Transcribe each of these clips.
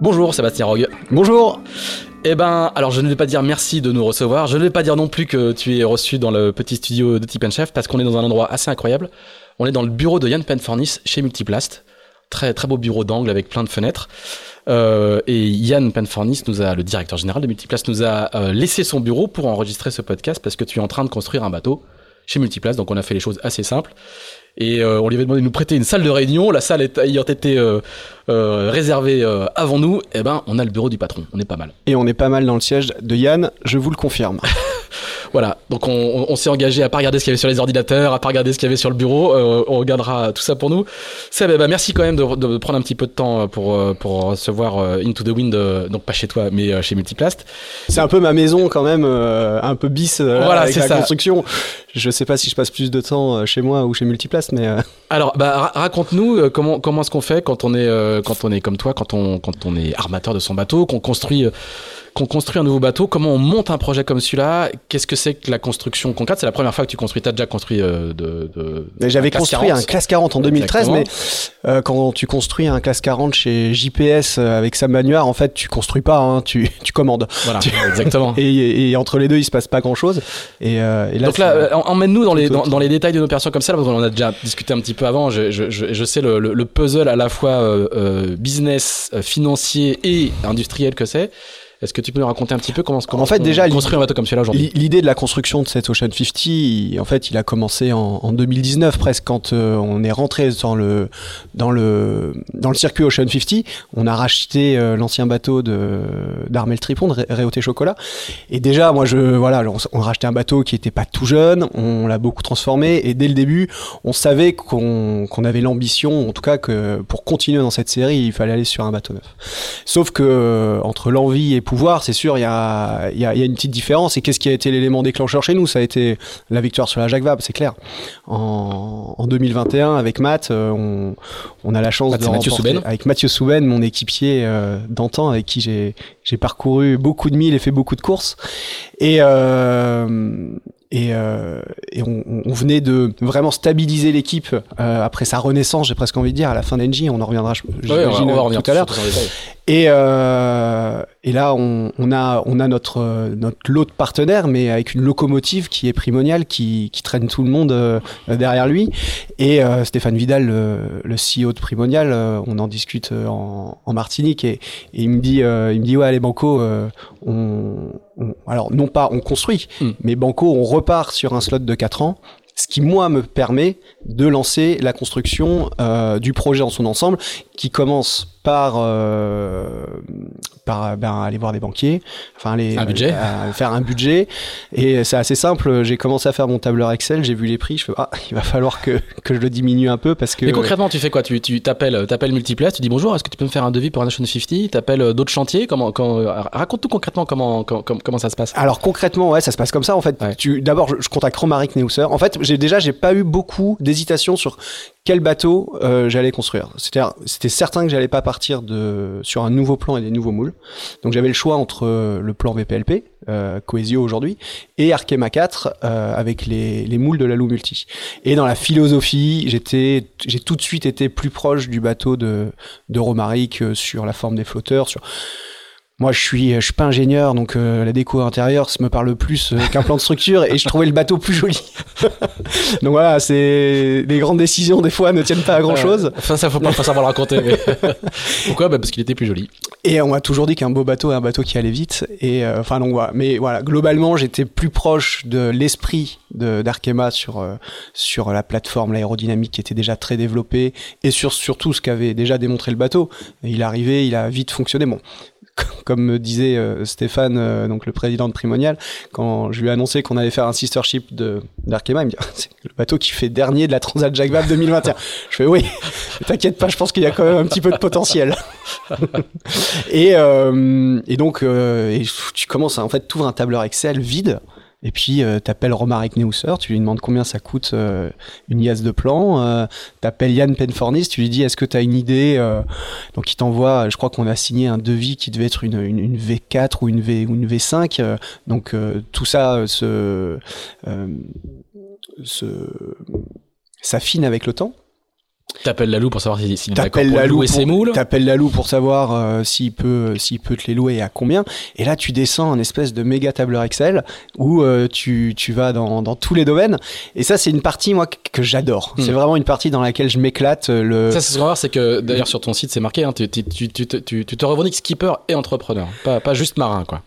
Bonjour Sébastien Rogue. Bonjour. Eh ben, alors je ne vais pas dire merci de nous recevoir, je ne vais pas dire non plus que tu es reçu dans le petit studio de Tip Chef parce qu'on est dans un endroit assez incroyable. On est dans le bureau de Yann Penfornis chez Multiplast. Très très beau bureau d'angle avec plein de fenêtres. Euh, et Yann Penfornis, nous a, le directeur général de Multiplast, nous a euh, laissé son bureau pour enregistrer ce podcast parce que tu es en train de construire un bateau chez Multiplast. Donc on a fait les choses assez simples. Et euh, on lui avait demandé de nous prêter une salle de réunion. La salle ayant été euh, euh, réservée avant nous, eh ben, on a le bureau du patron. On est pas mal. Et on est pas mal dans le siège de Yann, je vous le confirme. Voilà, donc on, s'est engagé à pas regarder ce qu'il y avait sur les ordinateurs, à pas regarder ce qu'il y avait sur le bureau. Euh, on regardera tout ça pour nous. Seb, bah, merci quand même de, prendre un petit peu de temps pour, euh, pour recevoir euh, Into the Wind, donc pas chez toi, mais chez Multiplast. C'est un peu ma maison quand même, un peu bis voilà, avec la construction. Je sais pas si je passe plus de temps chez moi ou chez Multiplast, mais. Alors, bah, raconte-nous comment comment est-ce qu'on fait quand on est quand on est comme toi, quand on quand on est armateur de son bateau, qu'on construit qu'on construit un nouveau bateau, comment on monte un projet comme celui-là Qu'est-ce que c'est que la construction concrète? C'est la première fois que tu construis. Tu as déjà construit euh, de, J'avais construit un classe 40 en 2013, mais euh, quand tu construis un classe 40 chez JPS euh, avec Sam Manuard, en fait, tu construis pas, hein, tu, tu, commandes. Voilà, exactement. Et, entre les deux, il se passe pas grand-chose. Et, là, Donc là, emmène-nous dans les, dans, les détails de nos personnes comme ça, parce qu'on en a déjà discuté un petit peu avant. Je, je, je sais le, le, puzzle à la fois business, financier et industriel que c'est. Est-ce que tu peux nous raconter un petit peu comment, comment en fait, déjà, construire un bateau comme celui-là aujourd'hui? L'idée de la construction de cet Ocean 50, en fait, il a commencé en, 2019 presque quand euh, on est rentré dans le dans le dans le circuit Ocean 50. On a racheté euh, l'ancien bateau d'Armel Tripon, de Réauté Chocolat. Et déjà, moi, je voilà, on, a racheté un bateau qui était pas tout jeune. On l'a beaucoup transformé et dès le début, on savait qu'on qu'on avait l'ambition, en tout cas que pour continuer dans cette série, il fallait aller sur un bateau neuf. Sauf que euh, entre l'envie et pouvoir, c'est sûr, il y a, y, a, y a, une petite différence. Et qu'est-ce qui a été l'élément déclencheur chez nous? Ça a été la victoire sur la Jacques Vabre, c'est clair. En, en, 2021, avec Matt, euh, on, on a la chance de Mathieu Souben. avec Mathieu Souben, mon équipier euh, d'antan, avec qui j'ai parcouru beaucoup de milles et fait beaucoup de courses. Et, euh, et, euh, et on, on, venait de vraiment stabiliser l'équipe euh, après sa renaissance, j'ai presque envie de dire, à la fin d'Engie. On en reviendra, j'imagine, tout à l'heure. Et, euh, et là, on, on, a, on a notre, notre lot de partenaires, mais avec une locomotive qui est primoniale, qui, qui traîne tout le monde euh, derrière lui. Et euh, Stéphane Vidal, le, le, CEO de Primonial, euh, on en discute en, en Martinique, et, et, il me dit, il me dit, ouais, allez Banco, on, alors non pas on construit, hmm. mais Banco, on repart sur un slot de 4 ans ce qui moi me permet de lancer la construction euh, du projet en son ensemble qui commence par, euh, par ben, aller voir des banquiers, enfin aller un budget. Euh, faire un budget. Et c'est assez simple. J'ai commencé à faire mon tableur Excel, j'ai vu les prix, je fais ah il va falloir que, que je le diminue un peu parce que. Mais concrètement, tu fais quoi? Tu tu t'appelles t'appelles Multiplace, tu dis bonjour, est-ce que tu peux me faire un devis pour un Nation 50 T'appelles euh, d'autres chantiers? Comment quand, raconte tout concrètement comment, comment comment ça se passe Alors concrètement, ouais, ça se passe comme ça en fait. Tu d'abord je, contacte Romaric Neusser. En fait, j'ai déjà j'ai pas eu beaucoup d'hésitation sur quel bateau euh, j'allais construire. C'était certain que j'allais pas partir sur un nouveau plan et des nouveaux moules. Donc j'avais le choix entre euh, le plan VPLP, euh, Coesio aujourd'hui, et Arkema 4 euh, avec les, les moules de la Lou Multi. Et dans la philosophie, j'ai tout de suite été plus proche du bateau de de Romaric sur la forme des flotteurs, sur moi, je suis, je suis pas ingénieur, donc euh, la déco intérieure, ça me parle plus euh, qu'un plan de structure, et je trouvais le bateau plus joli. donc voilà, c'est les grandes décisions des fois ne tiennent pas à grand chose. Enfin, ça faut pas, savoir le raconter. mais- Pourquoi? Bah Parce qu'il était plus joli. Et on m'a toujours dit qu'un beau bateau est un bateau qui allait vite. Et euh, enfin donc voilà. Mais voilà, globalement, j'étais plus proche de l'esprit d'Arkema sur euh, sur la plateforme, l'aérodynamique qui était déjà très développée et sur surtout ce qu'avait déjà démontré le bateau. Il arrivé, il a vite fonctionné. Bon. Comme me disait euh, Stéphane, euh, donc le président de Primonial, quand je lui ai annoncé qu'on allait faire un sister ship d'Arkema, il me dit c'est le bateau qui fait dernier de la Transat Jacques Vabre 2021. je fais oui, t'inquiète pas, je pense qu'il y a quand même un petit peu de potentiel. Et, euh, et donc, tu commences, à, en fait, tu ouvres un tableur Excel vide, et puis euh, t'appelles Romaric Neusser, tu lui demandes combien ça coûte euh, une IAS de plan, euh, t'appelles Yann Penfornis, tu lui dis est-ce que t'as une idée euh, Donc il t'envoie, je crois qu'on a signé un devis qui devait être une, une, une V4 ou une, v, ou une V5, euh, donc euh, tout ça se, se s'affine avec le temps. T'appelles Lalou pour savoir s'il s'il est d'accord pour louer pour, ses moules. T'appelles Lalou pour savoir euh, s'il peut, s'il peut te les louer et à combien. Et là, tu descends un espèce de méga tableur Excel où euh, tu, tu vas dans, dans tous les domaines. Et ça, c'est une partie moi que, j'adore. Hmm. C'est vraiment une partie dans laquelle je m'éclate. euh, Le... Ça, c'est ce qu'on c'est que d'ailleurs sur ton site, c'est marqué, hein, tu, tu, tu, tu, te revendiques skipper et entrepreneur, pas, pas juste marin, quoi.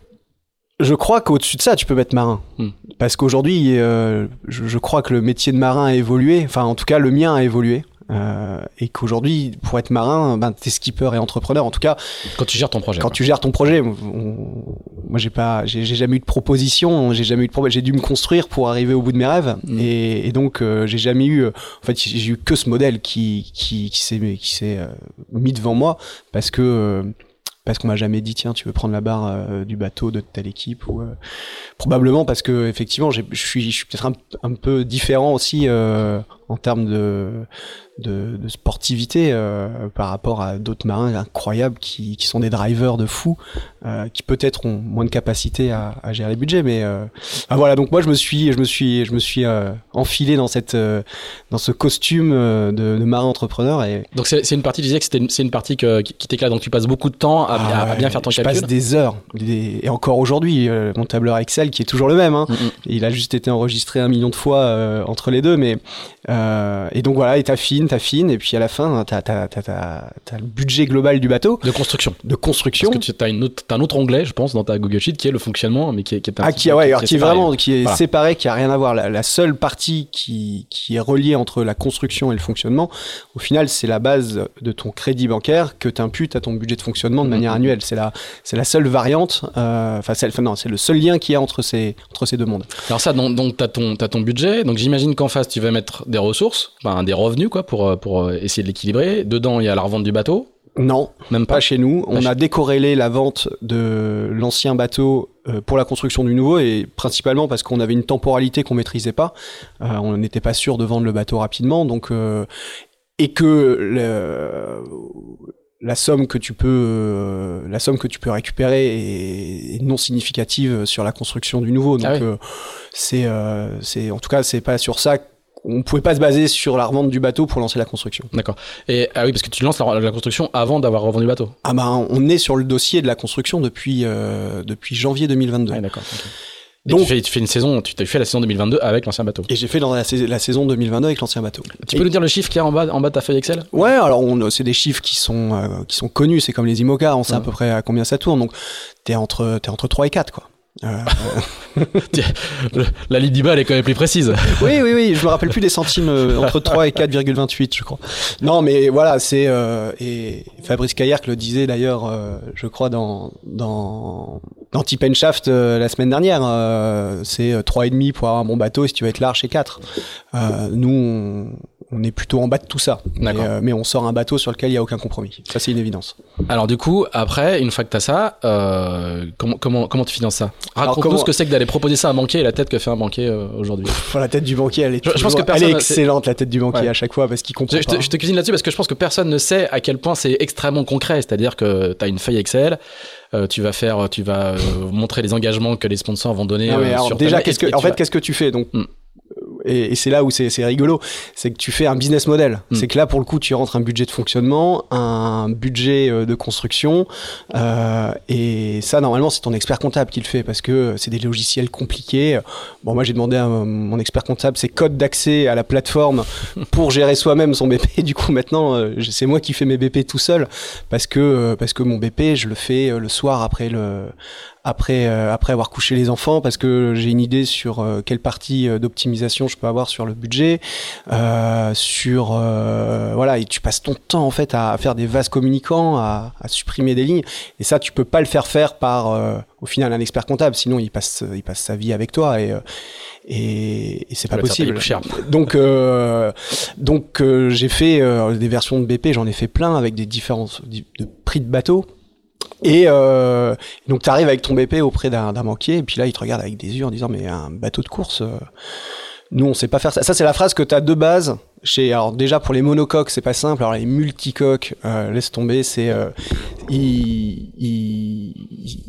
Je crois qu'au-dessus de ça, tu peux mettre marin. Hmm. Parce qu'aujourd'hui, euh, je, je crois que le métier de marin a évolué. Enfin, en tout cas, le mien a évolué. Euh, et qu'aujourd'hui, pour être marin, ben, t'es skipper et entrepreneur. En tout cas, Quand tu gères ton projet. quand tu gères ton projet, on- moi j'ai pas, j'ai j'ai jamais eu de proposition, j'ai jamais eu de problème, j'ai dû me construire pour arriver au bout de mes rêves, Mm. et, et donc euh, j'ai jamais eu, en fait j'ai eu que ce modèle qui qui qui s'est qui s'est euh, mis devant moi parce que euh, parce qu'on m'a jamais dit tiens tu veux prendre la barre euh, du bateau de telle équipe ou euh, probablement parce que effectivement je suis je suis peut-être un, un peu différent aussi euh, en termes de de, de sportivité euh, par rapport à d'autres marins incroyables qui, qui sont des drivers de fous euh, qui peut-être ont moins de capacité à, à gérer les budgets mais euh, ah, voilà. Donc moi je me suis je me suis je me suis enfilé dans cette dans ce costume de, de marin entrepreneur et Donc c'est une partie, tu disais que c'est une partie que- qui, t'éclate, donc tu passes beaucoup de temps à, Ah à bien faire ton je calcul. passe des heures des- et encore aujourd'hui mon tableur Excel qui est toujours le même hein, Mm, il a juste été enregistré un million de fois entre les deux, mais euh, et donc voilà, et t'affines, t'affines, et puis à la fin, t'as t'as t'as t'as t'as le budget global du bateau De construction. de construction. Parce que tu as, une autre, t'as un autre onglet, je pense, dans ta Google Sheet qui est le fonctionnement, mais qui est, qui est un Ah, qui, peu- ouais, alors qui est vraiment, qui est Voilà. séparé, qui a rien à voir. La, la seule partie qui, qui est reliée entre la construction et le fonctionnement, au final, c'est la base de ton crédit bancaire que tu imputes à ton budget de fonctionnement de Mhm. manière annuelle. C'est la, c'est la seule variante, euh, enfin, c'est- enfin, non, c'est le seul lien qu'il y a entre ces, entre ces deux mondes. Alors ça, donc, donc tu as, t'as ton budget. Donc j'imagine qu'en face, tu vas mettre des ressources, enfin, des revenus, quoi, pour, euh, pour euh, essayer de l'équilibrer. Dedans, il y a la revente du bateau. Non, Même pas. pas chez nous. On chez- a décorrélé la vente de l'ancien bateau euh, pour la construction du nouveau et principalement parce qu'on avait une temporalité qu'on maîtrisait pas. Euh, on n'était pas sûr de vendre le bateau rapidement, donc euh, et que le- la somme que tu peux euh, la somme que tu peux récupérer est, est non significative sur la construction du nouveau. Donc Ah oui. euh, c'est c'est en tout cas c'est pas sur ça. On pouvait pas se baser sur la revente du bateau pour lancer la construction. D'accord. Et ah oui, parce que tu lances la, la construction avant d'avoir revendu le bateau. Ah ben, on est sur le dossier de la construction depuis euh, depuis janvier 2022. Ah, d'accord. Et Donc- tu, fais, tu fais une saison, tu fait la saison 2022 avec l'ancien bateau. Et j'ai fait dans la, sais- la saison 2022 avec l'ancien bateau. Tu Et- peux nous dire le chiffre qu'il y a en bas, en bas de ta feuille Excel? Ouais, alors c'est des chiffres qui sont euh, qui sont connus, c'est comme les IMOCA, on sait à peu près à combien ça tourne. Donc t'es entre t'es entre 3 et 4 quoi. Euh, La ligne elle est quand même plus précise. oui, oui, oui, je me rappelle plus des centimes euh, entre 3 et 4,28, je crois. Non, mais voilà, c'est euh, et Fabrice Caillard le disait d'ailleurs, euh, je crois dans dans dans Tip and Shaft euh, la semaine dernière, euh, c'est euh, trois et demi pour avoir un bon bateau et si tu veux être large c'est 4. Euh, nous on, on est plutôt en bas de tout ça. Mais, euh, mais on sort un bateau sur lequel il n'y a aucun compromis. Ça, c'est une évidence. Alors du coup, après, une fois que tu as ça, euh, comment, comment, comment tu finances ça? Raconte-nous comment- ce que c'est que d'aller proposer ça à un banquier et la tête que fait un banquier euh, aujourd'hui. La tête du banquier, elle est, Je- je pense toujours- que personne- elle est excellente, la tête du banquier Ouais. à chaque fois parce qu'il comprend Je, pas. te, je te cuisine là-dessus parce que je pense que personne ne sait à quel point c'est extrêmement concret. C'est-à-dire que tu as une feuille Excel, euh, tu vas faire, tu vas euh, montrer les engagements que les sponsors vont donner. Euh, alors, sur déjà, qu'est-ce que, en fait, vas- qu'est-ce que tu fais? Donc Hmm. Et, et c'est là où c'est rigolo, c'est que tu fais un business model. Hmm. C'est que là, pour le coup, tu rentres un budget de fonctionnement, un budget euh, de construction, euh, et ça, normalement, c'est ton expert comptable qui le fait parce que c'est des logiciels compliqués. Bon, moi, j'ai demandé à mon expert comptable ses codes d'accès à la plateforme pour gérer soi-même son BP. Du coup, maintenant, euh, c'est moi qui fais mes BP tout seul parce que euh, parce que mon BP, je le fais le soir après le après euh, après avoir couché les enfants parce que j'ai une idée sur euh, quelle partie euh, d'optimisation je peux avoir sur le budget euh, sur euh, voilà et tu passes ton temps en fait à, faire des vases communicants à, à supprimer des lignes et ça tu peux pas le faire faire par euh, au final un expert comptable sinon il passe il passe sa vie avec toi et et, et c'est pas possible. Donc, euh, donc euh, j'ai fait euh, des versions de BP, j'en ai fait plein avec des différents de prix de bateau. Et euh, donc tu arrives avec ton BP auprès d'un banquier et puis là il te regarde avec des yeux en disant mais un bateau de course, euh, nous on sait pas faire ça. Ça c'est la phrase que tu as de base. Chez, alors déjà pour les monocoques c'est pas simple. Alors les multicoques euh, laisse tomber, c'est euh, ils- ils-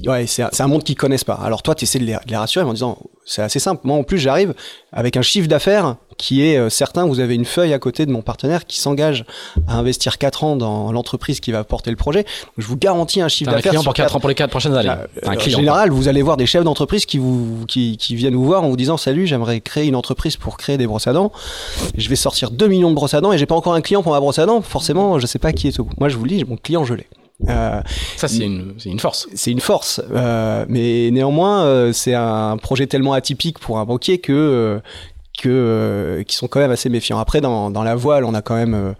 ils- ouais c'est un, monde qu'ils connaissent pas. Alors toi tu essaies de les, de les rassurer en disant c'est assez simple. Moi en plus j'arrive avec un chiffre d'affaires qui est euh, certain. Vous avez une feuille à côté de mon partenaire qui s'engage à investir 4 ans dans l'entreprise qui va porter le projet. Je vous garantis un chiffre T'as un d'affaires client pour 4 quatre- ans pour les 4 prochaines années. euh, un en général, vous allez voir des chefs d'entreprise qui vous qui, qui viennent vous voir en vous disant salut, j'aimerais créer une entreprise pour créer des brosses à dents. Je vais sortir 2 millions de brosses à dents et j'ai pas encore un client pour ma brosse à dents. Forcément, je sais pas qui est au bout. Moi, je vous le dis, mon client, je l'ai. Euh, Ça, c'est une, force. c'est une force, euh, mais néanmoins, euh, c'est un projet tellement atypique pour un banquier que que euh, qui sont quand même assez méfiants. Après, dans, dans la voile, on a quand même, euh,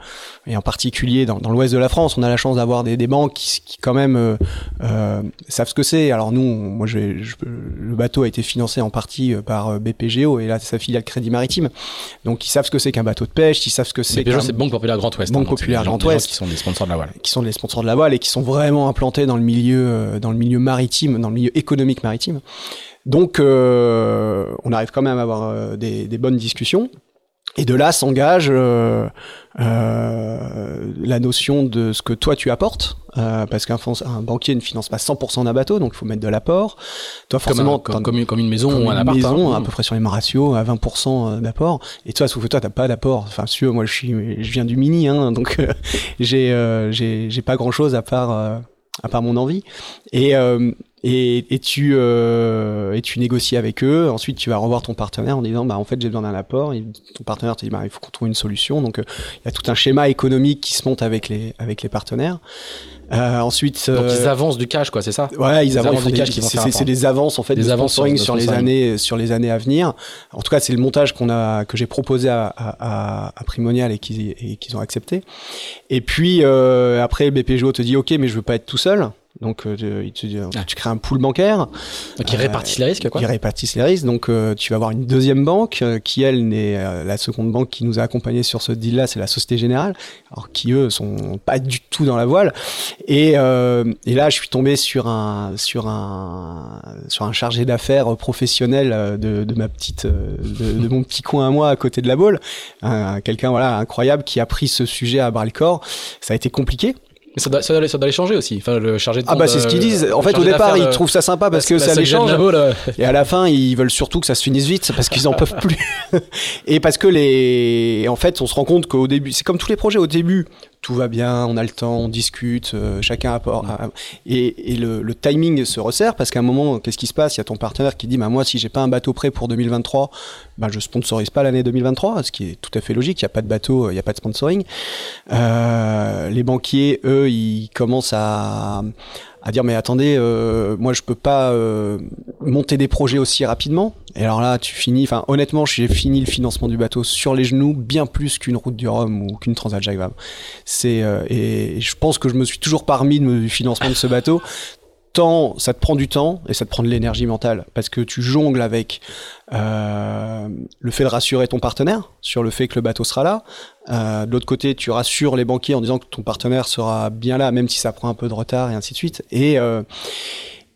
et en particulier dans, dans l'ouest de la France, on a la chance d'avoir des, des banques qui, qui quand même euh, euh, savent ce que c'est. Alors nous, moi, je, je- le bateau a été financé en partie par BPGO et là, c'est sa filiale Crédit Maritime. Donc, ils savent ce que c'est qu'un bateau de pêche, ils savent ce que c'est qu'un- c'est Banque Populaire Grand Ouest. Banque hein, donc c'est Populaire des Grand des Ouest. qui sont des sponsors de la voile. qui sont les sponsors de la voile et qui sont vraiment implantés dans le milieu, dans le milieu maritime, dans le milieu économique maritime. Donc, euh, on arrive quand même à avoir euh, des, des bonnes discussions. Et de là s'engage euh, euh, la notion de ce que toi tu apportes, euh, parce qu'un un banquier ne finance pas 100% d'un bateau, donc il faut mettre de l'apport. Toi, Comme, forcément, un- comme, t'en- comme une, comme une maison comme ou un une appart. maison, hein. à peu près sur les mêmes ratios, à 20% d'apport. Et toi, sauf que toi, t'as pas d'apport. Enfin, veux, moi, je suis, je viens du mini, hein, donc j'ai, j'ai, pas grand chose à part, à part mon envie. Et et, et tu euh, et tu négocies avec eux. Ensuite, tu vas revoir ton partenaire en disant, bah en fait, j'ai besoin d'un apport. Et ton partenaire te dit, bah il faut qu'on trouve une solution. Donc, euh, il y a tout un schéma économique qui se monte avec les avec les partenaires. Euh, ensuite, Donc euh, ils avancent du cash, quoi, c'est ça? Ouais, ils avancent, des- cash c'est- des avances en fait Des de avances sponsoring de sur les années sur les années à venir. En tout cas, c'est le montage qu'on a que j'ai proposé à, à, à, Primonial et qu'ils et qu'ils ont accepté. Et puis euh, après, BPGO te dit OK, mais je veux pas être tout seul. Donc euh, tu- dit, Ah. tu crées un pool bancaire ils Euh, répartissent les risques, quoi. qui répartissent les risques. Donc, euh, tu vas avoir une deuxième banque euh, qui, elle, n'est euh, la seconde banque qui nous a accompagnés sur ce deal-là, c'est la Société Générale, alors qui eux sont pas du tout dans la voile. Et, euh, et là, je suis tombé sur un sur un sur un chargé d'affaires professionnel euh, de, de ma petite euh, de, de mon petit coin à moi à côté de la boule, Un- quelqu'un voilà incroyable qui a pris ce sujet à bras le corps. Ça a été compliqué. Mais ça doit, ça, doit, ça doit les changer aussi. Enfin, le chargé de Ah bah c'est ce qu'ils euh, disent. En fait, au départ, ils euh, trouvent ça sympa parce que la- ça les change. Labo. Et à la fin, ils veulent surtout que ça se finisse vite parce qu'ils en peuvent plus. et parce que les, en fait, on se rend compte qu'au début, c'est comme tous les projets. Au début, tout va bien, on a le temps, on discute, euh, chacun apporte. Et, le, timing se resserre parce qu'à un moment, qu'est-ce qui se passe? Il y a ton partenaire qui dit, bah moi, si j'ai pas un bateau prêt pour 2023, bah je sponsorise pas l'année 2023, ce qui est tout à fait logique. Il y a pas de bateau, il y a pas de sponsoring. Euh, les banquiers, eux, ils commencent à à dire mais attendez euh, moi je peux pas euh, monter des projets aussi rapidement. Et alors là tu finis enfin honnêtement j'ai fini le financement du bateau sur les genoux bien plus qu'une route du Rhum ou qu'une Transat Jacques c'est euh, et je pense que je me suis toujours de- du financement de ce bateau temps, ça te prend du temps et ça te prend de l'énergie mentale parce que tu jongles avec euh, le fait de rassurer ton partenaire sur le fait que le bateau sera là. Euh, de l'autre côté, tu rassures les banquiers en disant que ton partenaire sera bien là, même si ça prend un peu de retard et ainsi de suite. Et euh,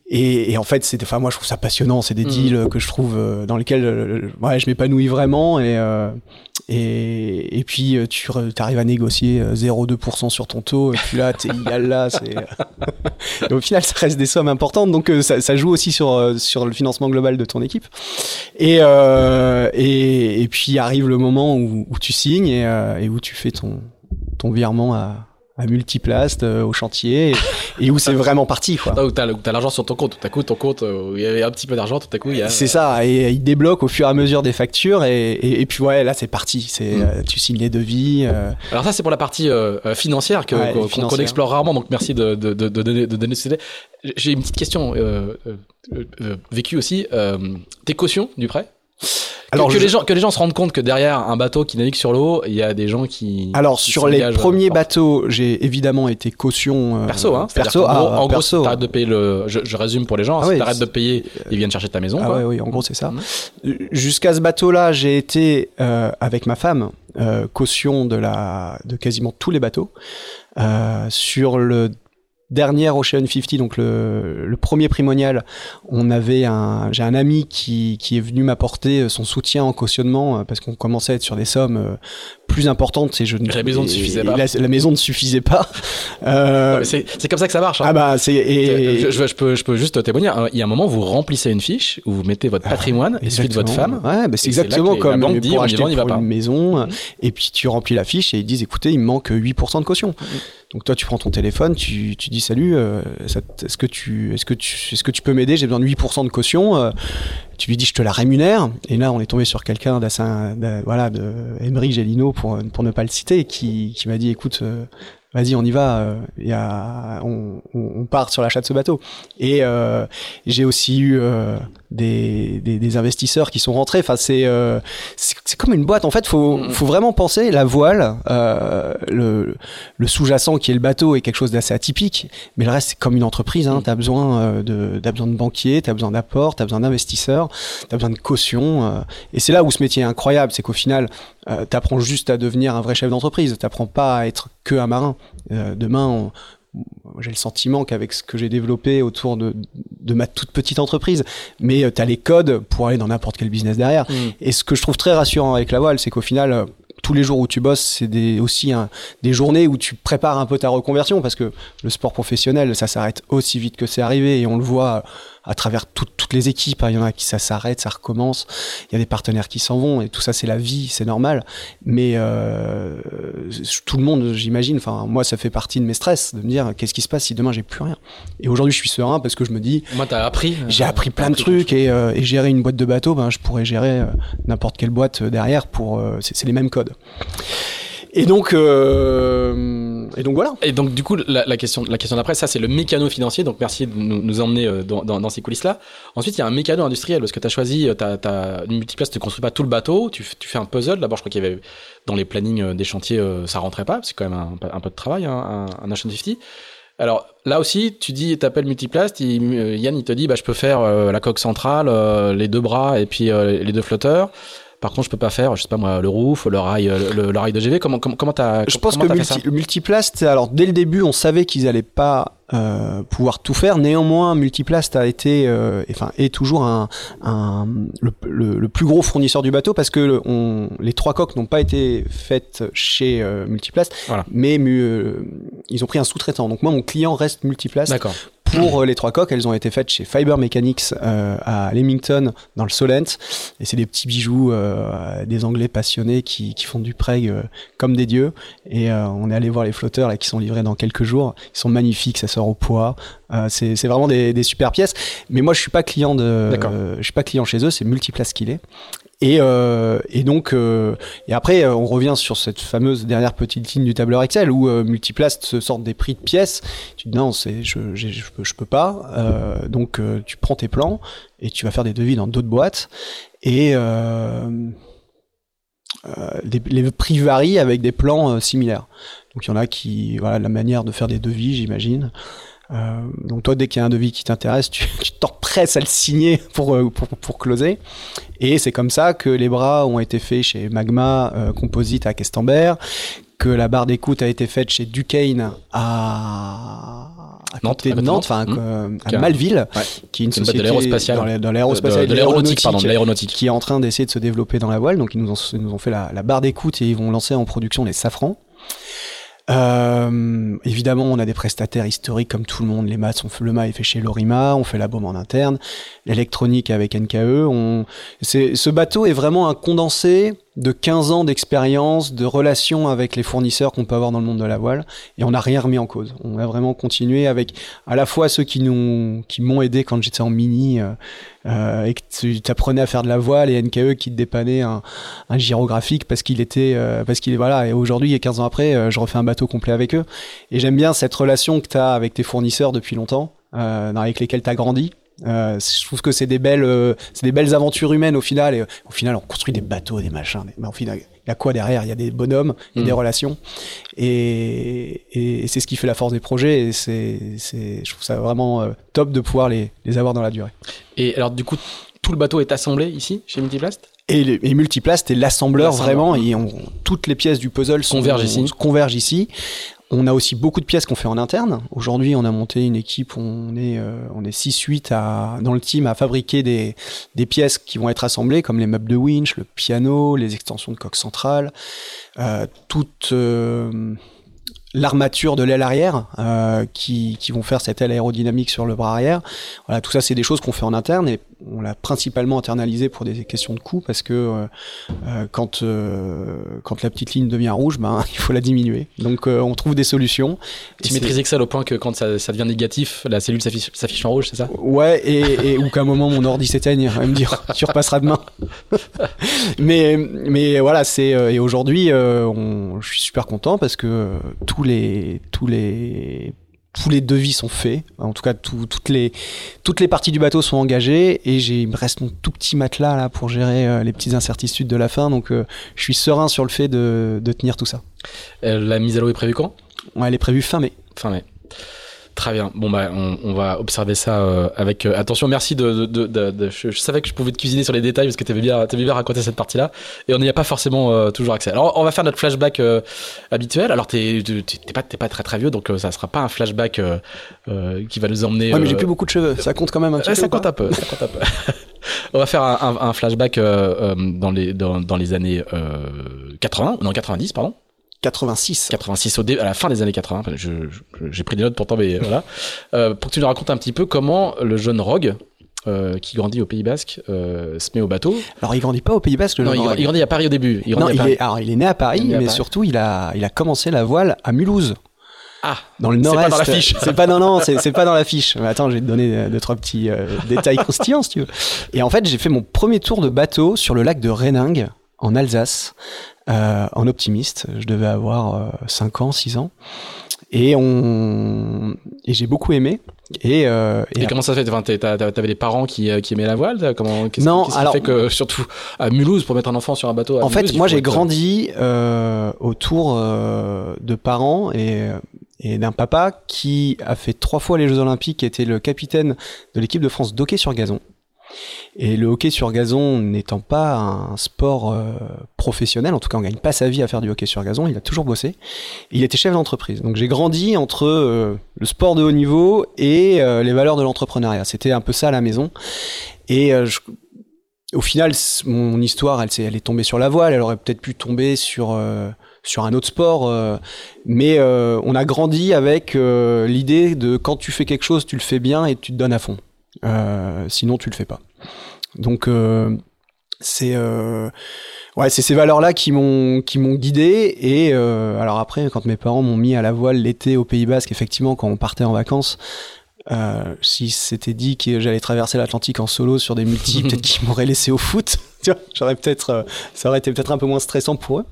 et, et, en fait, c'est, enfin, moi, je trouve ça passionnant. C'est des mmh. deals que je trouve euh, dans lesquels euh, ouais, je m'épanouis vraiment. Et, euh, et, et, puis, tu arrives à négocier 0,2% sur ton taux. Et puis là, t'es égal là. C'est... et au final, ça reste des sommes importantes. Donc, ça, ça, joue aussi sur, sur le financement global de ton équipe. Et, et, et, puis, arrive le moment où, où tu signes et, et où tu fais ton, ton virement à à Multiplast euh, au chantier et, où c'est vraiment parti quoi. Où t'as, as l'argent sur ton compte, tout à coup ton compte euh, il y avait un petit peu d'argent, tout à coup il y a. C'est ça et il débloque au fur et à mesure des factures et, et, puis ouais là c'est parti, c'est mm. euh, tu signes les devis. Alors ça c'est pour la partie financière que qu'on, explore rarement donc merci de de, de, de, de donner J'ai une petite question vécue aussi. tes cautions du prêt? Alors que, les gens, que les gens se rendent compte que derrière un bateau qui navigue sur l'eau, il y a des gens qui. Alors sur les premiers bateaux, j'ai évidemment été caution. Euh, perso, hein. Perso, en gros, ah, en gros t'arrêtes de payer le. Je, résume pour les gens. Ah si t'arrêtes de payer, ils viennent chercher ta maison. Ah oui, en gros c'est ça. Mmh. Jusqu'à ce bateau-là, j'ai été euh, avec ma femme euh, caution de la de quasiment tous les bateaux. Euh, sur le dernière Ocean 50, donc le, premier primonial, on avait un, j'ai un ami qui, qui est venu m'apporter son soutien en cautionnement euh, parce qu'on commençait à être sur des sommes euh, plus importantes et je la maison ne suffisait pas. La, maison ne suffisait pas. Euh, c'est comme ça que ça marche. Hein. Ah bah c'est et... je, je, peux je peux juste témoigner. Il y a un moment vous remplissez une fiche où vous mettez votre patrimoine et celui de votre femme. Ouais, bah c'est exactement comme pour acheter une maison. Et puis tu remplis la fiche et ils disent écoutez il me manque 8% de caution. Donc toi, tu prends ton téléphone, tu, tu dis salut, euh, est-ce que tu, est-ce que tu, est-ce que tu peux m'aider? J'ai besoin de 8% de caution. Euh, tu lui dis je te la rémunère. Et là, on est tombé sur quelqu'un d'assez, voilà, de Emery Gélino pour pour ne pas le citer, qui, qui m'a dit écoute, euh, vas-y, on y va, euh, y a, on, on, part sur l'achat de ce bateau. Et euh, j'ai aussi eu euh, des, des, des, investisseurs qui sont rentrés. Enfin, c'est euh, c'est comme une boîte. En fait, faut mm. faut vraiment penser la voile, euh, le, le sous-jacent qui est le bateau est quelque chose d'assez atypique, mais le reste c'est comme une entreprise. Hein. Mm. T'as besoin de t'as besoin de banquiers, t'as besoin d'apports, t'as besoin d'investisseurs, t'as besoin de caution. et c'est là où ce métier est incroyable, c'est qu'au final, t'apprends juste à devenir un vrai chef d'entreprise. T'apprends pas à être que un marin. Euh, demain, j'ai le sentiment qu'avec ce que j'ai développé autour de, de, ma toute petite entreprise, mais euh, tu as les codes pour aller dans n'importe quel business derrière. Mm. Et ce que je trouve très rassurant avec la voile, c'est qu'au final, euh, tous les jours où tu bosses, c'est des, aussi un, des journées où tu prépares un peu ta reconversion parce que le sport professionnel, ça s'arrête aussi vite que c'est arrivé et on le voit à travers toutes les équipes. Hein. Il y en a qui ça s'arrête, ça recommence. Il y a des partenaires qui s'en vont et tout ça, c'est la vie, c'est normal. Mais euh, tout le monde, j'imagine. Enfin, moi, ça fait partie de mes stress de me dire qu'est-ce qui se passe si demain j'ai plus rien? Et aujourd'hui, je suis serein parce que je me dis. Moi, t'as appris. Euh, j'ai appris plein de trucs et, euh, et, gérer une boîte de bateau, ben, je pourrais gérer euh, n'importe quelle boîte derrière pour. c'est les mêmes codes. Et donc, euh, et donc voilà. Et donc du coup, la, la question, la question d'après, ça c'est le mécano financier. Donc merci de nous, nous emmener euh, dans, dans, dans ces coulisses-là. Ensuite, il y a un mécano industriel parce que tu as choisi, tu as, une multiplace, tu construis pas tout le bateau, tu, tu fais un puzzle. D'abord, je crois qu'il y avait dans les plannings euh, des chantiers, euh, ça rentrait pas, c'est quand même un, peu de travail, hein, un, un Ocean 50. Alors là aussi, tu dis, t'appelles Multiplast, Yann il te dit, bah je peux faire la coque centrale, les deux bras et puis les deux flotteurs. Par contre, je peux pas faire, je sais pas moi, le roof, le rail, le, le rail de GV. Comment comment comment t'as Je pense que multi, Multiplast, alors dès le début, on savait qu'ils allaient pas euh, pouvoir tout faire. Néanmoins, Multiplast a été, euh, enfin, est toujours un, un le, le, plus gros fournisseur du bateau parce que on, les trois coques n'ont pas été faites chez euh, Multiplast, voilà. mais euh, ils ont pris un sous-traitant. Donc moi, mon client reste Multiplast pour euh, les trois coques, elles ont été faites chez Fiber Mechanics euh, à Leamington, dans le Solent. Et c'est des petits bijoux euh, des Anglais passionnés qui, qui font du preg euh, comme des dieux. Et euh, on est allé voir les flotteurs là, qui sont livrés dans quelques jours. Ils sont magnifiques, ça sort au poids. c'est vraiment des, des, super pièces. Mais moi, je suis pas client de, je suis pas client chez eux. C'est Multiplace qu'il est. Et, euh, et donc, euh, et après, euh, on revient sur cette fameuse dernière petite ligne du tableur Excel où euh, Multiplast se sort des prix de pièces. Tu dis non, c'est je, je, je, peux, je peux pas. Euh, donc, euh, tu prends tes plans et tu vas faire des devis dans d'autres boîtes. Et les, les, prix varient avec des plans similaires. Donc, il y en a qui, voilà, la manière de faire des devis, j'imagine. Donc toi, dès qu'il y a un devis qui t'intéresse, tu, tu t'empresses à le signer pour, pour, pour closer. Et c'est comme ça que les bras ont été faits chez Magma Composite à Questembert, que la barre d'écoute a été faite chez Duquesne à à Nantes, à Nantes, enfin Nantes. euh, à Malville, Ouais. qui est une C'est une société l'aérospatiale. dans la- dans l'aérospatiale, De- de- de l'aéronautique, pardon, de l'aéronautique, l'aéronautique. qui est en train d'essayer de se développer dans la voile. Donc ils nous ont, ils nous ont fait la, la barre d'écoute et ils vont lancer en production les safrans. Euh, évidemment, on a des prestataires historiques comme tout le monde. Les maths, on fait, le mât est fait chez Lorima, on fait la baume en interne, l'électronique avec NKE. On, ce bateau est vraiment un condensé de 15 ans d'expérience, de relations avec les fournisseurs qu'on peut avoir dans le monde de la voile, et on n'a rien remis en cause. On a vraiment continué avec à la fois ceux qui nous, qui m'ont aidé quand j'étais en mini, euh, euh, et que tu apprenais à faire de la voile, et NKE qui te dépannait un, un gyrographique parce qu'il était, euh, parce qu'il est voilà. Et aujourd'hui, et 15 ans après, euh, je refais un bateau complet avec eux. Et j'aime bien cette relation que tu as avec tes fournisseurs depuis longtemps, euh, avec lesquels tu as grandi. Euh, je trouve que c'est des belles, euh, c'est des belles aventures humaines au final. Et euh, au final, on construit des bateaux, des machins. Mais au final, il y a quoi derrière? Il y a des bonhommes, il y a Mm. des relations. Et, et, et c'est ce qui fait la force des projets. Et c'est, je trouve ça vraiment top de pouvoir les, les avoir dans la durée. Et alors, du coup, tout le bateau est assemblé ici, chez Multiplast? Et, Multiplast est l'assembleur L'assembleur. vraiment. Et on- toutes les pièces du puzzle sont- Convergent ici. convergent ici. On a aussi beaucoup de pièces qu'on fait en interne. Aujourd'hui, on a monté une équipe, on est, euh, on est 6-8 à, dans le team à fabriquer des, pièces qui vont être assemblées, comme les meubles de winch, le piano, les extensions de coque centrale, euh, toute euh, l'armature de l'aile arrière euh, qui, vont faire cette aile aérodynamique sur le bras arrière. Voilà, tout ça, c'est des choses qu'on fait en interne on l'a principalement internalisé pour des questions de coût parce que euh, euh, quand, euh, quand la petite ligne devient rouge, ben, il faut la diminuer. Donc euh, on trouve des solutions. Tu Et maîtrises Excel au point que quand ça, ça devient négatif, la cellule s'affiche en rouge, c'est ça? Ouais, et, et ou qu'à un moment mon ordi s'éteigne, va me dire tu repasseras demain. mais mais voilà, c'est euh, et aujourd'hui euh, on- je suis super content parce que tous les tous les tous les devis sont faits. En tout cas, tout- toutes les toutes les parties du bateau sont engagées et j'ai il me reste mon tout petit matelas là pour gérer euh, les petites incertitudes de la fin. Donc euh, je suis serein sur le fait de, de tenir tout ça. Euh, La mise à l'eau est prévue quand? Ouais, elle est prévue fin mai. Fin mai. Très bien. Bon, bah, on, on va observer ça euh, avec euh, attention. Merci de. de, de- de- de- je, je savais que je pouvais te cuisiner sur les détails parce que tu avais bien, t'avais bien raconté cette partie-là. Et on n'y a pas forcément euh, toujours accès. Alors, on va faire notre flashback euh, habituel. Alors, t'es pas, t'es pas très très vieux, donc ça sera pas un flashback qui va nous emmener. Ouais, mais j'ai plus beaucoup de cheveux. Ça compte quand même un petit Ouais, peu. ça compte un peu. Ça compte un peu. On va faire un, un- un flashback dans, les, dans, dans les années euh, 80, non 90, pardon. 86. 86 au dé- à la fin des années 80. Enfin, je- je- J'ai pris des notes pourtant, mais voilà. Euh, pour que tu nous racontes un petit peu comment le jeune Rogue, euh, qui grandit au Pays Basque, euh, se met au bateau. Alors il grandit pas au Pays Basque. Le Non, il, jeune Rogue. il grandit à Paris au début. Il Non, il Paris. est, alors il est né à Paris, Il à mais Paris. surtout il a, il a commencé la voile à Mulhouse, Ah, dans le C'est pas nord-est. dans la fiche. C'est pas non non, c'est pas dans la fiche. Mais attends, je vais te donner deux trois petits détails croustillants si tu veux. Et en fait, j'ai fait mon premier tour de bateau sur le lac de Réningue en Alsace en optimiste. Je devais avoir 5 ans, 6 ans. Et on et j'ai beaucoup aimé. Et, euh, et et, comment ça se fait? Enfin, T'avais des parents qui, euh, qui aimaient la voile comment, qu'est-ce, Non, qu'est-ce qui alors- fait que, surtout à Mulhouse, pour mettre un enfant sur un bateau. à En fait, Mulhouse, moi j'ai être- grandi euh, autour euh, de parents et, et d'un papa qui a fait trois fois les Jeux Olympiques, qui était le capitaine de l'équipe de France d'hockey sur gazon. Et le hockey sur gazon n'étant pas un sport euh, professionnel, en tout cas on gagne pas sa vie à faire du hockey sur gazon, il a toujours bossé. Il était chef d'entreprise. Donc j'ai grandi entre euh, le sport de haut niveau et euh, les valeurs de l'entrepreneuriat. C'était un peu ça à la maison. Et au final, mon histoire, elle, elle est tombée sur la voile. Elle aurait peut-être pu tomber sur sur un autre sport, mais on a grandi avec l'idée de quand tu fais quelque chose, tu le fais bien et tu te donnes à fond. Euh, sinon, tu le fais pas. Donc euh, c'est euh, ouais, c'est ces valeurs-là qui m'ont qui m'ont guidé. Et alors après, quand mes parents m'ont mis à la voile l'été au Pays Basque, effectivement, quand on partait en vacances. Euh, si c'était dit que j'allais traverser l'Atlantique en solo sur des multis, peut-être qu'ils m'auraient laissé au foot. j'aurais peut-être, euh, ça aurait été peut-être un peu moins stressant pour eux.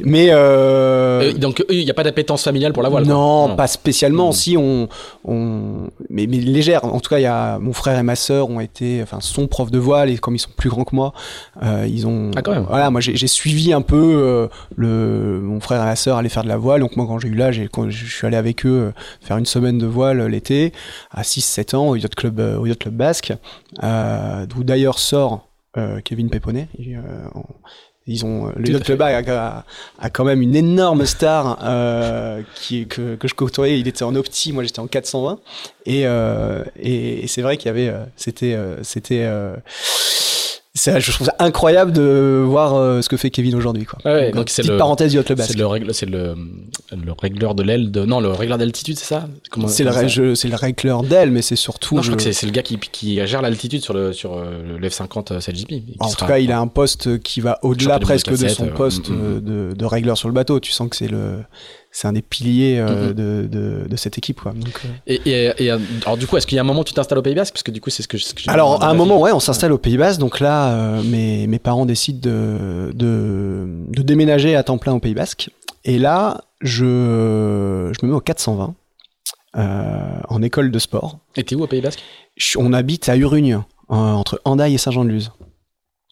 Mais euh, Euh, donc il n'y a pas d'appétence familiale pour la voile. non, pas spécialement. Mhm. Si on, on, mais, mais légère. En tout cas, il y a mon frère et ma sœur ont été, enfin, sont profs de voile et comme ils sont plus grands que moi, euh, ils ont. Ah, quand même. Voilà, moi j'ai suivi un peu euh, le, mon frère et ma sœur allaient faire de la voile. Donc moi, quand j'ai eu l'âge, je suis allé avec eux faire une semaine de voile l'été à 6-7 ans au yacht club, euh, au yacht club basque, euh, d'où d'ailleurs sort euh, Kevin Péponnet. Et, on- ils ont euh, le club a, a- a quand même une énorme star euh, qui que, que je côtoyais. Il était en opti, moi j'étais en 420. Et, euh, et, et c'est vrai qu'il y avait, c'était, c'était, je trouve ça incroyable de voir euh, ce que fait Kevin aujourd'hui. Quoi. Ouais, Donc, donc c'est petite le- parenthèse du club basque. C'est le, règle, c'est le, le régleur de l'aile de. Non, le régleur d'altitude, c'est ça? C'est le, je- c'est le régleur d'elle, mais c'est surtout. Non, je crois que c'est, c'est le gars qui, qui gère l'altitude sur le, sur euh, le F50 CLGP. qui En sera- tout cas, il a un poste qui va au-delà presque de 2007, son euh, poste mm, mm. euh, de, de régleur sur le bateau. Tu sens que c'est le, c'est un des piliers euh, Mhm. de, de, de cette équipe. Quoi. Donc, euh, Et, et, et, euh, alors, du coup, est-ce qu'il y a un moment où tu t'installes au Pays Basque? Parce que du coup, c'est ce que, ce que Alors, à un moment, ouais, on s'installe au Pays Basque. Donc là, euh, mes, mes parents décident de, de, de déménager à temps plein au Pays Basque. Et là, je, je me mets au 420 euh, en école de sport. Et t'es où au Pays Basque? Je- on habite à Urugne, entre Andaille et Saint-Jean-de-Luz.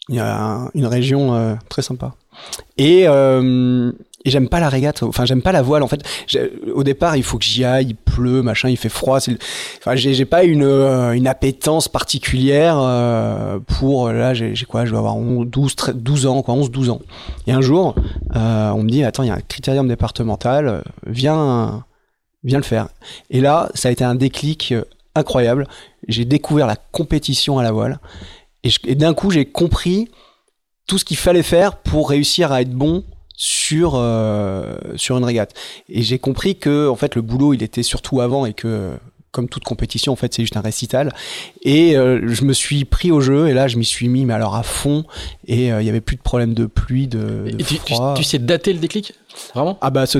Il y a un- une région très sympa. Et, et j'aime pas la régate, enfin j'aime pas la voile. En fait, au départ, il faut que j'y aille, il pleut, machin, il fait froid. le- Enfin, j'ai pas une, euh, une appétence particulière euh, pour. Là, j'ai quoi Je dois avoir 11, 12, 13, 12 ans, quoi, 11-12 ans. Et un jour, euh, on me dit Attends, il y a un critérium départemental, euh, viens, viens le faire. Et là, ça a été un déclic euh, incroyable. J'ai découvert la compétition à la voile. Et d'un coup, j'ai compris tout ce qu'il fallait faire pour réussir à être bon sur euh, sur une régate. Et j'ai compris que en fait le boulot il était surtout avant et que comme toute compétition en fait c'est juste un récital. Et euh, je me suis pris au jeu et là je m'y suis mis mais alors à fond et euh, il y avait plus de problème de pluie de, de Et tu, tu sais dater le déclic? Vraiment? Ah bah ce,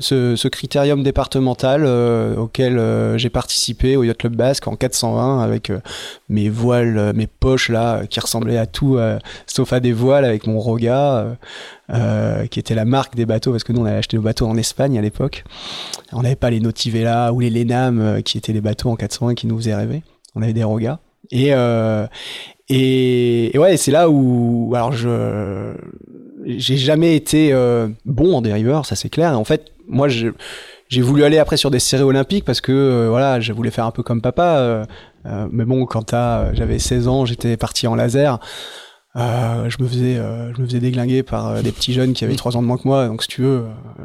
ce, ce critérium départemental euh, auquel euh, j'ai participé au Yacht Club Basque en 420 avec euh, mes voiles, mes poches là qui ressemblaient à tout sauf à des voiles avec mon Roga qui était la marque des bateaux parce que nous on avait acheté nos bateaux en Espagne à l'époque. On n'avait pas les Notivella ou les Lenam qui étaient les bateaux en 420 qui nous faisaient rêver. On avait des Roga. Et, et, et ouais, c'est là où alors je j'ai jamais été euh, bon en dériveur, ça c'est clair. Et en fait, moi, j'ai voulu aller après sur des séries olympiques parce que euh, voilà, je voulais faire un peu comme papa. euh, euh, mais bon, quand t'as- j'avais 16 ans, j'étais parti en laser. Euh, je me faisais, euh, je me faisais déglinguer par euh, des petits jeunes qui avaient 3 ans de moins que moi. Donc, si tu veux, euh,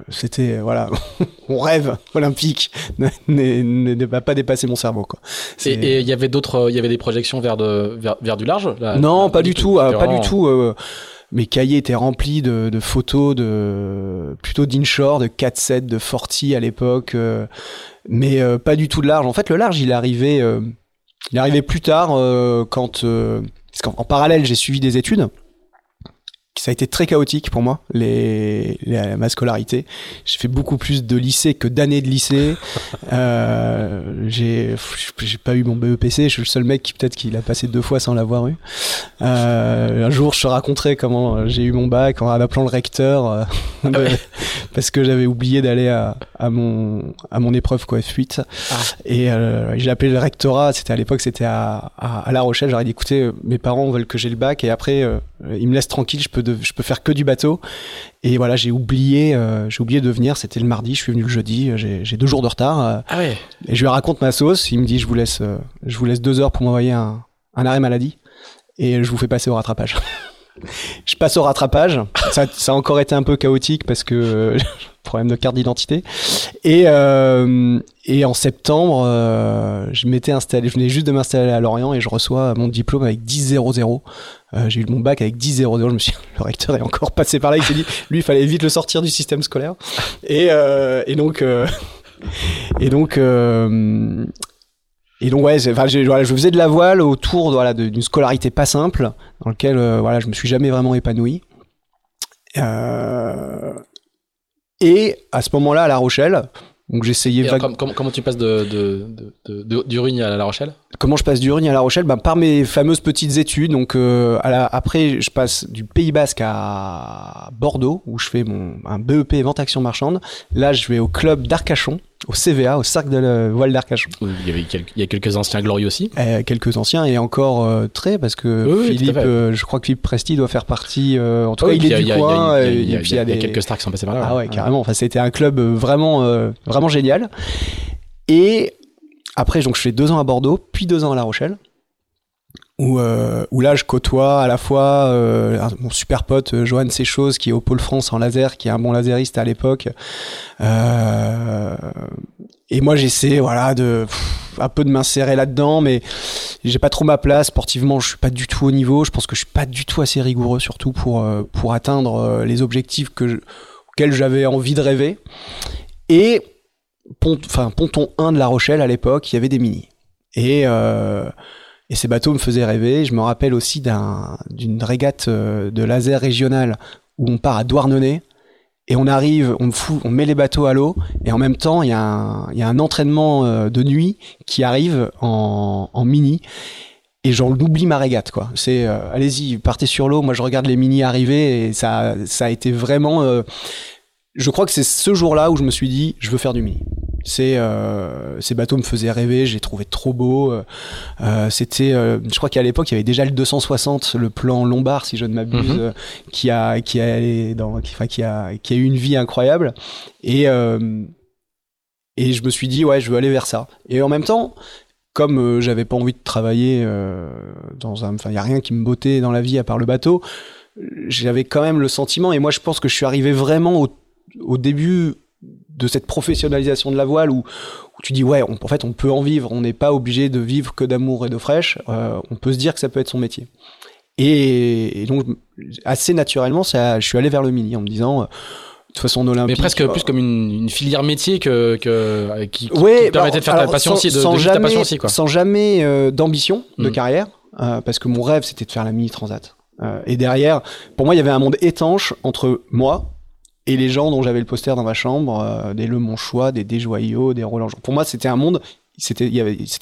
c'était euh, voilà, mon rêve olympique ne- va pas dépasser mon cerveau. Quoi. Et il y avait d'autres, il y avait des projections vers, de, vers, vers du large là? Non, Là, pas du tout, euh, pas du tout. Mes cahiers étaient remplis de, de photos de plutôt d'inshore, de 4-7, de Forti à l'époque, euh, mais euh, pas du tout de large. En fait, le large, il est arrivé, euh, il plus tard quand, parce qu'en en parallèle, j'ai suivi des études. Ça a été très chaotique pour moi, les, les- ma scolarité. J'ai fait beaucoup plus de lycée que d'années de lycée. Euh, j'ai j'ai pas eu mon BEPC, je suis le seul mec qui peut-être qui l'a passé deux fois sans l'avoir eu. Euh, un jour, je te raconterai comment j'ai eu mon bac en appelant le recteur euh, de- ouais. parce que j'avais oublié d'aller à, à mon à mon épreuve quoi F8 Ah. et euh, j'ai appelé le rectorat. C'était à l'époque, c'était à, à, à La Rochelle. J'aurais dit écoutez, mes parents veulent que j'ai le bac et après euh, ils me laissent tranquille. Je peux de- je peux faire que du bateau. Et voilà, j'ai oublié euh, j'ai oublié de venir. C'était le mardi. Je suis venu le jeudi. J'ai j'ai deux jours de retard. euh, Ah ouais. et je lui raconte ma sauce. Il me dit, je vous laisse, euh, je vous laisse deux heures pour m'envoyer un, un arrêt maladie et je vous fais passer au rattrapage. je passe au rattrapage. Ça, ça a encore été un peu chaotique parce que euh, problème de carte d'identité. Et, euh, et en septembre, euh, je m'étais installé, je venais juste de m'installer à Lorient et je reçois mon diplôme avec 10-0-0. Euh, j'ai eu mon bac avec 10-0-0. Je me suis, le recteur est encore passé par là. Il s'est dit, lui, il fallait vite le sortir du système scolaire. Et, euh, et donc, euh, et donc, euh, et donc ouais, voilà, je faisais de la voile autour voilà, d'une scolarité pas simple, dans lequel euh, voilà, je me suis jamais vraiment épanoui. Et à ce moment-là, à La Rochelle, donc j'essayais vague- com- com- comment tu passes de, de, de, à La Rochelle? Comment je passe du Rhône à La Rochelle ben, Par mes fameuses petites études. Donc, euh, à la, après, je passe du Pays Basque à Bordeaux, où je fais mon, un BEP Vente Action Marchande. Là, je vais au club d'Arcachon, au CVA, au Cercle de la Voile d'Arcachon. Il y, avait quelques, il y a quelques anciens glorieux aussi. Euh, quelques anciens et encore euh, très, parce que Oui, oui, Philippe, euh, je crois que Philippe Presti doit faire partie. en tout cas, il est du a- il y a- coin. il y a- quelques stars qui sont passés par là. Ah ouais, carrément. Enfin, c'était un club vraiment, vraiment génial. Et après, donc, je fais deux ans à Bordeaux, puis deux ans à La Rochelle, où, euh, là, je côtoie à la fois euh, mon super pote euh, Johan Séchose, qui est au Pôle France en laser, qui est un bon laseriste à l'époque. Et moi, j'essaie, voilà, de un peu de m'insérer là-dedans, mais j'ai pas trop ma place. Sportivement, je suis pas du tout au niveau. Je pense que je suis pas du tout assez rigoureux, surtout pour pour atteindre les objectifs que auxquels j'avais envie de rêver. Et ponton 1 de La Rochelle à l'époque, il y avait des mini. Et euh, et ces bateaux me faisaient rêver. Je me rappelle aussi d'un- d'une régate euh, de laser régionale où on part à Douarnenez et on arrive, on, met les bateaux à l'eau et en même temps il y a un, entraînement euh, de nuit qui arrive en, en mini et j'en oublie ma régate quoi. C'est allez-y, partez sur l'eau. Moi je regarde les mini arriver et ça, ça a été vraiment. Je crois que c'est ce jour-là où je me suis dit je veux faire du mini. Euh, ces bateaux me faisaient rêver, j'ai trouvé trop beau. euh, euh, C'était, euh, je crois qu'à l'époque il y avait déjà le 260, le plan Lombard si je ne m'abuse, Mhm. qui a qui a dans, qui, enfin, qui a qui a eu une vie incroyable. Et et je me suis dit ouais je veux aller vers ça. Et en même temps comme j'avais pas envie de travailler dans un, enfin il y a rien qui me bottait dans la vie à part le bateau, j'avais quand même le sentiment et moi je pense que je suis arrivé vraiment au, au début de cette professionnalisation de la voile où, où tu dis ouais on- en fait on peut en vivre, on n'est pas obligé de vivre que d'amour et d'eau fraîche, euh, on peut se dire que ça peut être son métier. Et, et donc assez naturellement ça, je suis allé vers le mini en me disant euh, de toute façon en Mais olympique presque euh, plus comme une, une filière métier que, que euh, qui, qui- Ouais, qui permettait bah, de faire alors, ta passion sans- aussi, de, sans de vivre ta jamais, passion aussi quoi. Sans jamais d'ambition de Mm. carrière, parce que mon rêve c'était de faire la mini transat. Et derrière, pour moi, il y avait un monde étanche entre moi et les gens dont j'avais le poster dans ma chambre, euh, des Le Monchois, des Desjoyaux, des Roland. Pour moi, c'était un monde. C'était,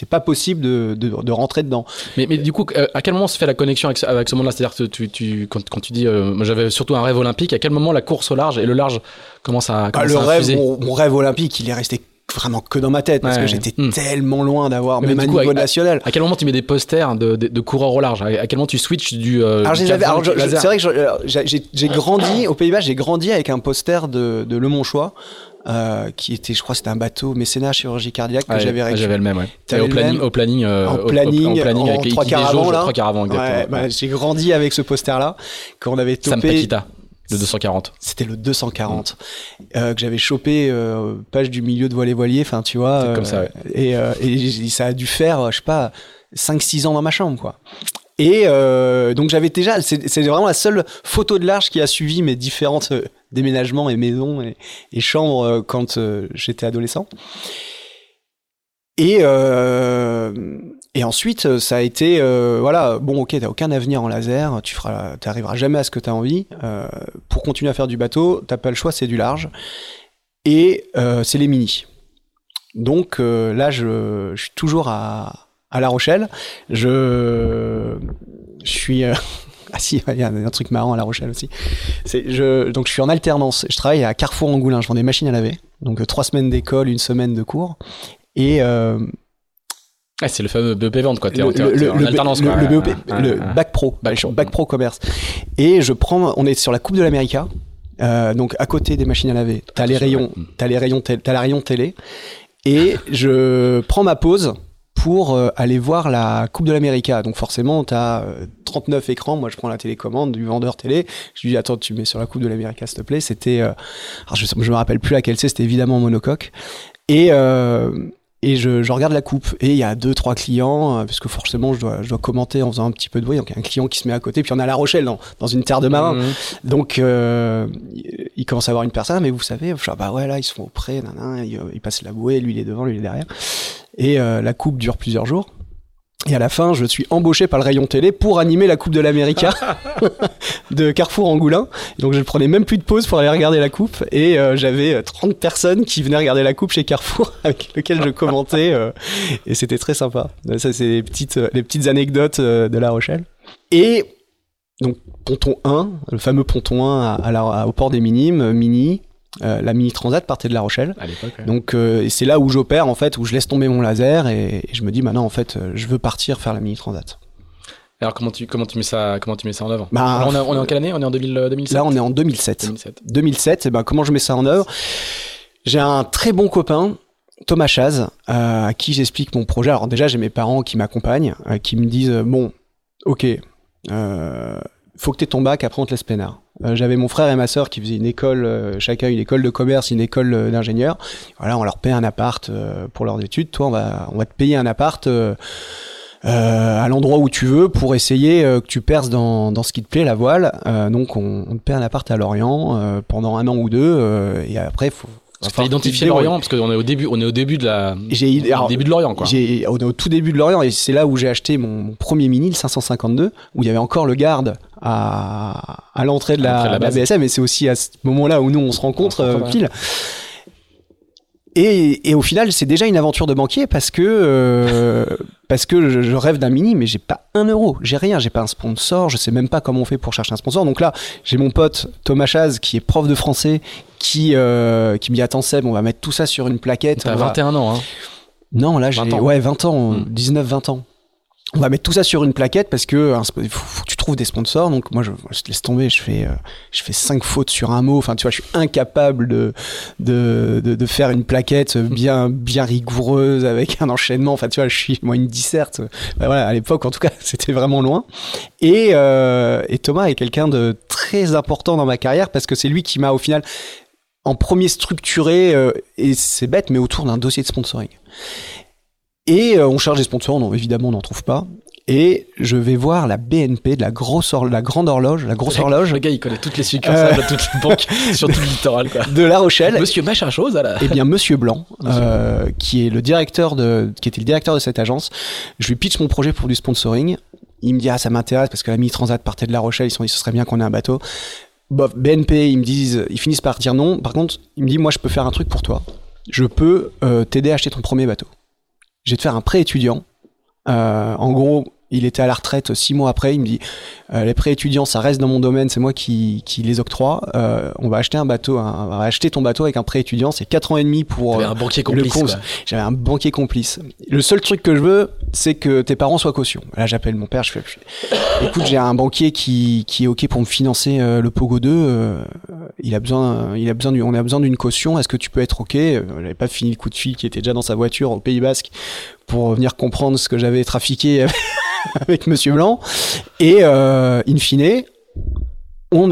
pas possible de, de, de rentrer dedans. Mais, mais du coup, euh, à quel moment se fait la connexion avec, ce- avec ce monde-là? C'est-à-dire que tu, tu, quand, quand tu dis, euh, j'avais surtout un rêve olympique, à quel moment la course au large et le large commence à, Ah, commence le à rêve, mon rêve olympique, il est resté vraiment que dans ma tête parce Ouais, que j'étais mm. tellement loin d'avoir même coup, niveau à- national. À quel moment tu mets des posters de, de, de coureurs au large? À, à quel moment tu switches du. euh, Alors, du je les avais- 420 alors, je- je- laser? c'est vrai que j'ai grandi aux Pays-Bas, j'ai grandi avec un poster de, de Le Monchois, euh, qui était, je crois, c'était un bateau mécénat chirurgie cardiaque que Ouais, j'avais récupéré. J'avais le même, ouais. Et au planning, même au planning, euh, En au- au- planning, au planning en avec trois avant, là. trois Ouais, bah, j'ai grandi avec ce poster-là qu'on avait Sam topé. Paquita, le 240. C'était le 240 euh, que j'avais chopé euh, page du milieu de voilier voilier. Enfin, tu vois. C'est euh, comme ça, ouais. Et, ça a dû faire, je sais pas, 5-6 ans dans ma chambre, quoi. Et donc j'avais déjà, c'est vraiment la seule photo de large qui a suivi mes différentes déménagements et maisons et, et chambres quand j'étais adolescent. Et, euh, et ensuite, euh, ça a été, euh, voilà, bon, ok, t'as aucun avenir en laser, tu feras, t'arriveras jamais à ce que t'as envie. Euh, pour continuer à faire du bateau, t'as pas le choix, c'est du large. Et c'est les mini. Donc là, je, suis toujours à, La Rochelle. Je, je suis. ah si, il y a un truc marrant à La Rochelle aussi. Donc je suis en alternance. Je travaille à Carrefour Angoulin. Je vends des machines à laver. Donc trois semaines d'école, une semaine de cours. Et Ah, c'est le fameux BEP vente, quoi. T'es le, en, le- en le- alternance, quoi. bac pro, Bac bac, pro. commerce. Et je prends, on est sur la Coupe de l'América, euh, donc à côté des machines à laver, t'as les rayons, t'as les rayons, t'as la rayon télé, et je prends ma pause pour euh, aller voir la Coupe de l'América. Donc forcément, t'as euh, 39 écrans. Moi, je prends la télécommande du vendeur télé. Je lui dis attends, tu mets sur la Coupe de l'América, s'il te plaît. C'était, euh, alors je, je me rappelle plus laquelle c'est. C'était évidemment monocoque. Et euh, et je, je regarde la coupe. Et il y a deux trois clients euh, parce que forcément je dois je dois commenter en faisant un petit peu de bruit. Donc il y a un client qui se met à côté puis on a La Rochelle dans, dans une terre de marins. Mhm. donc euh, il- commence à avoir une personne mais vous savez je ah bah ouais là ils se font auprès nan, nan, ils, ils passent la bouée lui il est devant lui il est derrière. Et euh, la coupe dure plusieurs jours Et à la fin, je suis embauché par le rayon télé pour animer la Coupe de l'América de Carrefour Angoulin. Donc je prenais même plus de pause pour aller regarder la Coupe. Et euh, j'avais 30 personnes qui venaient regarder la Coupe chez Carrefour avec lesquelles je commentais. euh, et c'était très sympa. Ça, c'est les petites, les petites anecdotes euh, de La Rochelle. Et donc ponton 1, le fameux ponton 1 à, à la- à- au port des Minimes, euh, Mini. Euh, la Mini Transat partait de La Rochelle. À l'époque. ouais. Donc euh, et c'est là où j'opère en fait, où je laisse tomber mon laser et, et je me dis maintenant en fait euh, je veux partir faire la Mini Transat. Alors comment tu comment tu mets ça comment tu mets ça en œuvre? Bah, Alors, on, est, on est en quelle année? On est en 2000, euh, 2007. Là on est en 2007. 2007. 2007, et ben comment je mets ça en œuvre? J'ai un très bon copain, Thomas Chaz, euh, à qui j'explique mon projet. Alors déjà j'ai mes parents qui m'accompagnent, qui me disent bon, ok, faut que tu ton bac, après on te laisse peinard. Euh, J'avais mon frère et ma sœur qui faisaient une école, euh, chacun une école de commerce, une école euh, d'ingénieur. Voilà, on leur paye un appart euh, pour leurs études. Toi, on va, on va te payer un appart euh, à l'endroit où tu veux pour essayer euh, que tu perces dans, dans ce qui te plaît, la voile. Euh, donc, on, on te paie un appart à Lorient pendant un an ou deux. et après, faut. Il faut identifier l'Orient parce qu'on est au début on est au début de la J'ai- au alors, début de l'Orient quoi. J'ai on est au tout début de Lorient et c'est là où j'ai acheté mon, mon premier mini, le 552, où il y avait encore le garde à, à l'entrée de la, de. BSM. Et c'est aussi à ce moment-là où nous on se rencontre On euh, rencontre, pile. Et, et au final, c'est déjà une aventure de banquier parce que euh, parce que je, je rêve d'un mini, mais j'ai pas un euro, j'ai rien, j'ai pas un sponsor, je sais même pas comment on fait pour chercher un sponsor. Donc là, j'ai mon pote Thomas Chaz qui est prof de français, qui euh, qui me dit attends Seb, on va mettre tout ça sur une plaquette. T'as on va- 21 ans hein. non, là, j'ai 20 ans. ouais, 20 ans, Mm. 19-20 ans. On va mettre tout ça sur une plaquette parce que tu trouves des sponsors. Donc moi, je, te laisse tomber. Je fais, euh, je fais cinq fautes sur un mot. Enfin, tu vois, je suis incapable de de, de, faire une plaquette bien bien rigoureuse avec un enchaînement. Enfin, tu vois, je suis moi une disserte. Bah, voilà, à l'époque, en tout cas, c'était vraiment loin. Et euh, et Thomas est quelqu'un de très important dans ma carrière parce que c'est lui qui m'a au final en premier structuré euh, et c'est bête, mais autour d'un dossier de sponsoring. Et euh, on cherche des sponsors, non, évidemment, on n'en trouve pas. Et je vais voir la BNP, de la grosse la grande horloge, la grosse horloge Le gars il connaît toutes les succursales Euh. de toutes les banques sur tout le littoral quoi. de La Rochelle. Monsieur machin chose à la Eh bien, Monsieur Blanc, Monsieur euh, qui est le directeur de, qui était le directeur de cette agence, je lui pitch mon projet pour du sponsoring. Il me dit ah ça m'intéresse parce que la Mini Transat partait de La Rochelle, ils se sont dit ce serait bien qu'on ait un bateau. Bof, BNP, ils me disent, ils finissent par dire non. Par contre, il me dit moi je peux faire un truc pour toi. Je peux euh, t'aider à acheter ton premier bateau. Je vais te faire un prêt étudiant. Euh, en gros, il était à la retraite six mois après. Il me dit euh, les prêts étudiants, ça reste dans mon domaine, c'est moi qui, qui les octroie. Euh, on va acheter un bateau, un- on va acheter ton bateau avec un prêt étudiant. C'est quatre ans et demi pour euh, un banquier le complice. J'avais un banquier complice. Le seul truc que je veux, c'est que tes parents soient caution. Là, j'appelle mon père, je fais, écoute, j'ai un banquier qui, qui est ok pour me financer le Pogo 2. euh, il a besoin, il a besoin, on a besoin d'une caution. Est-ce que tu peux être ok? J'avais pas fini le coup de fil qui était déjà dans sa voiture au Pays Basque pour venir comprendre ce que j'avais trafiqué avec Monsieur Blanc. Et euh, in fine,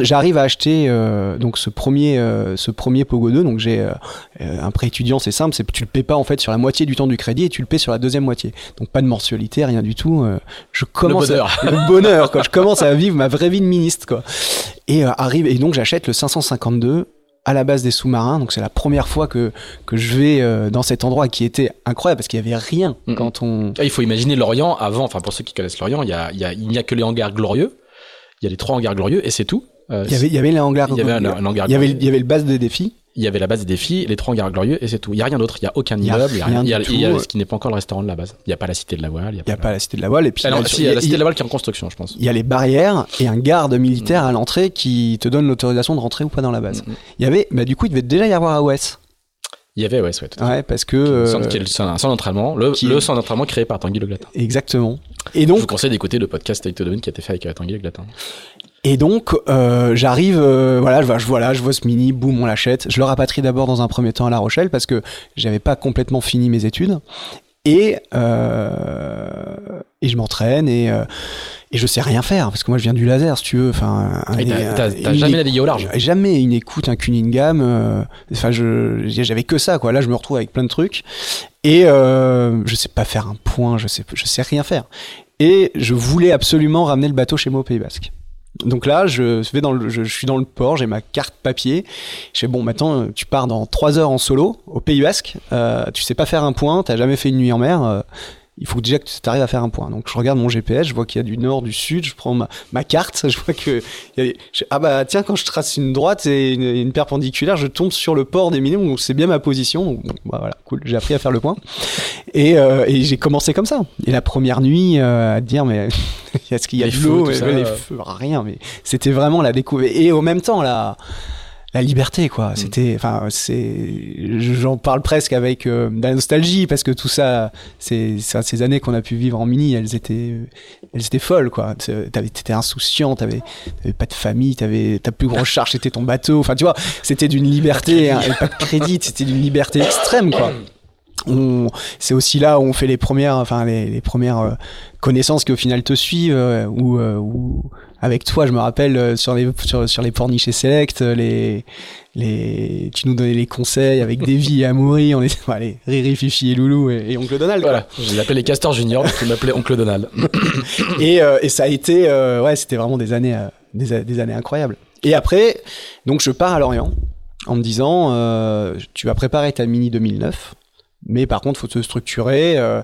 j'arrive à acheter euh, donc ce premier euh, ce premier Pogo 2 donc j'ai euh, un prêt étudiant c'est simple c'est tu le paies pas en fait sur la moitié du temps du crédit et tu le paies sur la deuxième moitié donc pas de mensualité rien du tout je commence bonheur. à, le bonheur quoi je commence à vivre ma vraie vie de ministre quoi et arrive et donc j'achète le 552 à la base des sous-marins. Donc c'est la première fois que que je vais euh, dans cet endroit qui était incroyable parce qu'il y avait rien quand on Ah, il faut imaginer l'Orient avant, enfin pour ceux qui connaissent l'Orient, il y a, y a- n'y a que les hangars glorieux, il y a les trois hangars glorieux et c'est tout. Euh, il y avait il y avait les hangars il y avait un, un hangar il y avait il y avait le base des défis il y avait la base des défis, les trois hangars glorieux et c'est tout. Il y a rien d'autre, il y a aucun immeuble, il y a rien, il y a, a ce qui n'est pas encore le restaurant de la base. Il n'y a pas la cité de la voile, il y a il y a pas, pas la cité de la voile et puis Ah non, il y a- si, il y a la cité de la voile qui est en construction, je pense. il y a les barrières et un garde militaire à l'entrée qui te donne l'autorisation de rentrer ou pas dans la base. Mhm. Y avait, bah du coup, il devait déjà y avoir AOS. Il y avait, ouais, ouais, tout à fait. Ouais, parce que. Le euh, centre- qui est le centre- un centre d'entraînement, le, qui- le centre d'entraînement créé par Tanguy Le Glatin. Exactement. Et Je vous donc, conseille d'écouter le podcast State of the qui a été fait avec euh, Tanguy Le Glatin. Et donc, euh, j'arrive, euh, voilà, je vois, je vois là, je vois ce mini, boum, on l'achète. Je le rapatrie d'abord dans un premier temps à La Rochelle parce que j'avais pas complètement fini mes études. Et, euh, et je m'entraîne et, euh, et je sais rien faire parce que moi je viens du laser, si tu veux. Enfin, t'as- jamais navigué au large. Jamais une écoute, un Cunningham. euh, Enfin, je j'avais que ça, quoi. Là, je me retrouve avec plein de trucs et euh, je sais pas faire un point, je sais je sais rien faire. Et je voulais absolument ramener le bateau chez moi au Pays Basque. Donc là, je vais dans le, je, suis dans le port, j'ai ma carte papier. Je fais bon, maintenant tu pars dans trois heures en solo au Pays Basque. Euh, tu sais pas faire un point, t'as jamais fait une nuit en mer. euh, il faut déjà que tu arrives à faire un point. Donc je regarde mon GPS, je vois qu'il y a du nord, du sud, je prends ma, carte, je vois que ah bah tiens quand je trace une droite et une, perpendiculaire, je tombe sur le port des minimums, donc c'est bien ma position. Donc, bah, voilà, cool, j'ai appris à faire le point et, euh, et j'ai commencé comme ça. Et la première nuit euh, à dire mais est-ce qu'il y a de l'eau, les feux, rien, mais c'était vraiment la découverte. Et au même temps là la liberté quoi. Mm. c'était enfin c'est j'en parle presque avec euh, de la nostalgie parce que tout ça c'est ces années qu'on a pu vivre en mini elles étaient elles étaient folles quoi. T'avais t'étais insouciant t'avais avais pas de famille t'avais ta plus grosse charge c'était ton bateau. Enfin tu vois c'était d'une liberté hein, pas de crédit c'était d'une liberté extrême quoi. C'est aussi là où on fait les premières enfin les, les premières euh, connaissances qui au final te suivent euh, ou ou avec toi, je me rappelle euh, sur les sur, sur les porniches et Select, euh, les les tu nous donnais les conseils avec Davy et Amoury, on était allez, Riri, Fifi et Loulou et, Oncle Donald. Voilà, je l'appelais les Castors Junior, donc il m'appelait Oncle Donald. et, euh, et ça a été ouais, c'était vraiment des années des, des, années incroyables. Et après, donc je pars à Lorient en me disant tu vas préparer ta mini 2009 mais par contre, faut se structurer. Euh,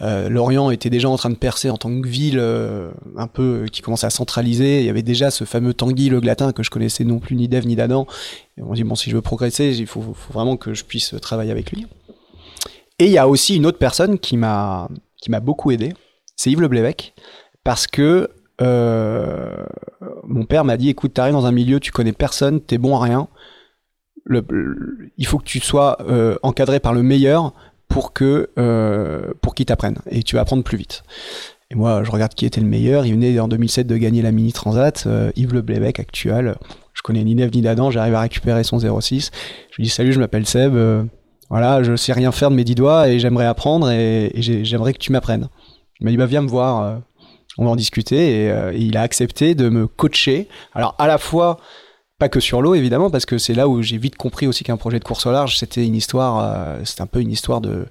euh, Lorient était déjà en train de percer en tant que ville, euh, un peu qui commençait à centraliser. Il y avait déjà ce fameux Tanguy le Glatin que je connaissais non plus ni d'Ève ni d'Adam. Et on dit bon, si je veux progresser, il faut, vraiment que je puisse travailler avec lui. Et il y a aussi une autre personne qui m'a qui m'a beaucoup aidé. C'est Yves Le Blévec, parce que mon père m'a dit écoute, t'arrives dans un milieu, tu connais personne, t'es bon à rien il faut que tu sois euh, encadré par le meilleur pour que euh, pour qu'il t'apprenne et tu vas apprendre plus vite. Et moi, je regarde qui était le meilleur. Il venait en 2007 de gagner la Mini Transat, euh, Yves Le Blébec actuel. Je connais ni Neve ni d'Adam, j'arrive à récupérer son 06. Je lui dis salut, je m'appelle Seb. voilà, je sais rien faire de mes dix doigts et j'aimerais apprendre et, j'aimerais que tu m'apprennes. Il m'a dit bah viens me voir, on va en discuter et, et, il a accepté de me coacher. Alors à la fois pas que sur l'eau, évidemment, parce que c'est là où j'ai vite compris aussi qu'un projet de course au large, c'était une histoire, euh, c'était un peu une histoire de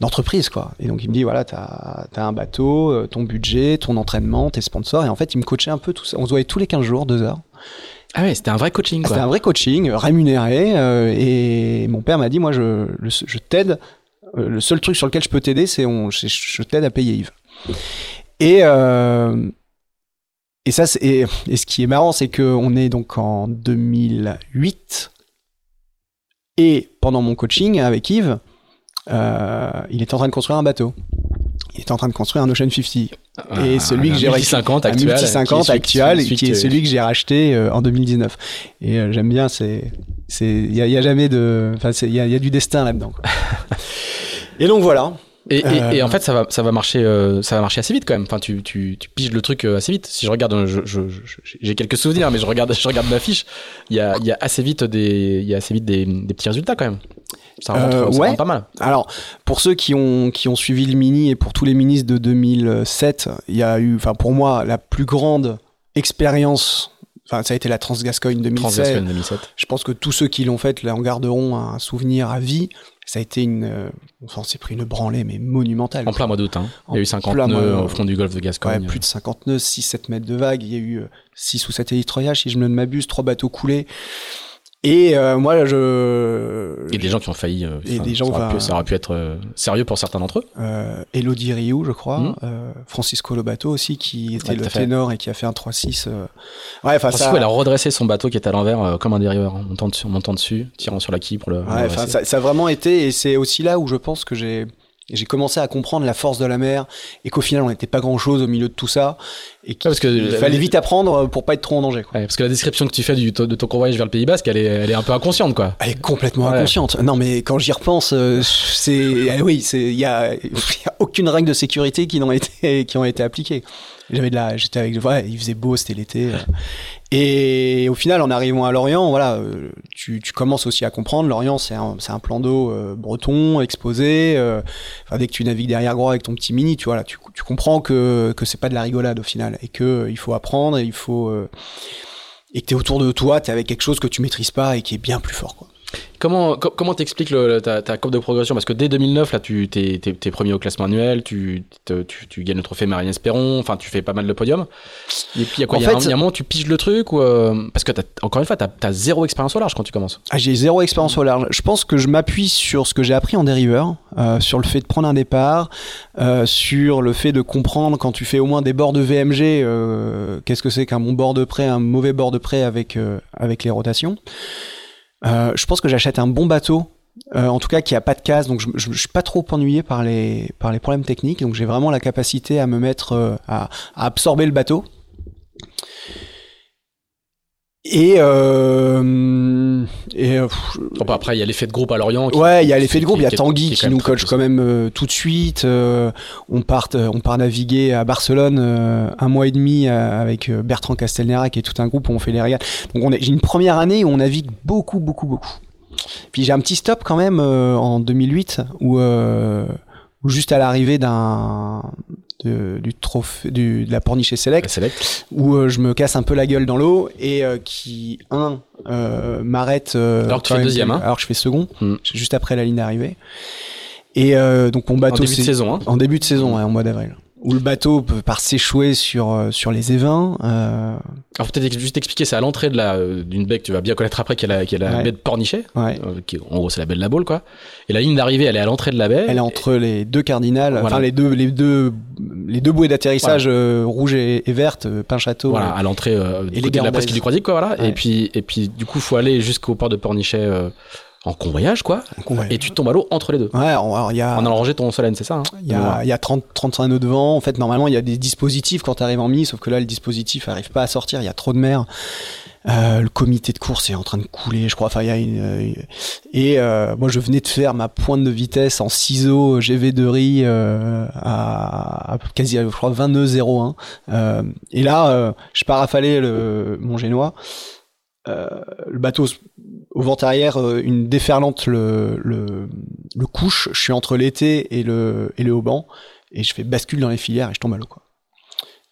d'entreprise, quoi. Et donc il me dit, voilà, t'as as un bateau, euh, ton budget, ton entraînement, tes sponsors, et en fait, il me coachait un peu tout ça. On se voyait tous les 15 jours, deux heures. Ah ouais, c'était un vrai coaching, quoi. C'était un vrai coaching, rémunéré, euh, et mon père m'a dit, moi, je, je t'aide. Le seul truc sur lequel je peux t'aider, c'est on, je t'aide à payer Yves. Et et ça, et, et, ce qui est marrant, c'est qu'on est donc en 2008 et pendant mon coaching avec Yves, euh, il était en train de construire un bateau. Il était en train de construire un Ocean 50. et celui que j'ai 50 actuel, multi 50 actuel, qui est celui que j'ai racheté euh, en 2019. Et euh, j'aime bien, c'est, c'est, il y a, y a, jamais de, enfin, il y a, du destin là-dedans. et donc voilà. Et, et, en euh. fait, ça va, ça va marcher, euh, ça va marcher assez vite quand même. Enfin, tu, tu, tu piges le truc euh, assez vite. Si je regarde, j'ai quelques souvenirs, mais je regarde, je regarde ma fiche. Il y a, il y a assez vite des, il y a assez vite des, des petits résultats quand même. Ça rentre, ouais. pas mal. Alors, pour ceux qui ont, qui ont suivi le mini et pour tous les ministres de 2007, il y a eu, enfin, pour moi, la plus grande expérience Enfin, ça a été la Transgascogne 2007. 2007. Je pense que tous ceux qui l'ont fait en garderont un souvenir à vie ça a été une, euh, on s'est pris une branlée mais monumentale. En plein mois d'août, hein. Il y a eu 50 nœuds au fond du golfe de Gascogne. Ouais, plus de 50 nœuds, 6-7 mètres de vagues. Il y a eu 6 euh, ou 7 élitroyages, si je ne m'abuse, trois bateaux coulés. Et euh, moi, je. Et des gens qui ont failli. Euh, et des gens, ça, aurait pu, ça aurait pu être euh, sérieux pour certains d'entre eux. Euh, Elodie Rioux, je crois. Mmh. Francisco Lobato aussi, qui était le ténor et qui a fait un 3-6. Ouais, Francisco, ça... il a redressé son bateau qui était à l'envers comme un dériveur, hein, montant, dessus, montant dessus, tirant sur la quille pour le. Ouais, ça, ça a vraiment été, et c'est aussi là où je pense que j'ai j'ai commencé à comprendre la force de la mer et qu'au final on n'était pas grand chose au milieu de tout ça et qu'il fallait vite apprendre pour pas être trop en danger. Quoi. parce que la description que tu fais du, de ton convoyage vers le Pays Basque, elle est, elle est un peu inconsciente quoi. Elle est complètement inconsciente. Non mais quand j'y repense, euh, c'est ah oui, c'est il y a, y a aucune règle de sécurité qui n'ont été qui ont été appliquées. J'avais de la, j'étais avec, ouais, il faisait beau, c'était l'été. Euh. Et au final, en arrivant à Lorient, voilà, euh, tu, tu commences aussi à comprendre. Lorient, c'est un, un plan d'eau euh, breton, exposé. enfin, dès que tu navigues derrière gros avec ton petit mini, tu vois, tu, comprends que, que c'est pas de la rigolade au final et que il faut apprendre et il faut, et que t'es autour de toi, t'es avec quelque chose que tu maîtrises pas et qui est bien plus fort, quoi. Comment co- comment t'expliques ta, ta courbe de progression? Parce que dès 2009, là, tu t'es, t'es premier au classement annuel, tu, te- tu, tu gagnes le trophée Marien Espéron, enfin, tu fais pas mal de podiums. Et puis, il y a quoi? En Il y, fait- y a un moment, tu piges le truc ou euh, Parce que, t'as- encore une fois, t'as as zéro expérience au large quand tu commences. Ah, j'ai zéro expérience au large. Je pense que je m'appuie sur ce que j'ai appris en dériveur, euh, sur le fait de prendre un départ, euh, sur le fait de comprendre quand tu fais au moins des bords de VMG, qu'est-ce que c'est qu'un bon bord de près, un mauvais bord de près avec, avec les rotations. Euh, je pense que j'achète un bon bateau. euh, en tout cas, qui a pas de casse, donc je, je, je suis pas trop ennuyé par les problèmes techniques, donc j'ai vraiment la capacité à me mettre euh, à absorber le bateau. Et, euh, et euh, pff, Bon, bah, après, il y a l'effet de groupe à Lorient. qui- Ouais, il y a l'effet de groupe, il y a qui est- Tanguy est qui, nous coach quand même euh, tout de suite. euh, on part, euh, on part naviguer à Barcelone euh, un mois et demi euh, avec Bertrand Castelnerac et tout un groupe où on fait les régates. Donc on est- j'ai une première année où on navigue beaucoup, beaucoup, beaucoup. Puis j'ai un petit stop quand même euh, en 2008 où, euh, où juste à l'arrivée d'un de, du trophée du, de la pornichet select Select. où euh, je me casse un peu la gueule dans l'eau et euh, qui un euh, m'arrête Alors que tu fais deuxième, hein. alors que je fais second Mm. juste après la ligne d'arrivée et donc mon En bateau début de saison, hein. en début de saison ouais, en mois d'avril où le bateau peut part s'échouer sur euh, sur les évins euh, Alors, peut-être juste expliquer, c'est à l'entrée de la, euh, d'une baie que tu vas bien connaître après, qui est la, qui est la Ouais. baie de Pornichet. ouais euh, qui en gros, c'est la baie de la Baule, quoi. Et la ligne d'arrivée, elle est à l'entrée de la baie. elle est entre les deux cardinales Voilà. enfin les deux les deux les deux bouées d'atterrissage euh, rouge et, et verte euh, pain château Voilà, à l'entrée euh, du les de la presqu'île du Croisic, quoi, voilà. Ouais. Et puis, et puis, du coup, faut aller jusqu'au port de Pornichet euh, en convoyage, quoi. Ouais, Et tu tombes à l'eau entre les deux. ouais alors y a En allant ranger ton Solène, c'est ça hein Il y a, il y a 30, 35 nœuds de vent. En fait, normalement, il y a des dispositifs quand tu arrives en mi, sauf que là, le dispositif arrive pas à sortir. Il y a trop de mer. Euh, le comité de course est en train de couler, je crois. Enfin, y a une, euh, et euh, moi, je venais de faire ma pointe de vitesse en ciseaux GV de riz euh, à, à quasi, je crois, 20 nœuds 01. Euh, et là, euh, je pars affaler le, mon génois. Euh, le bateau au vent arrière, euh, une déferlante le, le, le couche. Je suis entre l'été et le, et le haut-banc et je fais bascule dans les filières et je tombe à l'eau quoi.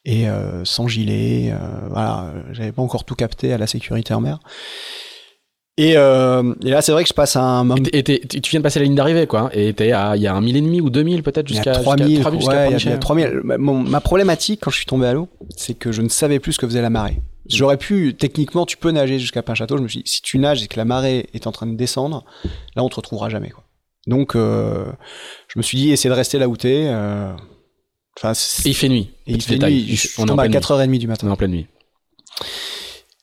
Et euh, sans gilet, euh, voilà, j'avais pas encore tout capté à la sécurité en mer. Et, euh, et là, c'est vrai que je passe un, Et et t'es- tu viens de passer la ligne d'arrivée, quoi. Et t'es à, il y a un mille et demi ou deux mille peut-être jusqu'à a jusqu'à 3000, 3000 jusqu'à ouais, il y a- Pornichet. il y a 3000. Ma, mon- ma problématique quand je suis tombé à l'eau, c'est que je ne savais plus ce que faisait la marée. J'aurais pu, techniquement, tu peux nager jusqu'à Pinchâteau. Je me suis dit, si tu nages et que la marée est en train de descendre, là, on te retrouvera jamais, quoi. Donc, euh, je me suis dit, essaie de rester là où t'es. euh, Enfin, Et il fait nuit. et il fait détail. nuit. Je, je on est en tombe à pleine nuit. 4h30 du On est matin. en pleine nuit.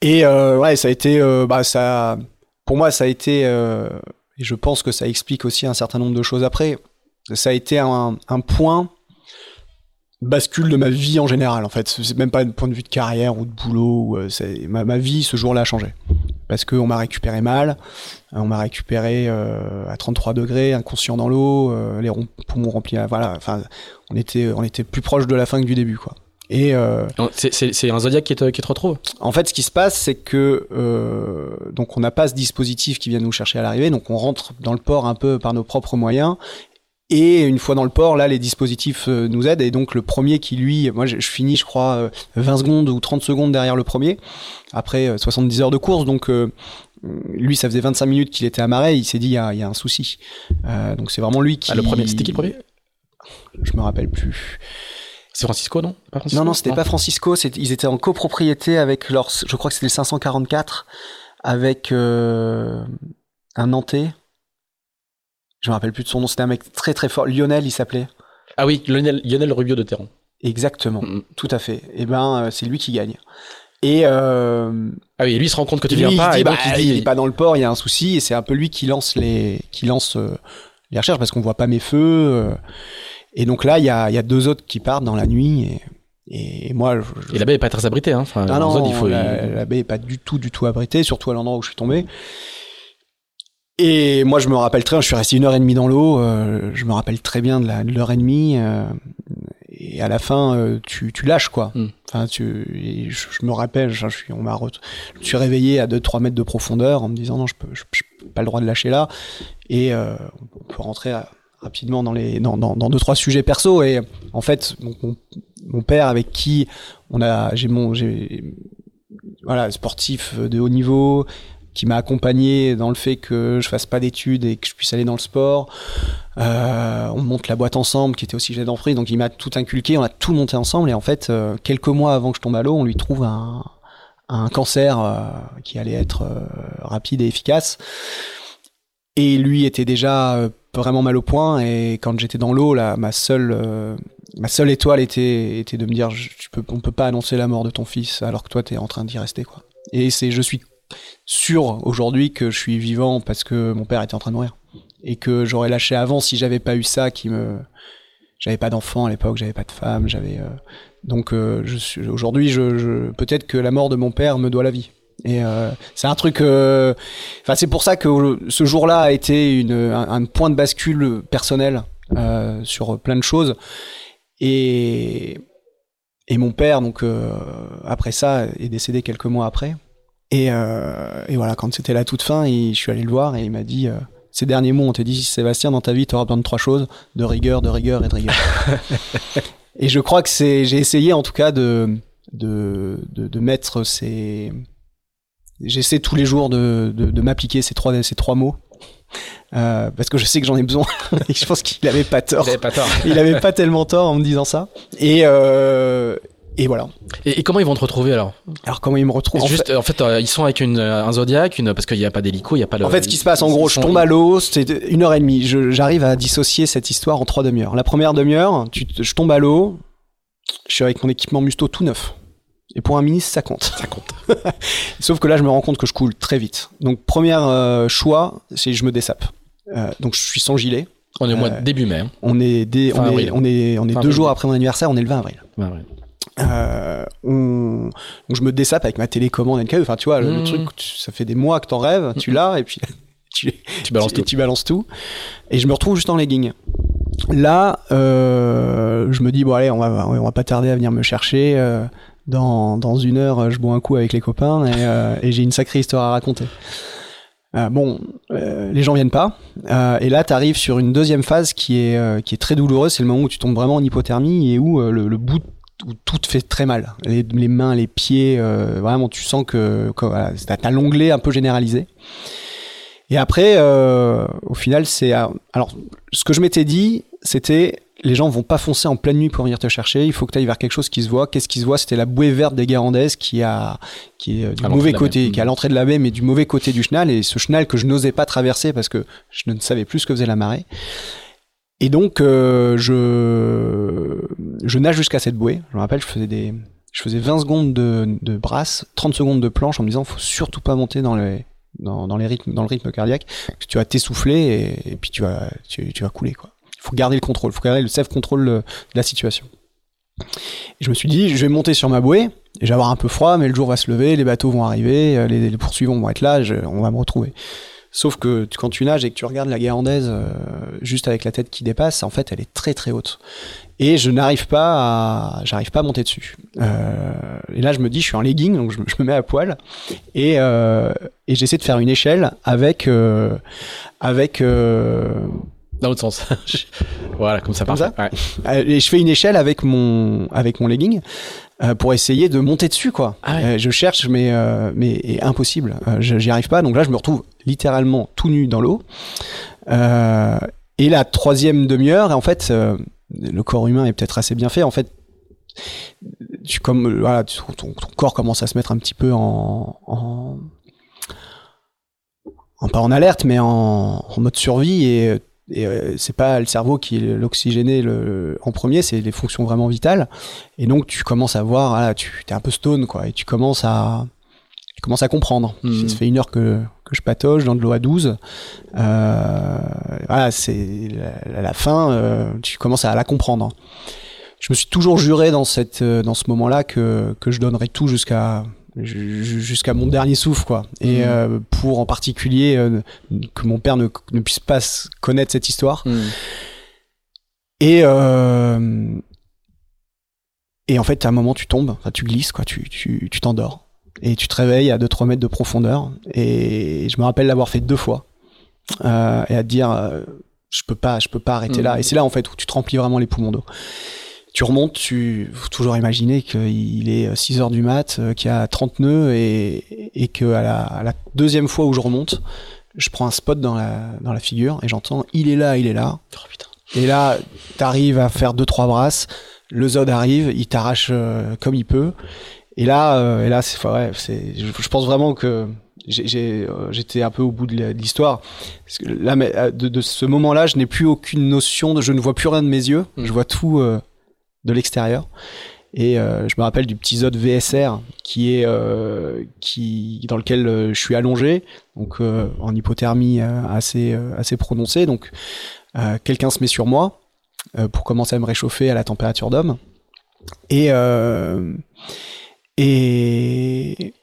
Et euh, ouais, ça a été, euh, bah, ça, pour moi, ça a été, euh, et je pense que ça explique aussi un certain nombre de choses après. Ça a été un, un point bascule de ma vie en général. En fait, c'est même pas un point de vue de carrière ou de boulot. ou, euh, c'est- ma, ma vie ce jour-là a changé parce qu'on m'a récupéré mal. On m'a récupéré euh, à 33 degrés, inconscient dans l'eau, euh, les poumons remplis. à- Voilà, enfin, on était, on était plus proche de la fin que du début, quoi. Et euh, C'est- C'est c'est un Zodiac qui te, qui te retrouve? En fait, ce qui se passe, c'est que euh, donc on n'a pas ce dispositif qui vient nous chercher à l'arrivée, donc on rentre dans le port un peu par nos propres moyens. Et une fois dans le port, là, les dispositifs euh, nous aident. Et donc le premier qui, lui, moi, je, je finis, je crois, euh, 20 secondes ou 30 secondes derrière le premier, après euh, 70 heures de course. Donc euh, lui, ça faisait 25 minutes qu'il était amarré. Il s'est dit, il y a, il y a un souci. Euh, donc c'est vraiment lui qui. Ah, le premier, c'était qui le premier? Je me rappelle plus. C'est Francisco, non? Pas Francisco? Non, non, c'était pas Francisco. Ils étaient en copropriété avec leur. Je crois que c'était le 544 avec euh, un Nantais. Je me rappelle plus de son nom. C'était un mec très très fort. Lionel, il s'appelait. Ah oui, Lionel, Lionel Rubio de Terran. Exactement. Mm. Tout à fait. Et ben, euh, c'est lui qui gagne. Et euh, Ah oui, et lui il se rend compte que tu lui, viens il pas, se dit, et donc bah, il dit. est pas dans le port. Il y a un souci. Et c'est un peu lui qui lance les, qui lance euh, les recherches parce qu'on voit pas mes feux. euh. et donc là, il y a, il y a deux autres qui partent dans la nuit. Et, et moi, je- Et la baie est pas très abritée, hein. Enfin, Ah non, zone, il faut. la, la baie est pas du tout, du tout abritée, surtout à l'endroit où je suis tombé. Et moi, je me rappelle très bien, je suis resté une heure et demie dans l'eau, euh, je me rappelle très bien de la- de l'heure et demie, euh, et à la fin, euh, tu, tu lâches, quoi. Mm. Enfin, tu, je, je me rappelle, je, je suis, on m'a je me suis réveillé à 2-3 mètres de profondeur en me disant non, je peux, je, pas le droit de lâcher là. Et euh, on peut rentrer rapidement dans les dans, dans, dans deux trois sujets perso et en fait donc mon, mon père avec qui on a j'ai mon j'ai voilà sportif de haut niveau qui m'a accompagné dans le fait que je fasse pas d'études et que je puisse aller dans le sport. Euh, on monte la boîte ensemble, qui était aussi chef d'entreprise, donc il m'a tout inculqué, on a tout monté ensemble et en fait, euh, quelques mois avant que je tombe à l'eau, on lui trouve un, cancer euh, qui allait être rapide et efficace. Et lui était déjà vraiment mal au point et quand j'étais dans l'eau, ma seule ma seule étoile était de me dire je, peux on peut pas annoncer la mort de ton fils alors que toi tu es en train d'y rester. Et c'est je suis sûr aujourd'hui que je suis vivant parce que mon père était en train de mourir et que j'aurais lâché avant si j'avais pas eu ça qui me j'avais pas d'enfant à l'époque, j'avais pas de femme, j'avais euh... donc euh, aujourd'hui je, peut-être que la mort de mon père me doit la vie. Et euh, c'est un truc. Enfin, c'est pour ça que ce jour-là a été un, un, point de bascule personnel sur plein de choses. Et et mon père, donc après ça, est décédé quelques mois après. Et, et voilà, quand c'était la toute fin, et je suis allé le voir et il m'a dit ces derniers mots, on te dit, Sébastien, dans ta vie, tu auras besoin de trois choses, de rigueur, de rigueur et de rigueur. et je crois que c'est, j'ai essayé en tout cas de, de, de, de mettre ces, j'essaie tous les jours de, de, de m'appliquer ces trois, ces trois mots. Euh, parce que je sais que j'en ai besoin. et je pense qu'il avait pas tort. Il avait pas tort. il avait pas tellement tort en me disant ça. Et, euh, et voilà. Et, et, comment ils vont te retrouver alors Alors comment ils me retrouvent en Juste, fait, en fait, euh, ils sont avec une, un Zodiac, une, parce qu'il n'y a pas d'hélico, il n'y a pas le. En fait, ce qui se passe, en gros, je tombe à l'eau, c'est une heure et demie. J'arrive à dissocier cette histoire en trois demi-heures. La première demi-heure, je tombe à l'eau, je suis avec mon équipement Musto tout neuf. Et pour un ministre, ça compte. Ça compte. Sauf que là, je me rends compte que je coule très vite. Donc, premier euh, choix, c'est je me dessape. Euh, donc, je suis sans gilet. On est au mois de début mai. Hein. On est, dès, on, est, on est, on est, deux avril. jours après mon anniversaire, on est le 20 avril. 20 avril. Euh, on... Donc je me dessape avec ma télécommande NKE. Enfin, tu vois, le, Mmh. le truc, tu- ça fait des mois que t'en rêves, tu l'as, et puis tu, Tu balances tu, tout. tu balances tout. Et je me retrouve juste en legging. Là, euh, je me dis, bon, allez, on va, on va pas tarder à venir me chercher. euh, dans, dans une heure, je bois un coup avec les copains et, euh, et j'ai une sacrée histoire à raconter. Euh, bon, euh, les gens viennent pas. Euh, et là, tu arrives sur une deuxième phase qui est, qui est très douloureuse. C'est le moment où tu tombes vraiment en hypothermie et où le, le bout où tout te fait très mal. Les, les mains, les pieds, euh, vraiment, tu sens que, que voilà, t'as l'onglet un peu généralisé. Et après, euh, au final, c'est euh, alors ce que je m'étais dit, c'était les gens vont pas foncer en pleine nuit pour venir te chercher. Il faut que tu ailles vers quelque chose qui se voit. Qu'est-ce qui se voit? C'était la bouée verte des Guérandaises qui a qui est euh, du À mauvais côté, baie. qui est à l'entrée de la baie, mais du mauvais côté du chenal. Et ce chenal que je n'osais pas traverser parce que je ne savais plus ce que faisait la marée. Et donc euh, je je nage jusqu'à cette bouée. Je me rappelle, je faisais des je faisais 20 secondes de, de brasse, 30 secondes de planche en me disant faut surtout pas monter dans les dans, dans les rythmes dans le rythme cardiaque parce que tu vas t'essouffler et, puis tu vas tu, vas couler. Il faut garder le contrôle, il faut garder le self contrôle de la situation. Je me suis dit je vais monter sur ma bouée et avoir un peu froid mais le jour va se lever, les bateaux vont arriver, euh, les, poursuivants vont être là, on va me retrouver. Sauf que quand tu nages et que tu regardes la guérandaise euh, juste avec la tête qui dépasse, en fait, elle est très très haute. Et je n'arrive pas à, j'arrive pas à monter dessus. Euh, et là, je me dis, je suis en legging, donc je, me- je me mets à poil et, euh, et j'essaie de faire une échelle avec euh, avec Dans l'autre sens. voilà, comme ça. Comme. Ouais. euh, et je fais une échelle avec mon avec mon legging euh, pour essayer de monter dessus quoi. Ah ouais. Euh, je cherche mais euh, mais impossible. J'y arrive pas donc là je me retrouve littéralement tout nu dans l'eau. Et la troisième demi-heure en fait le corps humain est peut-être assez bien fait en fait. Tu comme voilà ton, ton corps commence à se mettre un petit peu en, en en- pas en alerte mais en, en mode survie et et euh, c'est pas le cerveau qui est l'oxygéné le, en premier, c'est les fonctions vraiment vitales. Et donc tu commences à voir, voilà, tu es un peu stone quoi, et tu commences à tu commences à comprendre. Mhm. Ça fait une heure que, que je patauge dans de l'eau à 12. Euh, voilà, c'est la, la fin, euh, tu commences à la comprendre. Je me suis toujours juré dans cette euh, dans ce moment-là que que je donnerais tout jusqu'à ju- jusqu'à mon dernier souffle quoi. Et Mhm. euh, pour en particulier euh, que mon père ne, ne puisse pas connaître cette histoire. Hmm. et euh, et en fait à un moment tu tombes tu glisses quoi. Tu tu tu t'endors. Et tu te réveilles à 2-3 mètres de profondeur. Et je me rappelle l'avoir fait deux fois. Et à te dire je peux pas je peux pas arrêter Mhm. là. Et c'est là en fait où tu te remplis vraiment les poumons d'eau tu remontes, tu faut toujours imaginer qu'il est 6 heures du mat, euh, qu'il y a 30 nœuds et, et que à la, à la deuxième fois où je remonte, je prends un spot dans la, dans la figure et j'entends il est là, il est là. Oh. Et là, t'arrives à faire deux trois brasses, le Zod arrive, il t'arrache euh, comme il peut. Et là, euh, et là, c'est ouais, c'est. Je, je pense vraiment que euh, j'étais un peu au bout de l'histoire. Là, euh, de, de ce moment-là, je n'ai plus aucune notion de, je ne vois plus rien de mes yeux. Mm. Je vois tout euh, de l'extérieur. Et euh, je me rappelle du petit Zod VSR qui est euh, qui dans lequel euh, je suis allongé, donc en hypothermie assez assez prononcée. Donc quelqu'un se met sur moi pour commencer à me réchauffer à la température d'homme. Et et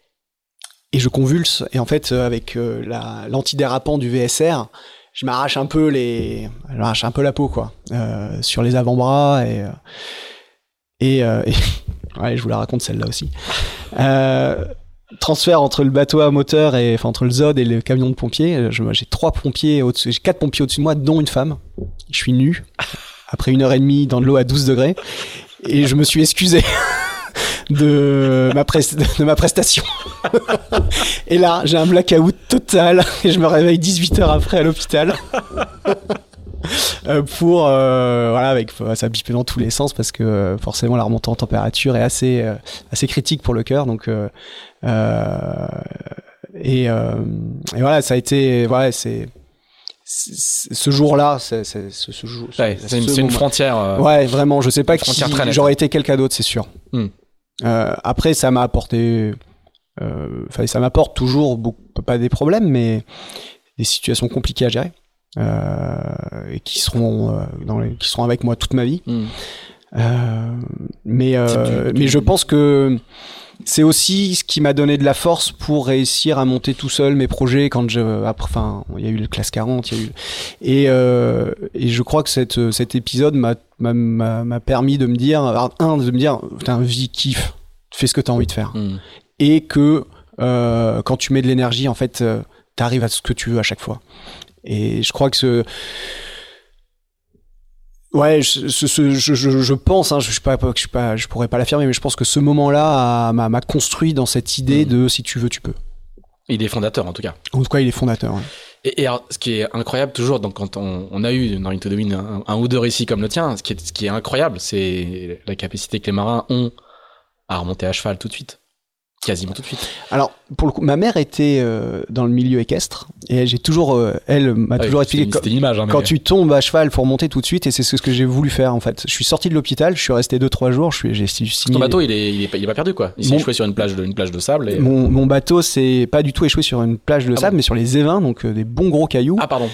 et je convulse. Et en fait, avec la- l'antidérapant du VSR, je m'arrache un peu les, un peu la peau quoi, euh, sur les avant-bras et euh, et, euh, je vous la raconte celle-là aussi. Transfert entre le bateau à moteur et entre le Zod et le camion de pompiers. J'ai trois pompiers au-dessus, j'ai quatre pompiers au-dessus de moi, dont une femme. Je suis nu après une heure et demie dans de l'eau à 12 degrés et je me suis excusé de ma, de ma prestation. et là, j'ai un blackout total et je me réveille 18 heures après à l'hôpital. Euh, pour euh, voilà avec ça bipait dans tous les sens parce que euh, forcément la remontée en température est assez euh, assez critique pour le cœur donc euh, et, et voilà ça a été voilà c'est ce jour-là c'est c'est- ce, ce jour Ouais, ce- c'est une, frontière. Ouais, vraiment, je sais pas qui j'aurais été quelqu'un d'autre, c'est sûr. Hmm. Euh, après, ça m'a apporté, euh, enfin, ça m'apporte toujours beaucoup, pas des problèmes, mais des situations compliquées à gérer euh, et qui seront, dans les- qui seront avec moi toute ma vie. hmm. Mais mais je pense que c'est aussi ce qui m'a donné de la force pour réussir à monter tout seul mes projets quand je après enfin il y a eu le classe 40 il y a eu et euh, et je crois que cette cet épisode m'a permis de me dire un de me dire putain vie kiffe fais ce que tu as envie de faire Hmm. et que euh, quand tu mets de l'énergie en fait euh, t'arrives à ce que tu veux à chaque fois et je crois que ce Ouais, je, je, je, je pense, hein, je, suis pas, je, suis pas, je pourrais pas l'affirmer, mais je pense que ce moment-là m'a construit dans cette idée Mhm. de si tu veux, tu peux. Il est fondateur en tout cas. En tout cas, il est fondateur. ouais. Et, et alors, ce qui est incroyable toujours, donc, quand on, on a eu dans Into the Wind un, un ou deux récits comme le tien, ce qui est, ce qui est incroyable, c'est la capacité que les marins ont à remonter à cheval tout de suite. Quasiment tout de suite. Alors, pour le coup, ma mère était euh, dans le milieu équestre et j'ai toujours, euh, elle m'a Ouais, toujours expliqué image. Hein, quand tu tombes à cheval, faut remonter tout de suite et c'est ce que j'ai voulu faire en fait. Je suis sorti de l'hôpital, je suis resté 2-3 jours, je suis, j'ai signé. Ton bateau, il est, il est, pas, il est pas perdu quoi. Il s'est échoué sur une plage de, une plage de sable. Et... Mon, mon bateau, c'est pas du tout échoué sur une plage de Ah sable, bon mais sur les évins, donc euh, des bons gros cailloux. Ah pardon.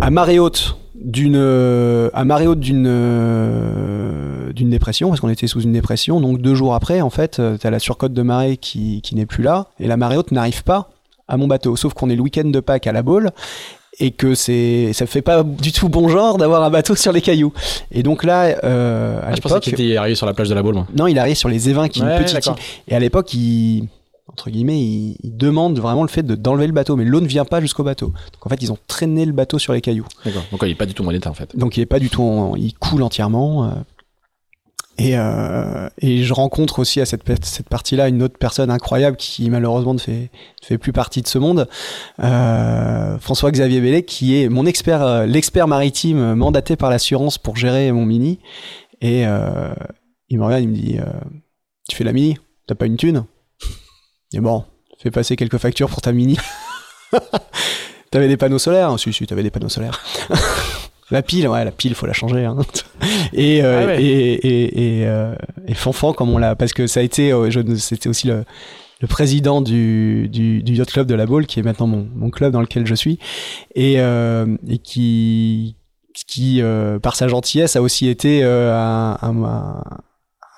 à marée haute d'une euh, à marée haute d'une euh, d'une dépression parce qu'on était sous une dépression donc deux jours après en fait euh, t'as la surcote de marée qui, qui n'est plus là et la marée haute n'arrive pas à mon bateau sauf qu'on est le week-end de Pâques à la Baule et que c'est ça fait pas du tout bon genre d'avoir un bateau sur les cailloux et donc là euh, à Ah, je pensais qu'il était arrivé sur la plage de la Baule. moi. non il arrive sur les évins qui est Ouais, une petite île et à l'époque il entre guillemets, il, il demande vraiment le fait de- d'enlever le bateau, mais l'eau ne vient pas jusqu'au bateau. Donc en fait, ils ont traîné le bateau sur les cailloux. D'accord. Donc il est pas du tout en bon état en fait. Donc il est pas du tout, en- il coule entièrement. euh, et, euh, et je rencontre aussi à cette, cette partie-là une autre personne incroyable qui malheureusement ne fait, ne fait plus partie de ce monde, euh, François-Xavier Bellet, qui est mon expert, l'expert maritime mandaté par l'assurance pour gérer mon mini. Et euh, il me regarde, il me dit, tu fais la mini, t'as pas une thune? Et bon, fais passer quelques factures pour ta mini. T'avais des panneaux solaires Si, si, t'avais des panneaux solaires. la pile, ouais, la pile, faut la changer. hein. Et, euh, Ah ouais. et, et, et, euh, et Fanfan, comme on l'a. Parce que ça a été. euh, C'était aussi le, le président du, du, du Yacht Club de la Baule, qui est maintenant mon, mon club dans lequel je suis. Et, euh, et qui. qui euh, par sa gentillesse, a aussi été euh, un, un-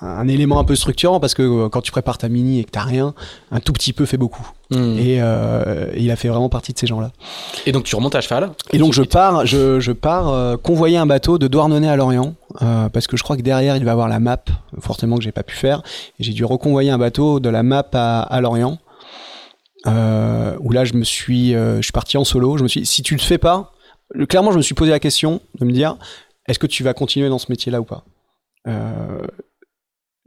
un- élément un peu structurant parce que euh, quand tu prépares ta mini et que t'as rien, un tout petit peu fait beaucoup. Hmm. Et euh, il a fait vraiment partie de ces gens-là. Et donc tu remontes à cheval. Et donc je pars, je, je pars euh, convoyer un bateau de Douarnenez à Lorient euh, parce que je crois que derrière il va avoir la map, fortement que j'ai pas pu faire. J'ai dû reconvoyer un bateau de la map à, à Lorient. Où là je me suis, je suis parti en solo. Je me suis, dit, si tu le fais pas, clairement je me suis posé la question de me dire, est-ce que tu vas continuer dans ce métier-là ou pas?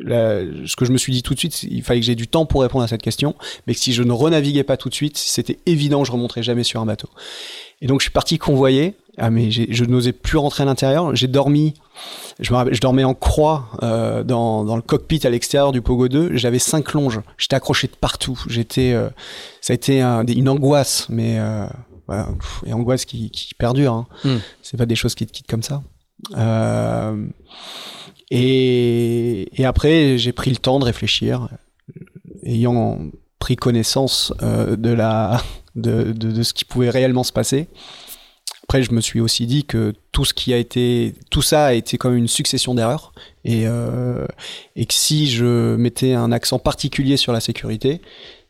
Euh, ce que je me suis dit tout de suite, il fallait que j'ai du temps pour répondre à cette question, mais que si je ne renaviguais pas tout de suite, c'était évident que je remonterais jamais sur un bateau. Et donc je suis parti convoyer. Ah mais je n'osais plus rentrer à l'intérieur. J'ai dormi, je, me rappelle, je dormais en croix euh, dans, dans, le cockpit à l'extérieur du Pogo 2. J'avais cinq longes. J'étais accroché de partout. J'étais, euh, ça a été une angoisse, mais euh, voilà, et angoisse qui, qui perdure. Hein. Hmm. C'est pas des choses qui te quittent comme ça. Euh, et, après, j'ai pris le temps de réfléchir, ayant pris connaissance euh, de la de, de, ce qui pouvait réellement se passer. Après, je me suis aussi dit que tout ce qui a été, tout ça a été comme une succession d'erreurs, et, euh, et que si je mettais un accent particulier sur la sécurité,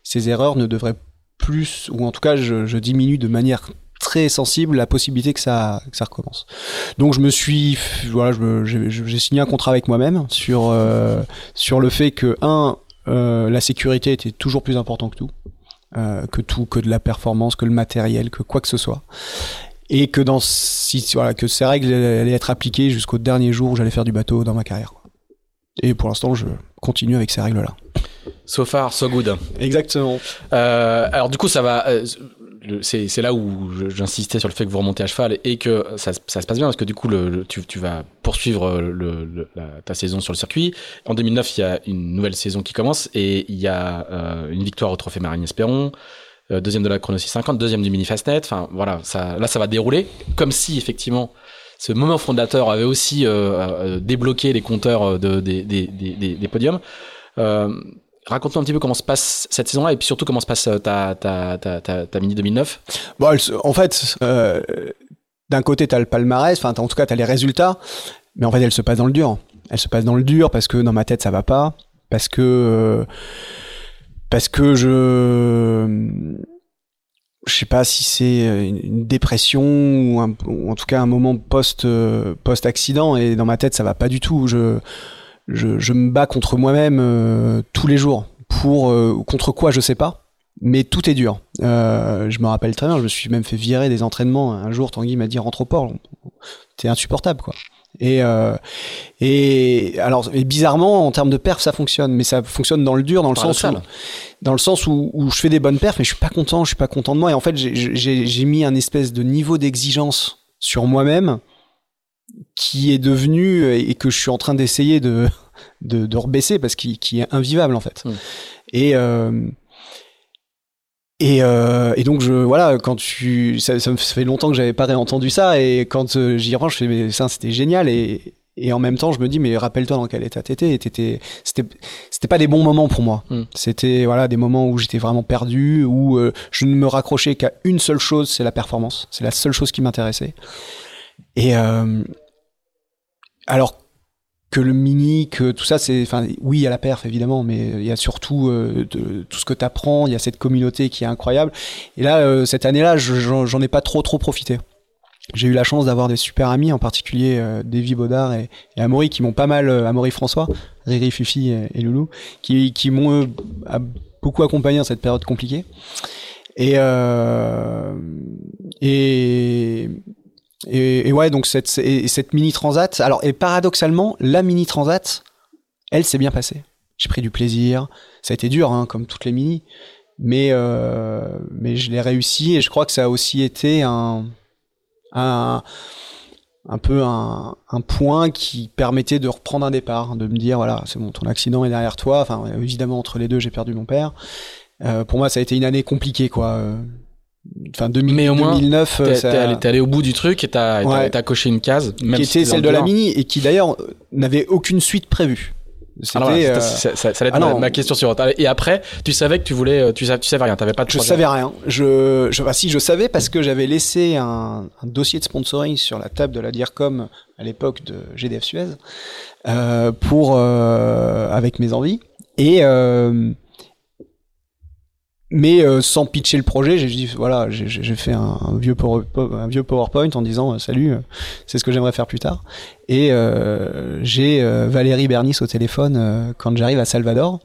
ces erreurs ne devraient plus, ou en tout cas, je, je diminue de manière très sensible la possibilité que ça, que ça recommence. Donc je me suis, voilà, j'ai signé un contrat avec moi-même sur euh, sur le fait que un, euh, la sécurité était toujours plus important que tout, euh, que tout, que de la performance, que le matériel, que quoi que ce soit, et que dans si voilà que ces règles allaient être appliquées jusqu'au dernier jour où j'allais faire du bateau dans ma carrière. Et pour l'instant, je continue avec ces règles-là. So far, so good. Exactement. alors du coup, ça va c'est là où j'insistais sur le fait que vous remontez à cheval et que ça, se passe bien parce que du coup le, tu, tu, vas poursuivre le, ta saison sur le circuit. En 2009, il y a une nouvelle saison qui commence et il y a euh, une victoire au Trophée Marine Espéron, euh, deuxième de la Chrono 650, deuxième du Mini Fastnet. Enfin voilà, ça, là ça va dérouler comme si effectivement ce moment fondateur avait aussi euh, débloqué les compteurs de, des, des, des, des podiums. Raconte-nous un petit peu comment se passe cette saison-là et puis surtout comment se passe euh, ta, ta, ta, mini 2009. Bon, en fait, euh, d'un côté, tu as le palmarès, enfin, en tout cas, tu as les résultats, mais en fait, elle se passe dans le dur. Elle se passe dans le dur parce que dans ma tête, ça va pas, parce que. Euh, parce que je. Je sais pas si c'est une dépression ou, en tout cas un moment post post accident et dans ma tête ça va pas du tout. Je, je me bats contre moi-même euh, tous les jours. Pour euh, contre quoi, je sais pas. Mais tout est dur. Euh, je me rappelle très bien, je me suis même fait virer des entraînements. Un jour, Tanguy m'a dit rentre au port. T'es insupportable, quoi. Et, et alors, et bizarrement, en termes de perf, ça fonctionne, mais ça fonctionne dans le dur, dans le sens où, dans le sens où, où, je fais des bonnes perfs, mais je suis pas content, je suis pas content de moi. Et en fait, j'ai mis un espèce de niveau d'exigence sur moi-même qui est devenu et que je suis en train d'essayer de, de, de rebaisser parce qu'il qui est invivable en fait. Et euh, et, euh, et, donc je voilà quand tu ça, ça, fait longtemps que j'avais pas réentendu ça et quand euh, j'y reviens je fais mais ça c'était génial et et en même temps je me dis mais rappelle-toi dans quel état t'étais c'était c'était c'était pas des bons moments pour moi mm. c'était voilà des moments où j'étais vraiment perdu où euh, je ne me raccrochais qu'à une seule chose c'est la performance c'est la seule chose qui m'intéressait et euh, alors que le mini, que tout ça, c'est, enfin, oui, il y a la perf évidemment, mais il y a surtout euh, de, tout ce que tu apprends. Il y a cette communauté qui est incroyable. Et là, euh, cette année-là, j'en ai pas trop trop profité. J'ai eu la chance d'avoir des super amis, en particulier euh, Davy Baudard et, et Amaury, qui m'ont pas mal, euh, Amaury François, Riri Fufi et, Loulou, qui, qui m'ont beaucoup accompagné dans cette période compliquée. Et, et et, ouais, donc cette, mini transat. Alors, et paradoxalement, la mini transat, elle s'est bien passée. J'ai pris du plaisir. Ça a été dur, hein, comme toutes les mini, mais euh, mais je l'ai réussi et je crois que ça a aussi été un un, un peu un, point qui permettait de reprendre un départ, de me dire voilà, c'est bon, ton accident est derrière toi. Enfin, évidemment, entre les deux, j'ai perdu mon père. Euh, pour moi, ça a été une année compliquée, quoi. Enfin, 2000, mais au moins, 2009, t'es, ça... allé, allé, au bout du truc et t'as, ouais. coché une case, même qui était celle de la mini et qui d'ailleurs n'avait aucune suite prévue. C'était, Alors voilà, euh... ça, ça, ça, allait être ah ma, question sur et après tu savais que tu voulais euh, tu, tu savais rien t'avais pas de je savais rien. Je je bah, si je savais parce que j'avais laissé un, un, dossier de sponsoring sur la table de la DIRCOM à l'époque de GDF Suez euh, pour euh, avec mes envies. Et mais euh, sans pitcher le projet, j'ai dit voilà, j'ai fait un, vieux un vieux PowerPoint en disant euh, salut, euh, c'est ce que j'aimerais faire plus tard. Et j'ai Valérie Bernis au téléphone quand j'arrive à Salvador.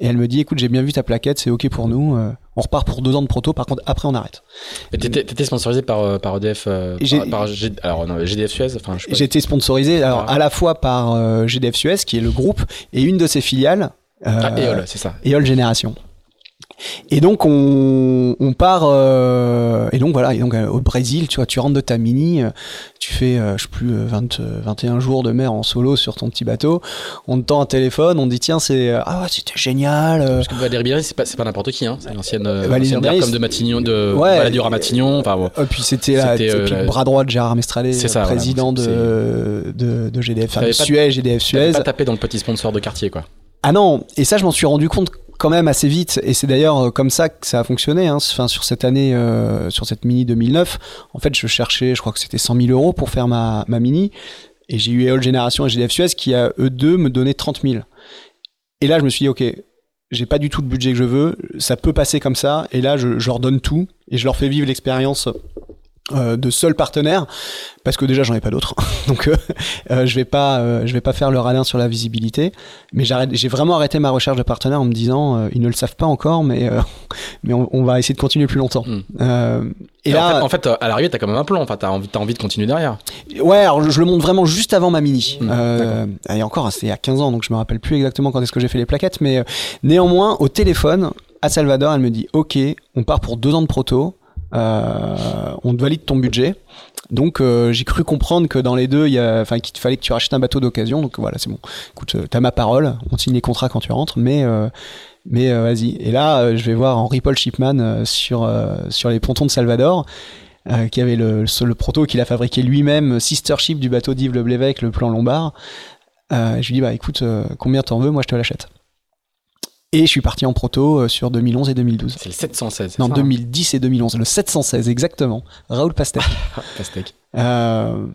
Et elle me dit, écoute, j'ai bien vu ta plaquette, c'est ok pour nous. euh, on repart pour deux ans de proto. Par contre, après, on arrête. T'étais, sponsorisé par, euh, par EDF, euh, par, par G- alors, non, GDF Suez, enfin, je sais pas. J'ai été sponsorisé alors, Ah. à la fois par euh, GDF Suez, qui est le groupe, et une de ses filiales. euh, Ah, Eole, c'est ça. Eole Génération. Et donc on, on part euh, et donc voilà et donc euh, au Brésil tu vois tu rentres de ta mini euh, tu fais je sais plus euh, 20, euh, 21 jours de mer en solo sur ton petit bateau on te tend un téléphone on te dit tiens c'est ah ouais c'était génial Parce que Valérie Bierry, c'est pas, c'est pas n'importe qui, hein. C'est l'ancienne, comme de Matignon, de Ouais. À Matignon. Enfin, bon. et puis c'était là le bras droit de Gérard Mestralé ça, président de, de de GDF enfin, de Suez GDF Tu Suez pas tapé dans le petit sponsor de quartier, quoi. Ah non, et ça je m'en suis rendu compte quand même assez vite, et c'est d'ailleurs euh, comme ça que ça a fonctionné. Hein. Sur cette année, euh, sur cette mini 2009, en fait, je cherchais, je crois que c'était 100 000 euros pour faire ma, ma mini, et j'ai eu Eol Génération et GDF Suez qui à eux deux me donnaient 30 000. Et là, je me suis dit, ok, j'ai pas du tout le budget que je veux, ça peut passer comme ça, et là, je leur donne tout, et je leur fais vivre l'expérience. Euh, de seul partenaire parce que déjà j'en ai pas d'autres donc euh, euh, je vais pas euh, je vais pas faire le radin sur la visibilité mais j'arrête j'ai vraiment arrêté ma recherche de partenaire en me disant euh, ils ne le savent pas encore mais euh, mais on, on va essayer de continuer plus longtemps Mm. Euh, et Et là en fait, en fait, à l'arrivée, t'as quand même un plan. Enfin, t'as envie, t'as envie de continuer derrière. ouais alors je, je le montre vraiment juste avant ma mini Mm, euh, et encore c'était il y a 15 ans donc je me rappelle plus exactement quand est-ce que j'ai fait les plaquettes mais euh, néanmoins au téléphone à Salvador elle me dit ok on part pour deux ans de proto euh, on te valide ton budget donc euh, j'ai cru comprendre que dans les deux, il y a, enfin qu'il fallait que tu rachètes un bateau d'occasion. Donc voilà, c'est bon. Écoute, euh, t'as ma parole. On signe les contrats quand tu rentres, mais mais vas-y. Et là, je vais voir Henri Paul Shipman sur sur les pontons de Salvador. qui avait le, le, proto qu'il a fabriqué lui-même, sister ship du bateau d'Yves Le Blévec, le plan Lombard. Je lui dis bah écoute, combien t'en veux? Moi, je te l'achète. Et je suis parti en proto euh, sur 2011 et 2012. C'est le 716. c'est Non, ça, hein 2010 et 2011, le 716 exactement. Raoul Pastel. Pastèque. Euh,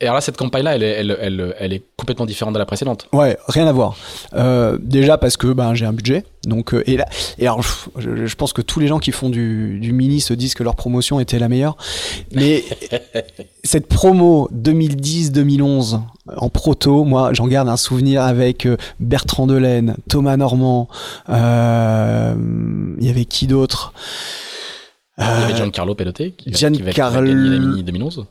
Et alors là, cette campagne-là, elle, est- elle, elle, elle est complètement différente de la précédente. Ouais, rien à voir. Euh, déjà parce que ben j'ai un budget, donc euh, et là et alors je, je pense que tous les gens qui font du, du mini se disent que leur promotion était la meilleure, mais cette promo 2010-2011 en proto, moi j'en garde un souvenir avec euh, Bertrand Delaine, Thomas Normand, euh, il y avait qui d'autre? Il y avait Giancarlo Pelote qui, Giancarlo- qui va, Mini 2011.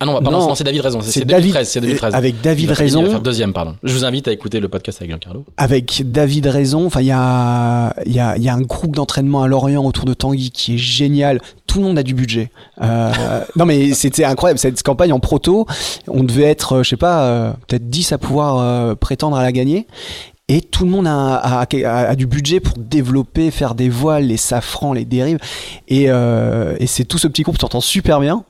Ah non, pardon, Non. c'est David Raison. C'est C'est c'est David- 2013. C'est 2013. avec David Raison. faire deuxième, pardon. Je vous invite à écouter le podcast avec Giancarlo. avec David Raison. Enfin, il y a, il y, a, il y a un groupe d'entraînement à Lorient autour de Tanguy qui est génial. Tout le monde a du budget. Euh, non, mais c'était incroyable. Cette campagne en proto, on devait être, euh, je sais pas, euh, peut-être 10 à pouvoir euh, prétendre à la gagner. Et tout le monde a, a- a- a du budget pour développer, faire des voiles, les safrans, les dérives. Et, euh, et c'est tout ce petit groupe qui s'entend super bien.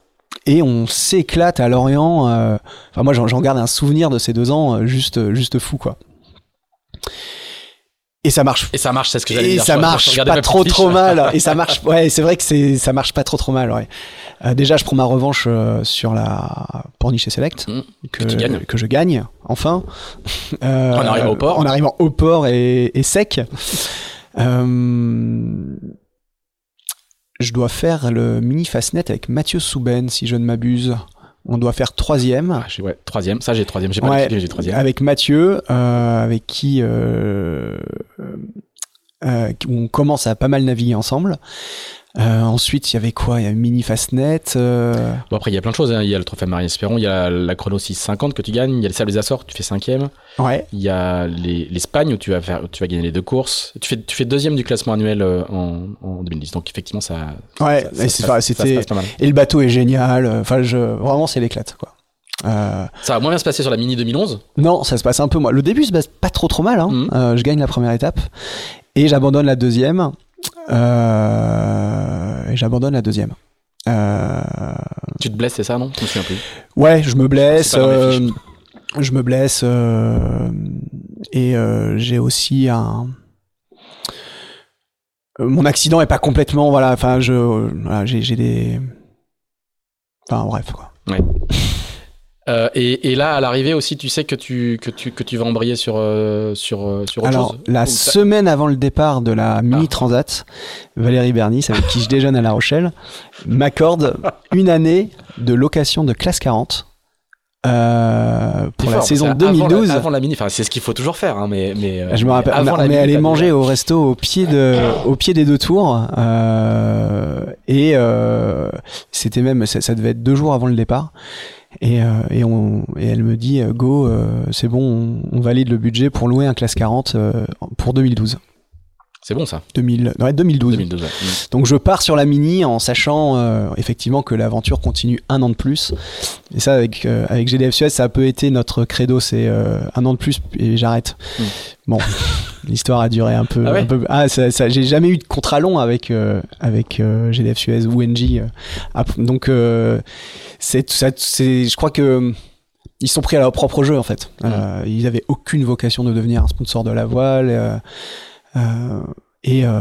Et on s'éclate à Lorient. euh, Enfin, moi, j'en garde un souvenir de ces deux ans euh, juste, juste fou, quoi. Et ça marche. Et ça marche, c'est ce que j'allais Et dire. ça Je- je marche pas trop trop mal. Et ça marche. Ouais, c'est vrai que c'est ça marche pas trop trop mal. Ouais. Euh, déjà, je prends ma revanche euh, sur la Pornichet Select Mmh. que, gagnes. que je gagne enfin. Euh, En arrivant au port. En arrivant au port et, et sec. Je dois faire le mini Fastnet avec Mathieu Souben, si je ne m'abuse. On doit faire troisième. Ah, ouais, troisième. Ça, j'ai troisième. J'ai pas Ouais, ouais, j'ai troisième. avec Mathieu, euh, avec qui euh, euh, on commence à pas mal naviguer ensemble. Euh, ensuite, il y avait quoi? Il y a Mini Fastnet. euh, Bon, après, il y a plein de choses. hein. Il y a le trophée Marie Espéron, il y a la chrono 650 que tu gagnes, il y a les Sables des Açores, tu fais cinquième. Ouais. Il y a les- l'Espagne où tu vas faire, où tu vas gagner les deux courses. Tu fais, tu fais deuxième du classement annuel euh, en, en 2010. Donc effectivement, ça. Ouais, c'était passe pas mal. et le bateau est génial. Enfin, je vraiment c'est l'éclate quoi. Euh, Ça va moins bien se passer sur la Mini 2011. non, ça se passe un peu moins. Le début se passe pas trop trop mal. Hein. Euh, je gagne la première étape et j'abandonne la deuxième. Euh, et j'abandonne la deuxième. Euh, Tu te blesses, c'est ça, non? Je me souviens plus. Ouais, je me blesse. Euh, je me blesse et j'ai aussi un. Mon accident est pas complètement voilà. Enfin, je voilà, j'ai j'ai des. Enfin bref quoi. Euh, et, et là, à l'arrivée aussi, tu sais que tu, que tu, que tu vas embrayer sur, euh, sur, euh, sur autre Alors chose la semaine avant le départ de la mini Ah. transat, Valérie Bernis avec qui je déjeune à La Rochelle m'accorde une année de location de classe 40 euh, pour la fort, saison parce que 2012. Avant, la- avant la mini, enfin, c'est ce qu'il faut toujours faire, hein, mais, mais je me rappelle, avant on, la est allé manger au resto au pied de, au pied des deux tours, euh, et euh, c'était même, ça, ça devait être deux jours avant le départ. Et, euh, et, elle me dit, euh, go, euh, c'est bon, on, on valide le budget pour louer un classe 40 euh, pour 2012. C'est bon ça. 2000, ouais, 2012. 2012. ouais. Mm. Donc je pars sur la mini en sachant euh, effectivement que l'aventure continue un an de plus. Et ça avec euh, avec GDF Suez ça a peu été notre credo, c'est euh, un an de plus et j'arrête. Mm. Bon, l'histoire a duré un peu. Ah ouais un peu- ah, ça, ça- j'ai jamais eu de contrat long avec avec GDF Suez ou ap- donc c'est ça, c'est je crois que ils sont pris à leur propre jeu en fait. Euh, ils avaient aucune vocation de devenir un sponsor de la voile. euh, et, euh,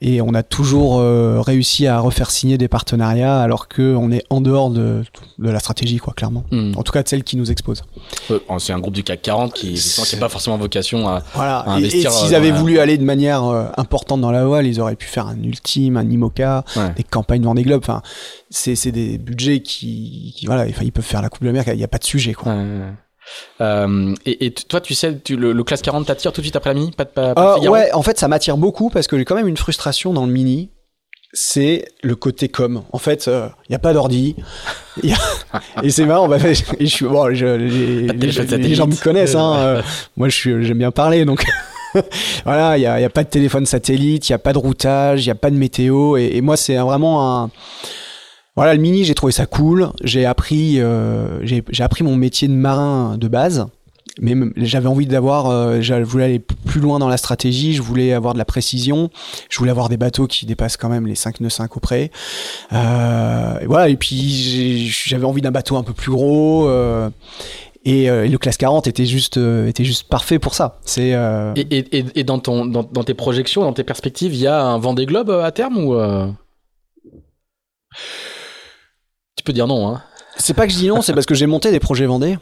et on a toujours euh, réussi à refaire signer des partenariats alors que on est en dehors de, de la stratégie, quoi, clairement. Mm. En tout cas, de celle qui nous expose. Euh, C'est un groupe du CAC 40 qui n'a pas forcément vocation à. Voilà. À Et, et investir, s'ils avaient la- voulu aller de manière importante dans la voile, ils auraient pu faire un ultime, un IMOCA, Ouais. des campagnes Vendée Globe. Enfin, c'est des budgets qui, qui voilà, enfin, ils peuvent faire la Coupe de la Mer. Il n'y a pas de sujet, quoi. Ouais, ouais, ouais. Euh, et, toi, tu sais, tu, le, le classe 40 t'attire tout de suite après la mini? Pas de, pas, pas de Euh, Figaro ouais, en fait, ça m'attire beaucoup parce que j'ai quand même une frustration dans le mini. C'est le côté com. En fait, il n'y a pas d'ordi. A- et c'est marrant. Bah, et je suis, bon, je- les, gens me connaissent. Hein, euh, moi, j'aime bien parler. Donc, voilà, il n'y a, pas de téléphone satellite, il n'y a pas de routage, il n'y a pas de météo. Et, et moi, c'est vraiment un. Voilà, le mini, j'ai trouvé ça cool. J'ai appris, euh, appris mon métier de marin de base. Mais j'avais envie d'avoir euh, je voulais aller plus loin dans la stratégie. Je voulais avoir de la précision. Je voulais avoir des bateaux qui dépassent quand même les 5 nœuds 5 au près. Euh, et voilà. Et puis j'avais envie d'un bateau un peu plus gros euh, et, le classe 40 était juste était juste parfait pour ça. Et, et, et, dans, ton, dans, dans tes projections, dans tes perspectives, il y a un Vendée Globe à terme ou peux dire non, hein. C'est pas que je dis non c'est parce que j'ai monté des projets Vendée.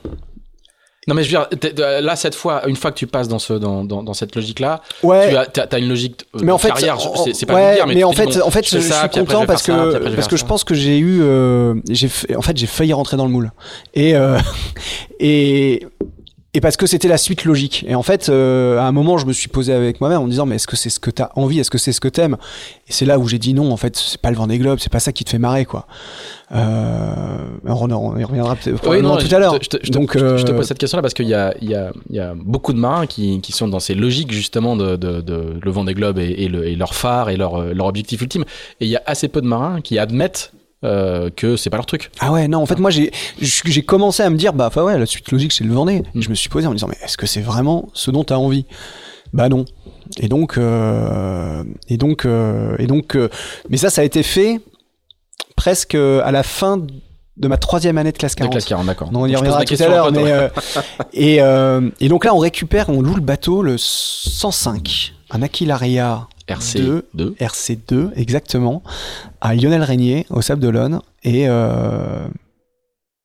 Non, mais je veux dire, là, cette fois, une fois que tu passes dans, ce, dans, dans, dans cette logique-là, ouais. tu as, une logique mais en fait, carrière. c'est pas ouais, dire, mais, en dis, fait, bon, en fait, je je, fais ça, suis content je parce ça, que parce que je pense que j'ai eu, euh, j'ai, fait- en fait, j'ai failli rentrer dans le moule. Et euh, et et parce que c'était la suite logique. Et en fait, euh, à un moment, je me suis posé avec moi-même en me disant, mais est-ce que c'est ce que t'as envie? Est-ce que c'est ce que t'aimes? Et c'est là où j'ai dit non. En fait, c'est pas le Vendée Globe, c'est pas ça qui te fait marrer, quoi. Euh, on, on y reviendra peut-être Oui, non, tout à l'heure. Je je Donc, je te- je te euh, pose cette question-là parce qu'il y a, y, a, y a beaucoup de marins qui, qui sont dans ces logiques justement de, de, de le Vendée Globe et, et, le, et leur phare et leur, euh, leur objectif ultime. Et il y a assez peu de marins qui admettent euh, que c'est pas leur truc. Ah ouais, non, en fait, moi, j'ai j'ai commencé à me dire, bah, enfin, ouais, la suite logique, c'est le Vendée. Mm. Je me suis posé en me disant, mais est-ce que c'est vraiment ce dont tu as envie? Bah non. Et donc, euh, et donc, euh, et donc, mais ça, ça a été fait presque à la fin de ma troisième année de classe De 40. classe 40, d'accord. Non, on y reviendra tout à l'heure, mais euh, et, euh, et donc là, on récupère, on loue le bateau, le 105, un Aquilaria RC2. RC2, exactement, à Lionel Régnier, au Sable d'Olonne. Et, euh,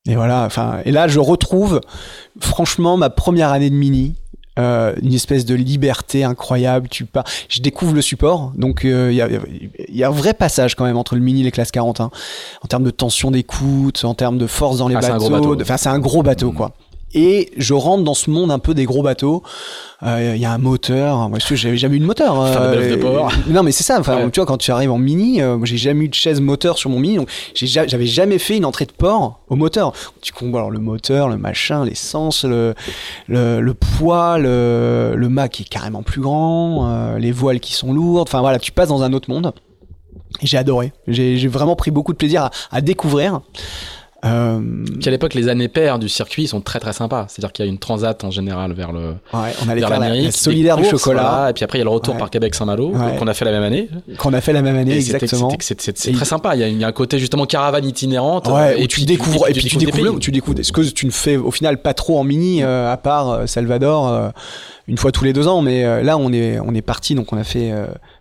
et voilà, enfin, et là, je retrouve, franchement, ma première année de mini. euh, une espèce de liberté incroyable. Tu pars, je découvre le support, donc euh, il y, a, y a un vrai passage quand même entre le mini et les classes 40, hein, en termes de tension d'écoute, en termes de force dans les Ah, c'est un bateaux. gros bateau. de- Enfin, un gros bateau, quoi. Et je rentre dans ce monde un peu des gros bateaux. Euh, Il y a un moteur. Moi, je j'avais jamais eu de moteur. Euh, de power. Non, mais c'est ça. Enfin, Ouais. tu vois, quand tu arrives en mini, euh, j'ai jamais eu de chaise moteur sur mon mini, donc j'avais jamais fait une entrée de port au moteur. Tu comprends alors le moteur, le machin, l'essence, le, le, le poids, le, le mât qui est carrément plus grand, les voiles qui sont lourdes. Enfin voilà, tu passes dans un autre monde. Et j'ai adoré. J'ai j'ai vraiment pris beaucoup de plaisir à, à découvrir. Euh, Puis à l'époque, les années paires du circuit sont très très sympas. C'est-à-dire qu'il y a une transat en général vers le ouais, on allait vers faire la, la solidaire du chocolat voilà, et puis après il y a le retour Ouais. par Québec-Saint-Malo Ouais. qu'on a fait la même année. qu'on a fait la même année, Et exactement. C'est très sympa. Il y, a, il y a un côté justement caravane itinérante. Ouais, et où tu découvres, et puis tu découvres, tu découvres ce que tu ne fais au final pas trop en mini, euh, à part euh, Salvador, euh, une fois tous les deux ans. Mais là, on est, on est parti, donc on a fait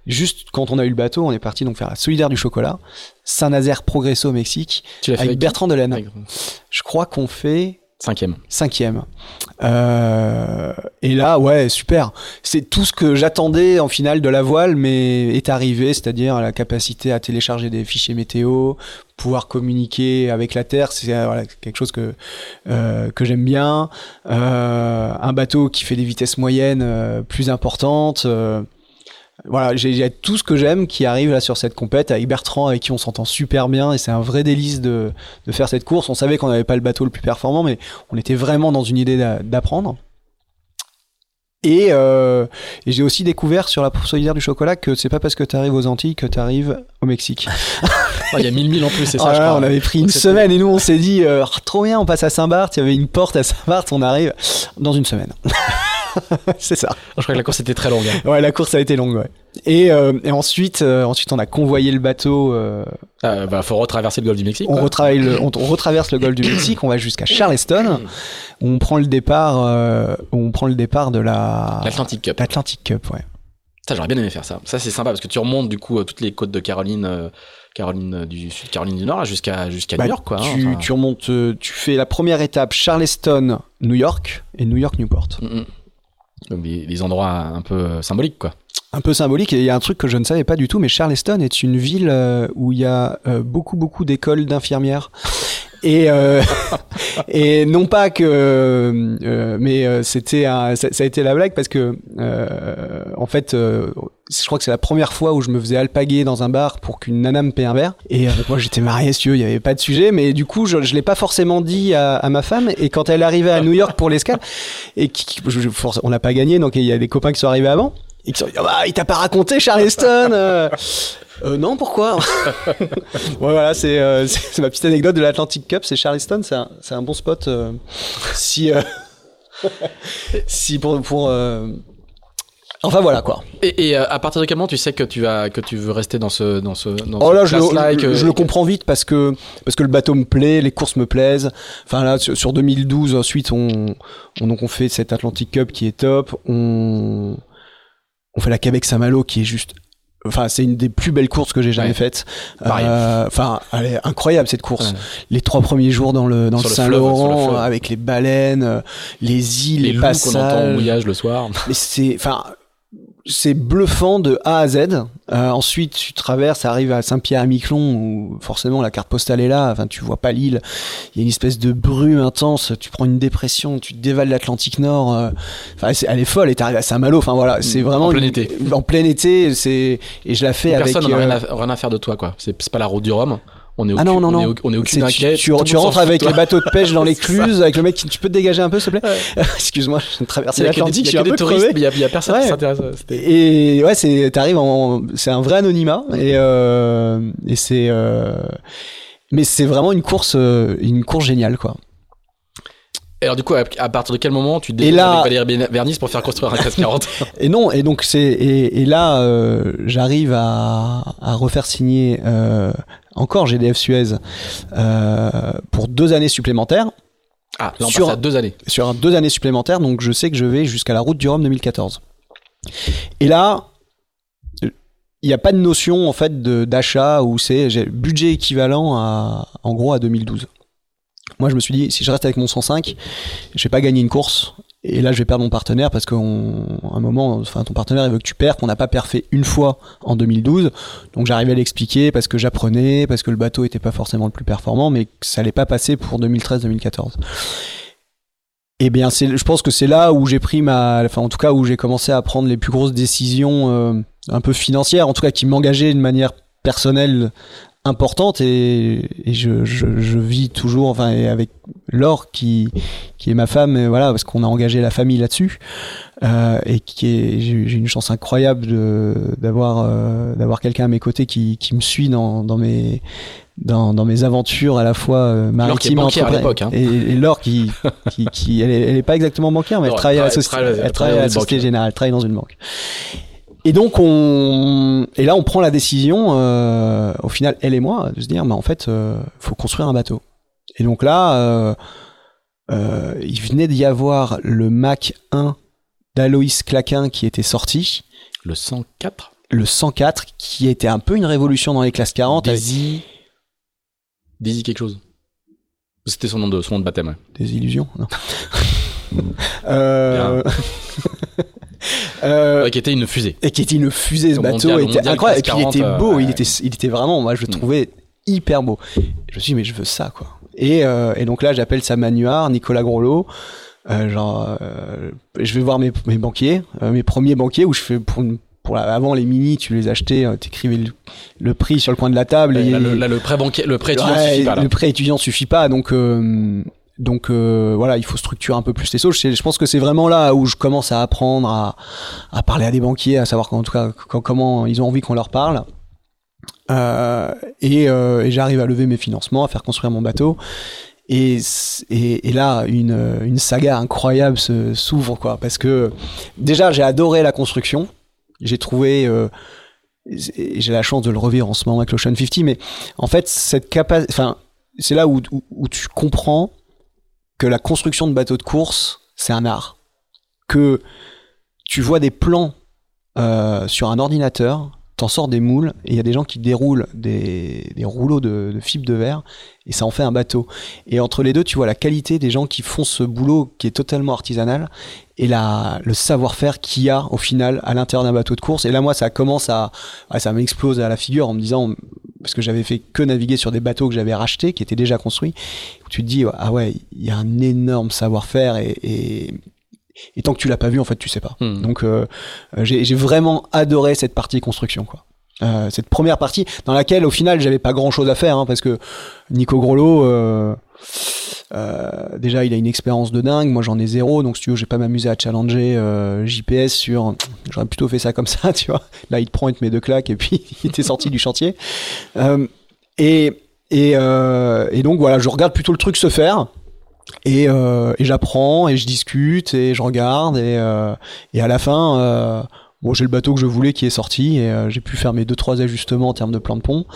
juste quand on a eu le bateau, on est parti donc faire la solidaire du chocolat, Saint-Nazaire Progresso au Mexique, Tu avec avec Bertrand Delaine. Avec- Je crois qu'on fait Cinquième. Cinquième. Euh, et là, ouais, super. C'est tout ce que j'attendais en finale de la voile, mais est arrivé, c'est-à-dire la capacité à télécharger des fichiers météo, pouvoir communiquer avec la Terre, c'est euh, voilà, quelque chose que euh, que j'aime bien. Euh, un bateau qui fait des vitesses moyennes plus importantes. Voilà, j'ai tout ce que j'aime qui arrive là sur cette compète avec Bertrand avec qui on s'entend super bien et c'est un vrai délice de, de faire cette course. On savait qu'on n'avait pas le bateau le plus performant, mais on était vraiment dans une idée d'apprendre. Et, euh, et j'ai aussi découvert sur la solidaire du chocolat que c'est pas parce que tu arrives aux Antilles que tu arrives au Mexique. Il y a mille mille en plus, c'est ça, Ah je crois. on avait pris une semaine et nous on s'est dit euh, trop bien, on passe à Saint-Barth, il y avait une porte à Saint-Barth, on arrive dans une semaine. c'est ça. Je crois que la course était très longue. hein. Ouais, la course a été longue, ouais. Et, euh, et ensuite, euh, ensuite, on a convoyé le bateau. euh, Euh, bah, faut retraverser le golfe du Mexique. on, retravaille le- on, on retraverse le golfe du Mexique, on va jusqu'à Charleston. où on prend le départ, euh, on prend le départ de la L'Atlantic Cup. l'Atlantic Cup, ouais. Ça, j'aurais bien aimé faire ça. Ça, c'est sympa parce que tu remontes du coup toutes les côtes de Caroline, Caroline du Sud, Caroline du Nord, jusqu'à jusqu'à Bah, New York, quoi. hein, tu, enfin. tu remontes, tu fais la première étape Charleston, New York et New York, Newport. Mm, mm. Des endroits un peu euh, symboliques, quoi. Un peu symbolique. Et il y a un truc que je ne savais pas du tout, mais Charleston est une ville euh, où il y a euh, beaucoup, beaucoup d'écoles d'infirmières. Et, euh, et non pas que, euh, mais euh, c'était ça, ça a été la blague parce que euh, en fait, euh, je crois que c'est la première fois où je me faisais alpaguer dans un bar pour qu'une nana me paie un verre. Et euh, moi j'étais marié, si tu veux, il y avait pas de sujet, mais du coup je, je l'ai pas forcément dit à, à ma femme. Et quand elle arrivait à New York pour l'escale, et qui, je- on n'a pas gagné, donc il y a des copains qui sont arrivés avant. Et qui sont dit, Ah bah, il t'a pas raconté Charleston euh. Non, pourquoi Ouais, voilà, c'est euh, c'est ma petite anecdote de l'Atlantic Cup. C'est Charleston, c'est un, bon spot. euh, si, si pour, pour enfin voilà quoi. Et, et, à partir de quel moment tu sais que tu vas que tu veux rester dans ce dans ce dans Oh ce là, je, le- je comprends vite parce que parce que le bateau me plaît, les courses me plaisent. Enfin là, sur, sur 2012, ensuite on, on donc on fait cette Atlantic Cup qui est top. On on fait la Québec Saint-Malo qui est juste Enfin, c'est une des plus belles courses que j'ai jamais Ouais. faites. Pareil. Euh, Enfin, elle est incroyable cette course. Ouais. Les trois premiers jours dans le dans Sur le le fleuve, sur le Saint-Laurent, avec les baleines, euh, les îles, les les, loups qu'on entend au passages. mouillage le soir. Mais c'est, enfin, c'est bluffant de A à Z. Euh, ensuite, tu traverses, arrives à Saint-Pierre-à-Miquelon où forcément la carte postale est là. Enfin, tu vois pas l'île. Il y a une espèce de brume intense. Tu prends une dépression, tu dévales l'Atlantique Nord. euh, Enfin, c'est- elle est folle. Et t'arrives à Saint-Malo. Enfin voilà, c'est vraiment En plein une- été. En plein été, c'est et je la fais avec. Personne n'a euh, rien, à- rien à faire de toi, quoi. C'est pas la route du Rhum. On est Ah non, non, on non. est au- On est c'est- inquiète. tu, tu, rentres avec les bateaux de pêche dans l'écluse, avec le mec qui tu peux te dégager un peu, s'il te plaît Excuse-moi, je de traverser Il y a des- l'Atlantique, y a que des touristes, il y y a personne qui Ouais. s'intéresse. C'était- Et ouais, c'est t'arrives en, c'est un vrai anonymat et euh, et c'est euh, mais c'est vraiment une course euh, une course géniale quoi. Et alors du coup, à, à partir de quel moment tu débrouilles là- avec Valérie Vernis pour faire construire un 1340 Et non, et donc c'est et, et là euh, j'arrive à, à refaire signer euh, encore GDF Suez euh, pour deux années supplémentaires Ah, là on Sur- passe à deux années. sur deux années supplémentaires, donc je sais que je vais jusqu'à la route du Rhum 2014. Et là, il n'y a pas de notion en fait d'achat où c'est budget équivalent à en gros à 2012. Moi, je me suis dit si je reste avec mon 105, je vais pas gagner une course. Et là, je vais perdre mon partenaire parce qu'à un moment, enfin, ton partenaire veut que tu perds, qu'on n'a pas perfait une fois en 2012. Donc, j'arrivais à l'expliquer parce que j'apprenais, parce que le bateau était pas forcément le plus performant, mais que ça allait pas passer pour 2013-2014. Eh bien, je pense que c'est là où j'ai pris ma, enfin, en tout cas, où j'ai commencé à prendre les plus grosses décisions, euh, un peu financières, en tout cas, qui m'engageaient d'une manière personnelle importante et, et je, je, je vis toujours, enfin, et avec Laure qui, qui est ma femme, et voilà, parce qu'on a engagé la famille là-dessus, euh, et qui est, j'ai, une chance incroyable de, d'avoir, euh, d'avoir quelqu'un à mes côtés qui, qui me suit dans, dans mes, dans, dans mes aventures à la fois euh, maritimes et banquière à l'époque, hein. et, et Laure qui, qui, qui elle, est, elle est pas exactement banquière, mais Non, elle travaille à la elle société, travaille- elle travaille à la Société. Générale, elle travaille dans une banque. Et donc on, et là on prend la décision, euh, au final elle et moi, de se dire, bah en fait, euh, faut construire un bateau. Et donc là, euh, euh, il venait d'y avoir le Mac 1 d'Aloïs Claquin qui était sorti, Le 104 le 104 qui était un peu une révolution dans les classes 40. avec- Daisy. Daisy quelque chose. C'était son nom de son nom de baptême. ouais. Des illusions non. Euh, euh, Ouais, qui était une fusée. et qui était une fusée ce Au bateau mondial- au était mondial incroyable et puis il était 40, beau euh, il était il était vraiment moi je le Mm. trouvais hyper beau je me suis dit mais je veux ça quoi et, euh, et donc là j'appelle sa manuard Nicolas Groslo euh, genre euh, je vais voir mes, mes banquiers euh, mes premiers banquiers où je fais pour, une- avant les mini tu les achetais euh, t'écrivais le, le prix sur le coin de la table et Là, le, là, le prêt banquier, le prêt étudiant Ouais, suffit pas là. le prêt étudiant suffit pas, donc euh, donc euh, voilà, il faut structurer un peu plus les choses. Je, pense que c'est vraiment là où je commence à apprendre à, parler à des banquiers, à savoir en tout cas comment ils ont envie qu'on leur parle. Euh, et euh, et j'arrive à lever mes financements, à faire construire mon bateau. Et, là, une, saga incroyable s'ouvre, quoi. Parce que déjà, j'ai adoré la construction. J'ai trouvé. j'ai la chance de le revivre en ce moment avec l'Ocean 50, mais en fait, cette capacité. Enfin, c'est là où tu comprends que la construction de bateaux de course, c'est un art. Que tu vois des plans euh, sur un ordinateur, t'en sors des moules, et il y a des gens qui déroulent des, rouleaux de, fibres de verre, et ça en fait un bateau. Et entre les deux, tu vois la qualité des gens qui font ce boulot qui est totalement artisanal, et le savoir-faire qu'il y a au final à l'intérieur d'un bateau de course. Et là, moi, ça commence à, ça m'explose à la figure en me disant, parce que j'avais fait que naviguer sur des bateaux que j'avais rachetés, qui étaient déjà construits, où tu te dis, ah ouais, il y a un énorme savoir-faire et, et, et tant que tu l'as pas vu, en fait, tu sais pas. Hmm. Donc, euh, j'ai vraiment adoré cette partie construction, quoi. Euh, cette première partie dans laquelle au final j'avais pas grand chose à faire hein, parce que Nico Groslo euh, déjà il a une expérience de dingue. Moi j'en ai zéro. Donc si tu veux j'ai pas m'amusé à challenger euh, JPS sur j'aurais plutôt fait ça comme ça tu vois. Là il te prend il te met deux claques et puis il était sorti du chantier. Euh, et et, et donc voilà je regarde plutôt le truc se faire. Et, et j'apprends et je discute et je regarde et, et à la fin bon j'ai le bateau que je voulais qui est sorti et euh, j'ai pu faire mes deux trois ajustements en termes de plan de pont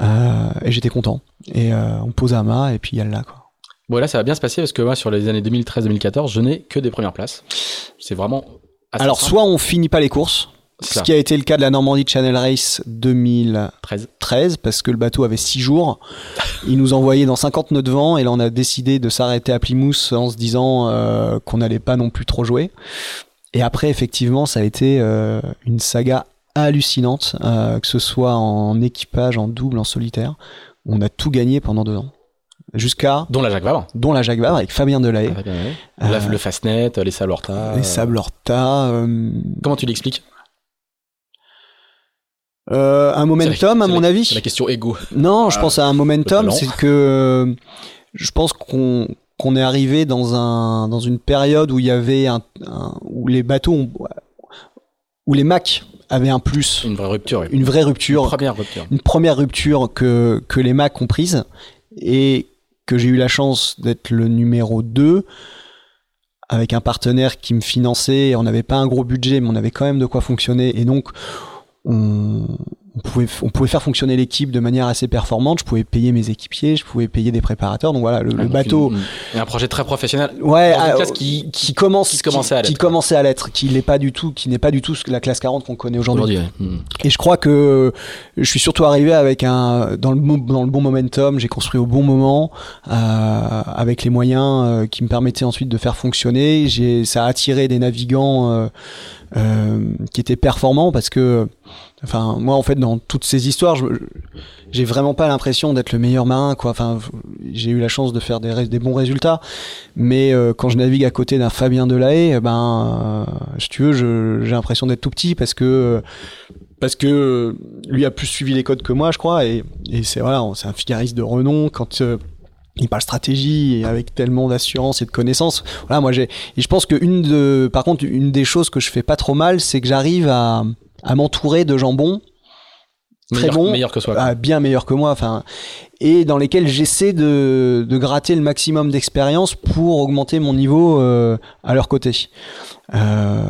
euh, et j'étais content et euh, on pose à mât et puis il y a le là quoi Bon, là, ça va bien se passer parce que moi, sur les années 2013-2014, je n'ai que des premières places. C'est vraiment. assez alors simple. soit on finit pas les courses ce ça. qui a été le cas de la Normandie Channel Race 2013 13. parce que le bateau avait 6 jours il nous envoyait dans 50 nœuds de vent et là on a décidé de s'arrêter à Plymouth en se disant euh, qu'on n'allait pas non plus trop jouer et après effectivement ça a été euh, une saga hallucinante euh, que ce soit en équipage en double en solitaire on a tout gagné pendant deux ans jusqu'à Dont la Jacques Vabre. dont la Jacques Vabre avec Fabien Delahaye Ah, Euh, le Fastnet, les Sables Horta. les Sables Horta euh, Comment tu l'expliques euh, un la- momentum à mon la- avis C'est la question égo. Non, je Ah, pense à un momentum, c'est que je pense qu'on qu'on est arrivé dans un dans une période où il y avait un, un- où les bateaux ont- où les Macs avaient un plus, Une vraie rupture. une vraie rupture, Première rupture. une première rupture que que les Macs ont prise et que j'ai eu la chance d'être le numéro 2 avec un partenaire qui me finançait, on n'avait pas un gros budget mais on avait quand même de quoi fonctionner et donc on, on pouvait, on pouvait faire fonctionner l'équipe de manière assez performante. Je pouvais payer mes équipiers, je pouvais payer des préparateurs. Donc voilà, le, Ah, le donc bateau, une- une- un projet très professionnel. ouais, ah, classe qui- qui commence, qui commençait à qui, l'être. commençait à l'être, qui n'est pas du tout, qui n'est pas du tout la classe 40 qu'on connaît aujourd'hui. Ouais. Hmm. Et je crois que je suis surtout arrivé avec un dans le dans le bon momentum. J'ai construit au bon moment euh, avec les moyens euh, qui me permettaient ensuite de faire fonctionner. J'ai ça a attiré des navigants euh, euh, qui étaient performants parce que enfin moi en fait dans toutes ces histoires j'ai vraiment pas l'impression d'être le meilleur marin quoi. Enfin j'ai eu la chance de faire des, des bons résultats. Mais euh, quand je navigue à côté d'un Fabien Delahaye eh ben euh, si tu veux j'ai l'impression d'être tout petit parce que parce que lui a plus suivi les codes que moi je crois. Et, et c'est voilà c'est un figariste de renom. Quand euh, il parle stratégie et avec tellement d'assurance et de connaissances. Voilà, moi j'ai et je pense que une de par contre une des choses que je fais pas trop mal, c'est que j'arrive à à m'entourer de gens bons, très Meilleur, bons, meilleur que soi. quoi. ah, bien meilleurs que moi, enfin et dans lesquels j'essaie de de gratter le maximum d'expérience pour augmenter mon niveau euh, à leur côté. Euh,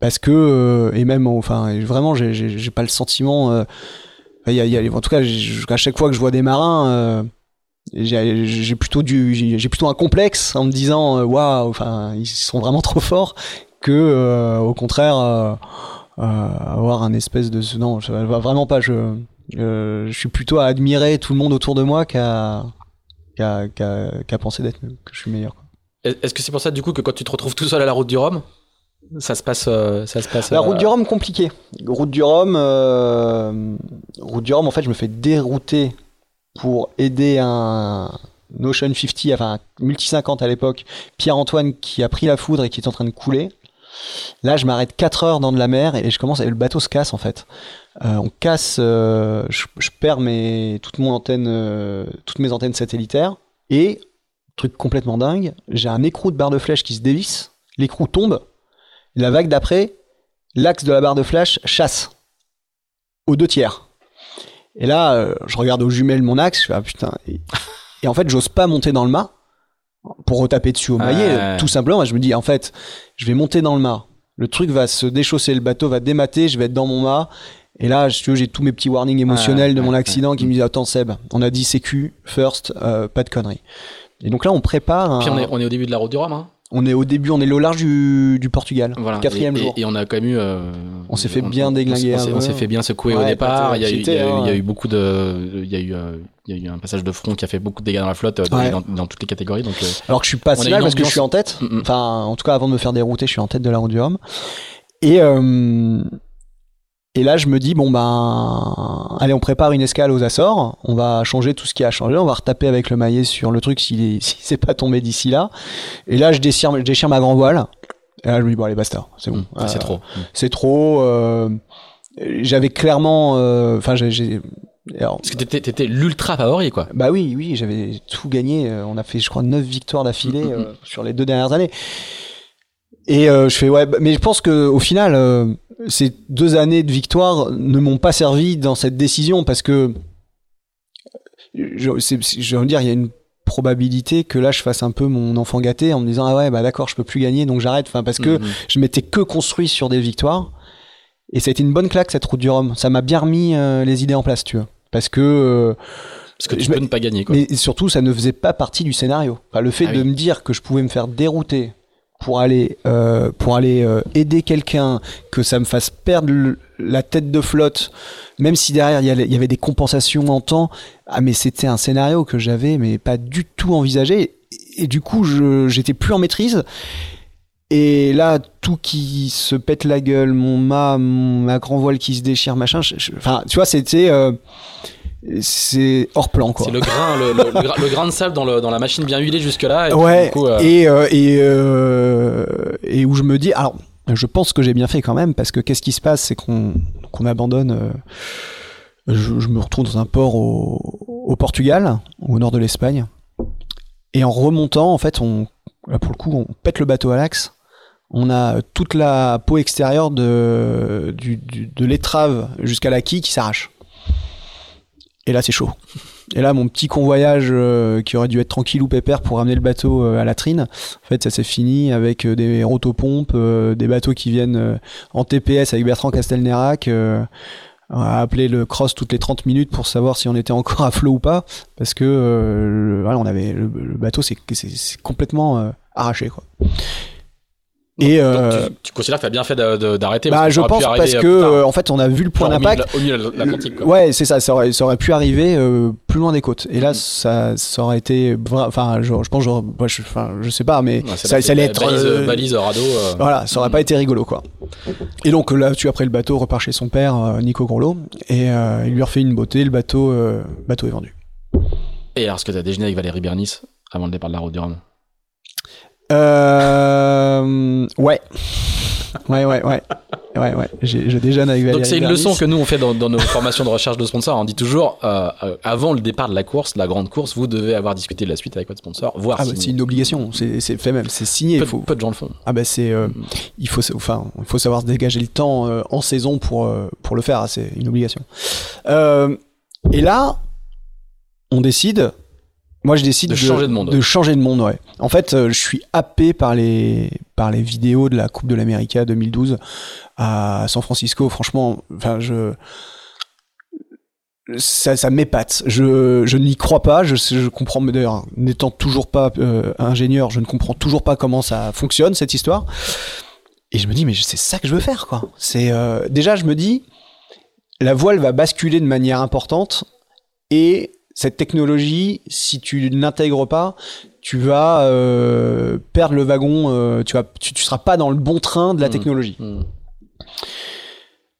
parce que euh, et même enfin vraiment j'ai pas le sentiment euh, il y a, y a- en tout cas à chaque fois que je vois des marins euh, j'ai plutôt du j'ai plutôt un complexe en me disant euh, waouh enfin ils sont vraiment trop forts que euh, au contraire euh, euh, avoir un espèce de non je, vraiment pas je je suis plutôt à admirer tout le monde autour de moi qu'à qu'à qu'à penser d'être que je suis meilleur. Est-ce que c'est pour ça, du coup, que quand tu te retrouves tout seul à la route du Rhum, ça se passe, ça se passe. La route du Rhum, compliqué. Route du Rhum, route du Rhum, en fait, je me fais dérouter pour aider un Ocean 50, enfin un Multi 50 à l'époque, Pierre-Antoine qui a pris la foudre et qui est en train de couler. Là, je m'arrête 4 heures dans de la mer et je commence et le bateau se casse en fait. Euh, on casse, euh, je, perds mes, euh, toutes mes antennes satellitaires et truc complètement dingue, j'ai un écrou de barre de flèche qui se dévisse, l'écrou tombe, la vague d'après, l'axe de la barre de flash chasse aux deux tiers. Et là, euh, je regarde aux jumelles mon axe, je fais ah putain. Et, et en fait, j'ose pas monter dans le mât pour retaper dessus au maillet. Ouais. Tout simplement, je me dis en fait, je vais monter dans le mât. Le truc va se déchausser, le bateau va démater, je vais être dans mon mât. Et là, si tu veux, j'ai tous mes petits warnings émotionnels Ouais, de mon accident qui me disent attends Seb, on a dit sécu first, euh, pas de conneries. Et donc là, on prépare. un- Puis on est, on est au début de la route du Rhum, hein. On est au début, on est au large du, du Portugal, Voilà. quatrième et, jour. Et, et on a quand même eu. euh, On s'est fait bien déglinguer On, s'est- peu. on s'est fait bien secouer au départ. Il y, a eu, il, y j'étais, a eu, il y a eu beaucoup de. Il y a eu, euh, il y a eu un passage de front qui a fait beaucoup de dégâts dans la flotte euh, dans, Ouais. dans, dans toutes les catégories. Donc, euh, Alors que je suis pas si mal parce que je suis en tête. Mm, mm. Enfin, en tout cas, avant de me faire dérouter, je suis en tête de la route du Rhum. Et, euh, et là, je me dis, bon, ben, allez, on prépare une escale aux Açores. On va changer tout ce qui a changé. On va retaper avec le maillet sur le truc s'il est, si c'est pas tombé d'ici là. Et là, je déchire, je déchire ma grand voile. Et là, je me dis, bon, allez, basta, c'est bon. hum, Euh, c'est trop. Hum. C'est trop. euh, J'avais clairement. euh, Enfin, j'ai- j'ai. alors, Parce que t'étais, t'étais l'ultra favori, quoi. bah oui, oui, j'avais tout gagné. Euh, On a fait, je crois, 9 victoires d'affilée Mm, mm, euh, sur les deux dernières années. Et euh, je fais, ouais, bah, mais je pense que au final, euh, ces deux années de victoire ne m'ont pas servi dans cette décision parce que, je, je veux dire, il y a une probabilité que là je fasse un peu mon enfant gâté en me disant ah ouais bah d'accord je peux plus gagner donc j'arrête enfin parce que Mhm. je m'étais que construit sur des victoires et ça a été une bonne claque cette route du Rhum ça m'a bien remis euh, les idées en place tu vois parce que euh, Parce que tu je peux ne pas gagner, quoi. mais surtout, ça ne faisait pas partie du scénario. Enfin, le fait Ah de oui. me dire que je pouvais me faire dérouter pour aller, euh, pour aller euh, aider quelqu'un, que ça me fasse perdre la tête de flotte, même si derrière il y, avait des compensations en temps. Ah, mais c'était un scénario que j'avais mais pas du tout envisagé. Et, du coup, j'étais plus en maîtrise. Et là, tout qui se pète la gueule, mon mât, ma grand voile qui se déchire, machin. Enfin, tu vois, c'était euh, c'est hors plan quoi. C'est le grain, le, le- le gra- le grain de sable dans, le- dans la machine bien huilée jusque-là. Et puis, ouais, du coup, euh, et, euh, et, euh, et où je me dis, alors, je pense que j'ai bien fait quand même, parce que qu'est-ce qui se passe, c'est qu'on qu'on abandonne. je, je me retrouve dans un port au, au Portugal, au nord de l'Espagne, et en remontant, en fait, on, là, pour le coup, on pète le bateau à l'axe. On a toute la peau extérieure de, du, du- de l'étrave jusqu'à la quille qui s'arrache. Et là, c'est chaud. Et là, mon petit convoyage euh, qui aurait dû être tranquille ou pépère pour ramener le bateau euh, à la trine, en fait, ça s'est fini avec euh, des rotopompes, des bateaux qui viennent en TPS avec Bertrand Castelnerac. on a appelé le cross toutes les 30 minutes pour savoir si on était encore à flot ou pas, parce que le, voilà, on avait le, le bateau, c'est complètement arraché, quoi. Et donc, euh, tu, tu considères que tu as bien fait d'arrêter bah, je pense parce que euh, en fait, on a vu le point Genre d'impact. Au milieu de l'Atlantique. Ouais, c'est ça, ça aurait, ça aurait pu arriver euh, plus loin des côtes. Et là, ça, ça aurait été. Enfin, je, je pense, moi, je, enfin, je sais pas, mais Ouais, ça, ça allait être. balise, euh, balise, radeau. Voilà, ça aurait pas été rigolo, quoi. Et donc là, tu après le bateau repart chez son père, euh, Nico Grolot, et euh, il lui refait une beauté. Le bateau, bateau est vendu. Et alors, est-ce que tu as déjeuné avec Valérie Bernis avant le départ de la route du Rhum? Euh, ouais. Ouais, ouais, ouais. Ouais, ouais. Je déjeune avec Valérie Donc c'est une Bernis. leçon que nous on fait dans, dans nos formations de recherche de sponsors. On dit toujours, euh, euh, avant le départ de la course, la grande course, vous devez avoir discuté de la suite avec votre sponsor, voir Ah bah, c'est une obligation, c'est fait même, c'est signé. peu, faut... peu de gens le font. Ah bah c'est, euh, il faut, enfin, il faut savoir se dégager le temps euh, en saison pour pour le faire. hein, c'est une obligation. Et là, on décide. Moi, je décide De changer de monde. De changer de monde, ouais. En fait, euh, je suis happé par les par les vidéos de la Coupe de l'Amérique 2012 à San Francisco. Franchement, enfin, je ça, ça m'épate. Je, je n'y crois pas. Je, je comprends, d'ailleurs, n'étant toujours pas euh, ingénieur, je ne comprends toujours pas comment ça fonctionne cette histoire. Et je me dis, mais c'est ça que je veux faire, quoi. C'est euh, déjà, je me dis, la voile va basculer de manière importante et cette technologie, si tu l'intègres pas, tu vas euh, perdre le wagon, euh, tu, vas, tu, seras pas dans le bon train de la mmh. technologie. Mmh.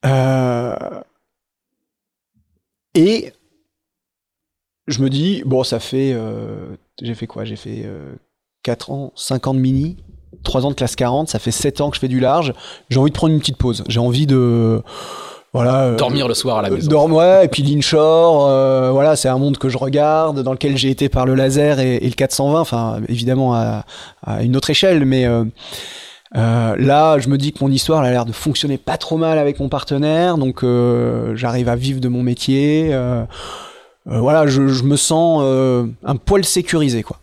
Euh, et je me dis, bon, ça fait. j'ai fait quoi? J'ai fait 4 ans, 5 ans de mini, 3 ans de classe 40, ça fait 7 ans que je fais du large. J'ai envie de prendre une petite pause. J'ai envie de voilà euh, dormir le soir à la maison. dormir ouais et puis l'inshore euh, voilà c'est un monde que je regarde dans lequel j'ai été par le laser et, le 420 enfin évidemment à, une autre échelle mais euh, là je me dis que mon histoire a l'air de fonctionner pas trop mal avec mon partenaire donc j'arrive à vivre de mon métier voilà je, je, me sens un poil sécurisé quoi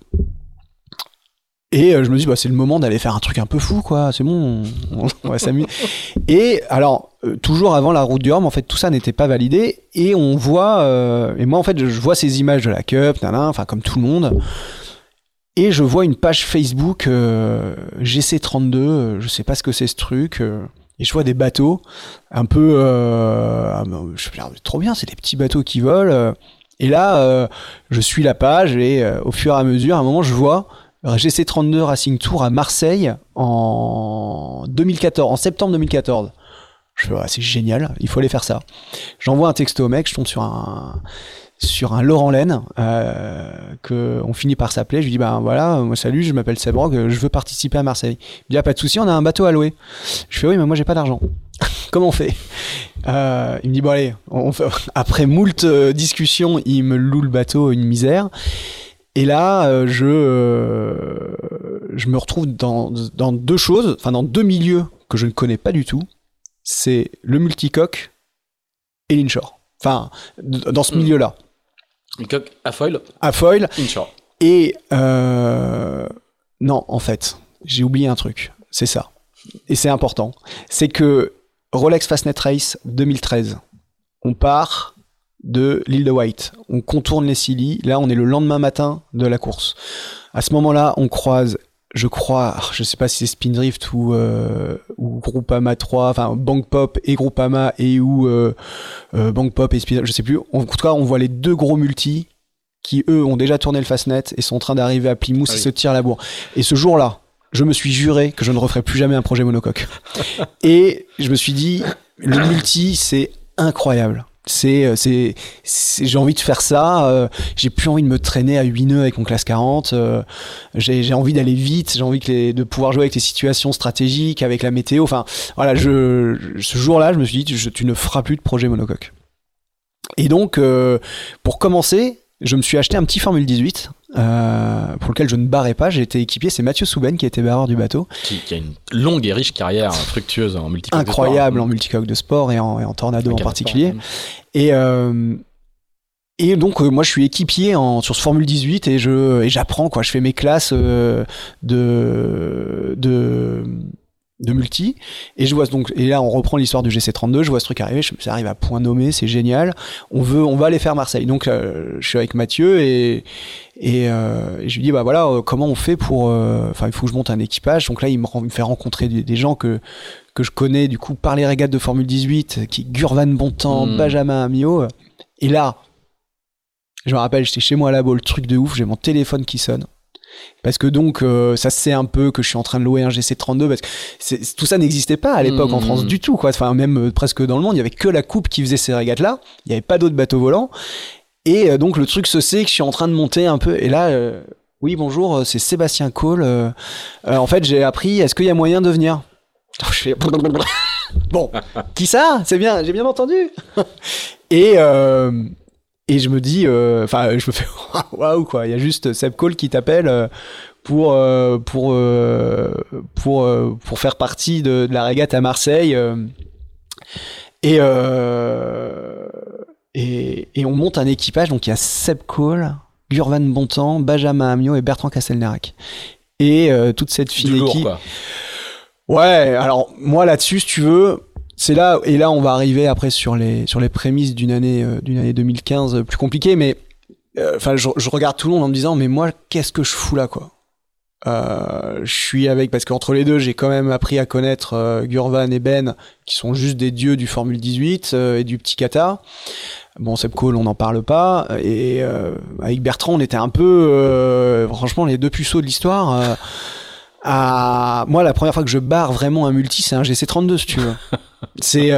et je me dis, bah, c'est le moment d'aller faire un truc un peu fou, quoi. C'est bon, on, va s'amuser. et alors, euh, toujours avant la route du Rhum, en fait, tout ça n'était pas validé. Et on voit, euh, et moi, en fait, je vois ces images de la Cup, enfin, comme tout le monde. Et je vois une page Facebook euh, GC32, je sais pas ce que c'est ce truc. et je vois des bateaux, un peu, ah, je trop bien, c'est des petits bateaux qui volent. et là, je suis la page et au fur et à mesure, à un moment, je vois GC32 Racing Tour à Marseille en 2014, en septembre 2014. Je fais, c'est génial, il faut aller faire ça. J'envoie un texto au mec, je tombe sur un sur un Laurent Laine euh, que on finit par s'appeler. Je lui dis ben voilà, moi salut, je m'appelle Sebrog, je veux participer à Marseille. Il me dit pas de souci, on a un bateau à louer. Je fais oui, mais moi j'ai pas d'argent. Comment on fait? Euh, Il me dit bon allez, après moult euh, discussions, il me loue le bateau une misère. Et là, euh, je, euh, je me retrouve dans, dans deux choses, enfin dans deux milieux que je ne connais pas du tout. C'est le multicoque et l'inshore. Enfin, dans ce hmm. milieu-là. Multicoque à foil À foil. Inshore. Et euh, non, en fait, j'ai oublié un truc. C'est ça. Et c'est important. C'est que Rolex Fastnet Race 2013, on part de l'île de White. On contourne les Scilly. Là, on est le lendemain matin de la course. À ce moment-là, on croise, je crois, je sais pas si c'est Spindrift ou, euh, ou Groupama 3, enfin Bank Pop et Groupama et ou euh, euh, Bank Pop et Spindrift, je sais plus. En tout cas, on voit les deux gros multis qui, eux, ont déjà tourné le Fastnet et sont en train d'arriver à Plymouth ah et se tirent la bourre. Et ce jour-là, je me suis juré que je ne referai plus jamais un projet monocoque. et je me suis dit, le multi, c'est incroyable. Euh, c'est c'est j'ai envie de faire ça euh, j'ai plus envie de me traîner à 8 nœuds avec mon classe 40 euh, j'ai envie d'aller vite j'ai envie que les, de pouvoir jouer avec les situations stratégiques avec la météo enfin voilà je ce jour-là je me suis dit tu, ne feras plus de projet monocoque. Et donc pour commencer je me suis acheté un petit Formule 18 euh, pour lequel je ne barrais pas. J'ai été équipier. C'est Mathieu Souben qui était barreur du bateau. Qui, a une longue et riche carrière fructueuse en multicoque Incroyable en multicoque de sport et en, tornado en particulier. Et, euh, et donc euh, moi je suis équipier en, sur ce Formule 18 et je et j'apprends quoi. Je fais mes classes de de de multi. Et je vois donc et là on reprend l'histoire du GC32 je vois ce truc arriver ça arrive à point nommé c'est génial. On veut on va aller faire Marseille. Donc euh, je suis avec Mathieu et et, euh, je lui dis bah voilà euh, comment on fait pour enfin il faut que je monte un équipage. Donc là il me, il me fait rencontrer des, gens que que je connais du coup par les régates de Formule 18 qui Gurvan Bontemps mmh. Benjamin Amio et là je me rappelle j'étais chez moi là-bas le truc de ouf j'ai mon téléphone qui sonne parce que donc euh, ça sait un peu que je suis en train de louer un GC32 parce que tout ça n'existait pas à l'époque en France mmh. du tout quoi. Enfin même euh, presque dans le monde il y avait que la coupe qui faisait ces régates là il n'y avait pas d'autres bateaux volants. Et euh, donc le truc se sait que je suis en train de monter un peu. Et là oui bonjour c'est Sébastien Cole. En fait j'ai appris est-ce qu'il y a moyen de venir? Je fais bon qui ça? C'est bien j'ai bien entendu. Et et je me dis, euh, enfin, je me fais waouh quoi. Il y a juste Seb Cole qui t'appelle euh, pour euh, pour pour pour faire partie de, la régate à Marseille. et, et et on monte un équipage. Donc il y a Seb Cole, Gurvan Bontemps, Benjamin Amiot et Bertrand Castelnerac. Et toute cette fine équipe. Ouais, alors moi là-dessus, si tu veux, c'est là et là on va arriver après sur les sur les prémices d'une année euh, d'une année 2015 euh, plus compliquée mais euh, enfin je, regarde tout le monde en me disant mais moi qu'est-ce que je fous là quoi? Euh, je suis avec parce qu'entre les deux, j'ai quand même appris à connaître Gurvan et Ben, qui sont juste des dieux du Formule 18 euh, et du petit Qatar. Bon, Seb Cole, on n'en parle pas. Et avec Bertrand, on était un peu, franchement, les deux puceaux de l'histoire. À... Moi, la première fois que je barre vraiment un multi, c'est un GC32, si tu veux. c'est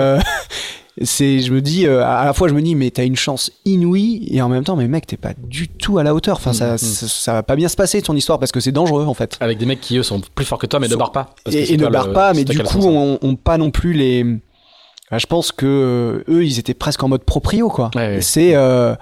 c'est je me dis euh, à la fois je me dis mais t'as une chance inouïe et en même temps mais mec t'es pas du tout à la hauteur. Enfin ça, mm, mm. ça, va pas bien se passer ton histoire parce que c'est dangereux en fait. Avec des mecs qui eux sont plus forts que toi mais ne barrent pas. Et, ne barrent pas mais du coup on, on, pas non plus les je pense que euh, eux ils étaient presque en mode proprio quoi. C'est euh,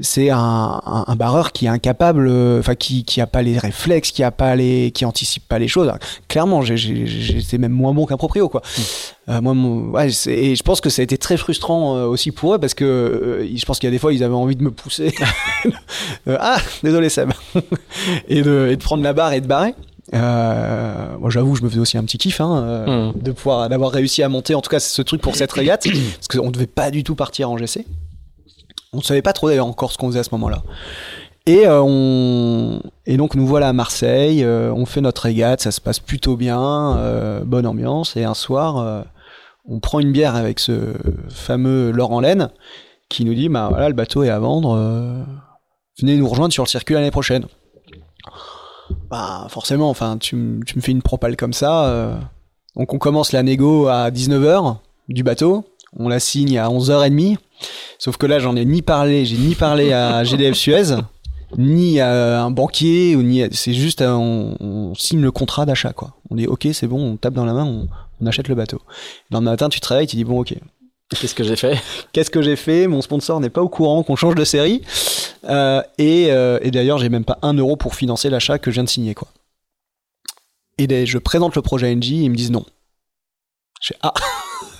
c'est un, un, barreur qui est incapable, euh, enfin qui qui a pas les réflexes, qui a pas les, qui anticipe pas les choses. clairement, j'étais même moins bon qu'un proprio quoi. Mm. Euh, moi, ouais, et je pense que ça a été très frustrant euh, aussi pour eux parce que je pense qu'il y a des fois ils avaient envie de me pousser. ah, désolé Seb, et, de, et de prendre la barre et de barrer. moi, j'avoue, je me faisais aussi un petit kiff hein, mm. de pouvoir d'avoir réussi à monter. En tout cas, ce truc pour cette régate, parce qu'on devait pas du tout partir en GC. On ne savait pas trop d'ailleurs encore ce qu'on faisait à ce moment-là. Et, euh, donc nous voilà à Marseille, euh, on fait notre régate, ça se passe plutôt bien, euh, bonne ambiance. Et un soir, on prend une bière avec ce fameux Laurent Laine qui nous dit bah voilà le bateau est à vendre, venez nous rejoindre sur le circuit l'année prochaine. Bah forcément, enfin tu, tu me fais une propale comme ça. donc on commence la négo à 19h du bateau, on la signe à 11h30. Sauf que là, j'en ai ni parlé, j'ai ni parlé à GDF Suez, ni à un banquier, ou ni c'est juste euh, on, signe le contrat d'achat quoi. On dit ok, c'est bon, on tape dans la main, on, achète le bateau. Le lendemain matin, tu te réveilles, tu dis bon ok. Qu'est-ce que j'ai fait? Qu'est-ce que j'ai fait? Mon sponsor n'est pas au courant qu'on change de série. Euh, et, euh, et d'ailleurs, j'ai même pas un euro pour financer l'achat que je viens de signer quoi. Et je présente le projet NG, ils me disent non. Je fais ah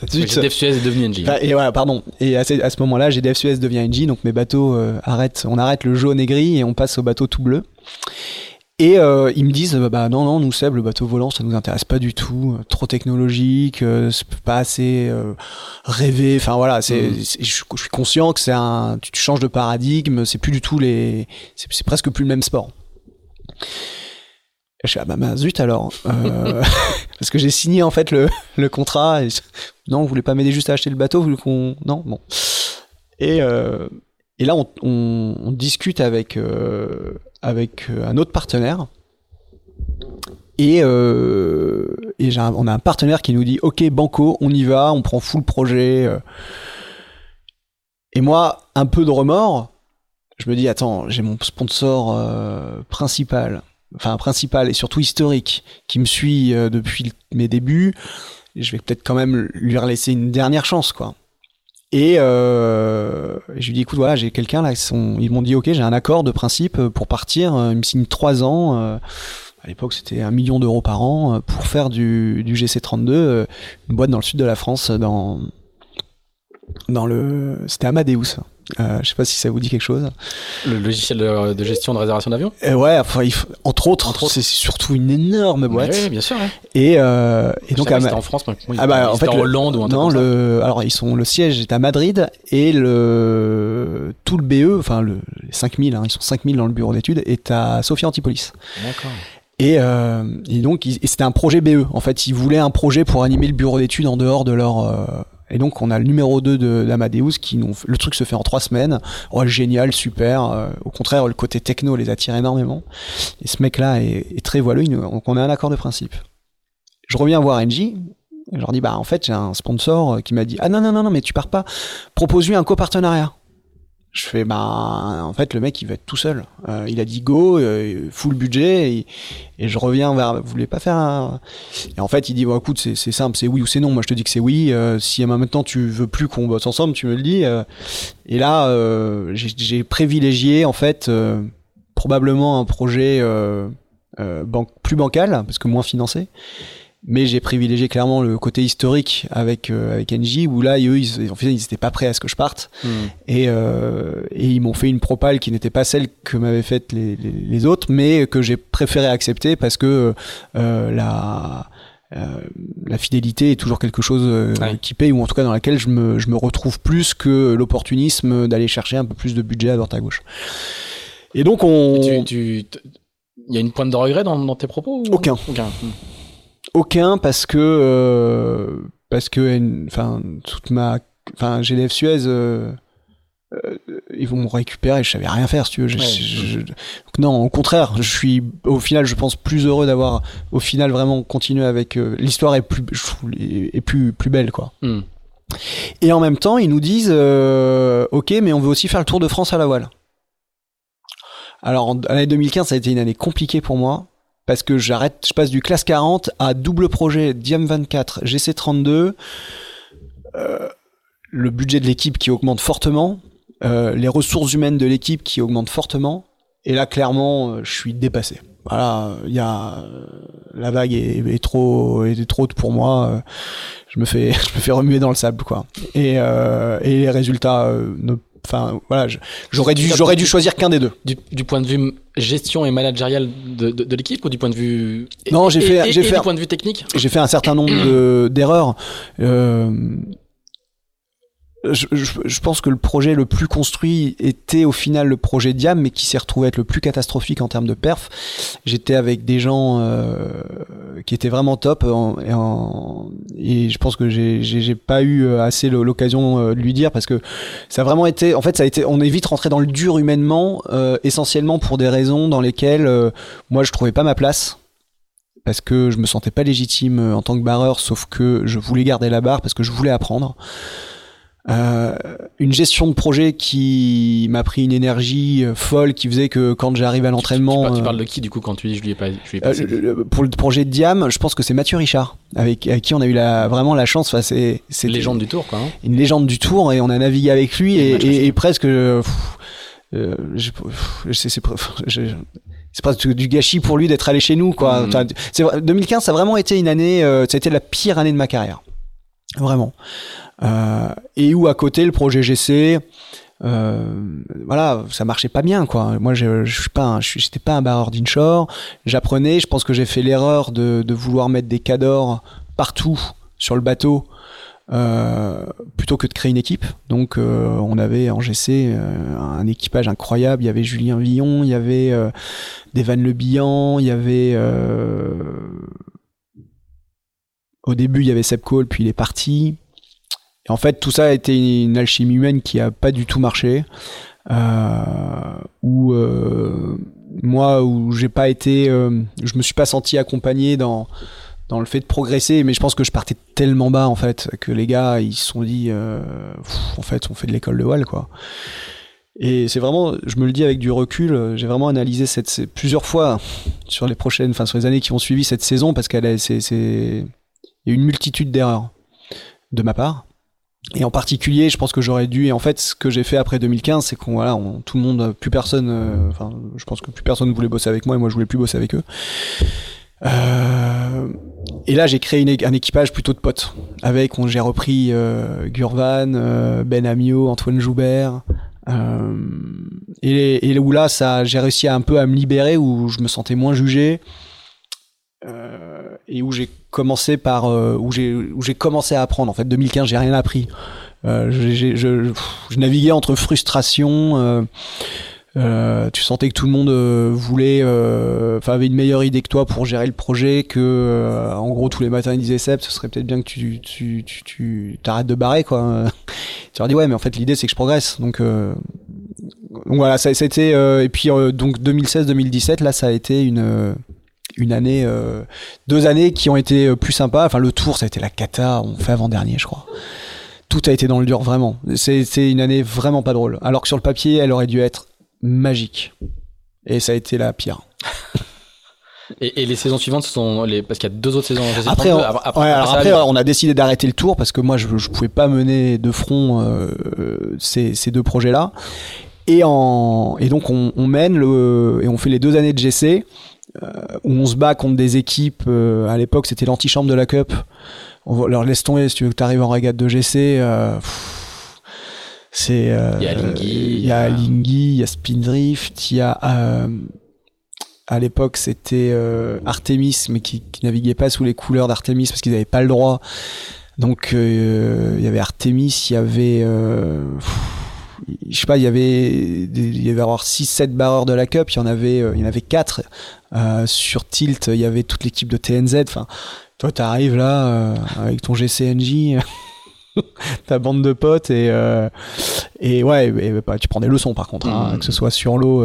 GDF Suez est devenu NG. et voilà, pardon. Et à ce, à ce moment-là, GDF Suez devient NG, donc mes bateaux euh, arrêtent, on arrête le jaune et gris et on passe au bateau tout bleu. Et euh, ils me disent, bah, bah, non, non, nous Seb, le bateau volant, ça nous intéresse pas du tout, euh, trop technologique, pas assez rêvé. Enfin voilà, c'est, mm. je, suis conscient que c'est un, tu, tu changes de paradigme, c'est plus du tout les, c'est presque plus le même sport. Je suis ah bah, zut alors, euh, parce que j'ai signé en fait le, contrat. Non, vous voulez pas m'aider juste à acheter le bateau, vous qu'on non bon. Et euh, là on, discute avec euh, un autre partenaire. Et, et un, on a un partenaire qui nous dit ok banco, on y va, on prend full projet. Et moi, un peu de remords, je me dis attends, j'ai mon sponsor principal enfin principal et surtout historique, qui me suit euh, depuis mes débuts, je vais peut-être quand même lui laisser une dernière chance, quoi. Et euh, je lui dis écoute voilà j'ai quelqu'un là ils m'ont dit ok j'ai un accord de principe pour partir. Ils me signent trois ans euh, à l'époque c'était un million d'euros par an pour faire du, du GC32 une boîte dans le sud de la France dans dans le c'était Amadeus euh, je sais pas si ça vous dit quelque chose. Le logiciel de, gestion de réservation d'avion? Euh, Ouais, enfin, entre autres, c'est surtout une énorme boîte. Oui, bien sûr. Et, euh, et donc à en France, ah bah, en fait, en Hollande ou en non, le, alors ils sont le siège est à Madrid et le tout le BE, enfin le, les 5000, hein, ils sont 5000 dans le bureau d'études, est à Sofia Antipolis. D'accord. Et, euh, et, donc, c'était un projet BE. En fait, ils voulaient un projet pour animer le bureau d'études en dehors de leur euh, et donc on a le numéro 2 d'Amadeus qui nous, le truc se fait en trois semaines. Oh génial, super. Euh, au contraire, le côté techno les attire énormément. Et ce mec-là est, très voileux. Donc on a un accord de principe. Je reviens voir NJ. Je leur dis bah en fait j'ai un sponsor qui m'a dit ah non non non non mais tu pars pas. Propose-lui un copartenariat. Je fais, bah, en fait, le mec, il va être tout seul. Euh, il a dit go, euh, full budget, et, je reviens vers, vous voulez pas faire un... Et en fait, il dit, bon, écoute, c'est simple, c'est oui ou c'est non. Moi, je te dis que c'est oui. Euh, si maintenant tu veux plus qu'on bosse ensemble, tu me le dis. Et là, j'ai privilégié, en fait, probablement un projet plus bancal, parce que moins financé mais j'ai privilégié clairement le côté historique avec euh, avec NJ où là eux ils en fait ils étaient pas prêts à ce que je parte hmm. et, euh, et ils m'ont fait une propale qui n'était pas celle que m'avaient faite les, les, les, autres mais que j'ai préféré accepter parce que euh, la euh, la fidélité est toujours quelque chose euh, qui paye ou en tout cas dans laquelle je me, je me retrouve plus que l'opportunisme d'aller chercher un peu plus de budget à droite à gauche. Et donc on. tu, Il y a une pointe de regret dans, tes propos Aucun. Aucun. Hmm. Aucun parce que euh, parce que enfin toute ma enfin GDF Suez euh, euh, ils vont me récupérer, je savais rien faire si tu veux. non, au contraire, je suis au final, je pense plus heureux d'avoir au final vraiment continué avec l'histoire est plus est plus plus belle quoi. Hmm. Et en même temps, ils nous disent OK, mais on veut aussi faire le Tour de France à la voile. Alors, l'année 2015, ça a été une année compliquée pour moi parce que j'arrête, je passe du classe 40 à double projet Diam 24, GC32, euh, le budget de l'équipe qui augmente fortement, euh, les ressources humaines de l'équipe qui augmentent fortement, et là clairement, euh, je suis dépassé. Voilà, il y a la vague est, trop trop haute pour moi. Je me fais remuer dans le sable quoi. Et, les résultats Enfin, voilà, j'aurais dû, j'aurais dû choisir qu'un des deux. Du, point de vue gestion et managérial de, de, l'équipe ou du point de vue non, j'ai fait, j'ai fait du point de vue technique? J'ai fait un certain nombre d'erreurs. Euh, je, je, pense que le projet le plus construit était au final le projet Diam, mais qui s'est retrouvé être le plus catastrophique en termes de perf. J'étais avec des gens euh, qui étaient vraiment top, et, je pense que j'ai pas eu assez l'occasion euh, de lui dire parce que ça a vraiment été, en fait, ça a été, on est vite rentré dans le dur humainement, euh, essentiellement pour des raisons dans lesquelles euh, moi je trouvais pas ma place parce que je me sentais pas légitime en tant que barreur, sauf que je voulais garder la barre parce que je voulais apprendre. Euh, une gestion de projet qui m'a pris une énergie euh, folle qui faisait que quand j'arrive à l'entraînement. Tu, parles de qui du coup quand tu dis je lui ai pas, je lui ai pas euh, Pour le projet de Diam, je pense que c'est Mathieu Richard avec, avec, qui on a eu la, vraiment la chance. Enfin, c'est une légende du tour quoi. Hein. Une légende du tour et on a navigué avec lui et, et, presque. Euh, c'est presque du gâchis pour lui d'être allé chez nous quoi. Mmh. 2015 ça a vraiment été une année, ça a été la pire année de ma carrière. Vraiment. Euh, et où à côté le projet GC, euh, voilà, ça marchait pas bien quoi. Moi, je, je suis pas, j'étais pas un barreur d'inshore. J'apprenais. Je pense que j'ai fait l'erreur de, de, vouloir mettre des cadors partout sur le bateau. Euh, plutôt que de créer une équipe. Donc euh, on avait en GC euh, un équipage incroyable. Il y avait Julien Villon, il y avait euh, Devan Le il y avait au début il y avait Seb Cole, puis il est parti en fait, tout ça a été une alchimie humaine qui a pas du tout marché. Euh, où euh, moi, où j'ai pas été, euh, je me suis pas senti accompagné dans dans le fait de progresser, mais je pense que je partais tellement bas en fait que les gars ils se sont dit, en fait, on fait de l'école de voile quoi. Et c'est vraiment, je me le dis avec du recul, j'ai vraiment analysé plusieurs fois sur les prochaines, enfin sur les années qui ont suivi cette saison parce qu'elle c'est, y a une multitude d'erreurs de ma part. Et en particulier, je pense que j'aurais dû. Et en fait, ce que j'ai fait après 2015, c'est qu'on voilà, tout le monde, plus personne. Euh, enfin, je pense que plus personne voulait bosser avec moi et moi je voulais plus bosser avec eux. Euh, et là, j'ai créé un équipage plutôt de potes. Avec, j'ai repris euh, Gurvan, euh, Ben Amio, Antoine Joubert. Euh, et, et, où là, ça, j'ai réussi un peu à me libérer, où je me sentais moins jugé. Et où j'ai commencé par euh, où j'ai où j'ai commencé à apprendre. En fait, 2015, j'ai rien appris. Euh, je, je, naviguais entre frustration. Euh, euh, tu sentais que tout le monde voulait, enfin avait une meilleure idée que toi pour gérer le projet. Que en gros tous les matins ils disaient Seb, ce serait peut-être bien que tu tu tu, tu t'arrêtes de barrer quoi. tu leur dis ouais, mais en fait l'idée c'est que je progresse. Donc donc voilà, ça, été et puis donc 2016-2017 là ça a été une une année, euh, deux années qui ont été euh, plus sympas. Enfin, le tour, ça a été la cata. On fait avant-dernier, je crois. Tout a été dans le dur, vraiment. C'est une année vraiment pas drôle. Alors que sur le papier, elle aurait dû être magique. Et ça a été la pire. Et, les saisons suivantes, ce sont les parce qu'il y a deux autres saisons. Après, on, après, on a décidé d'arrêter le tour parce que moi, je, je pouvais pas mener de front euh, ces, ces, deux projets-là. Et, en, et donc, on, on, mène le, et on fait les deux années de GC. Euh, où on se bat contre des équipes. Euh, à l'époque, c'était l'antichambre de la Cup. On leur laisse tomber si tu veux que tu arrives en régate de GC. Euh, c'est il y a Lingui, il y a Lingui, il y a Spindrift, il y a à l'époque c'était Artemis mais qui, qui, naviguait pas sous les couleurs d'Artemis parce qu'ils n'avaient pas le droit donc il y avait Artemis il y avait je sais pas, il y avait, il y avait avoir 6-7 barreurs de la Cup, il y en avait, il y en avait 4. sur Tilt, il y avait toute l'équipe de TNZ. Enfin, toi, t'arrives là avec ton GCNJ. ta bande de potes et et ouais bah, tu prends des leçons par contre hein, mmh. que ce soit sur l'eau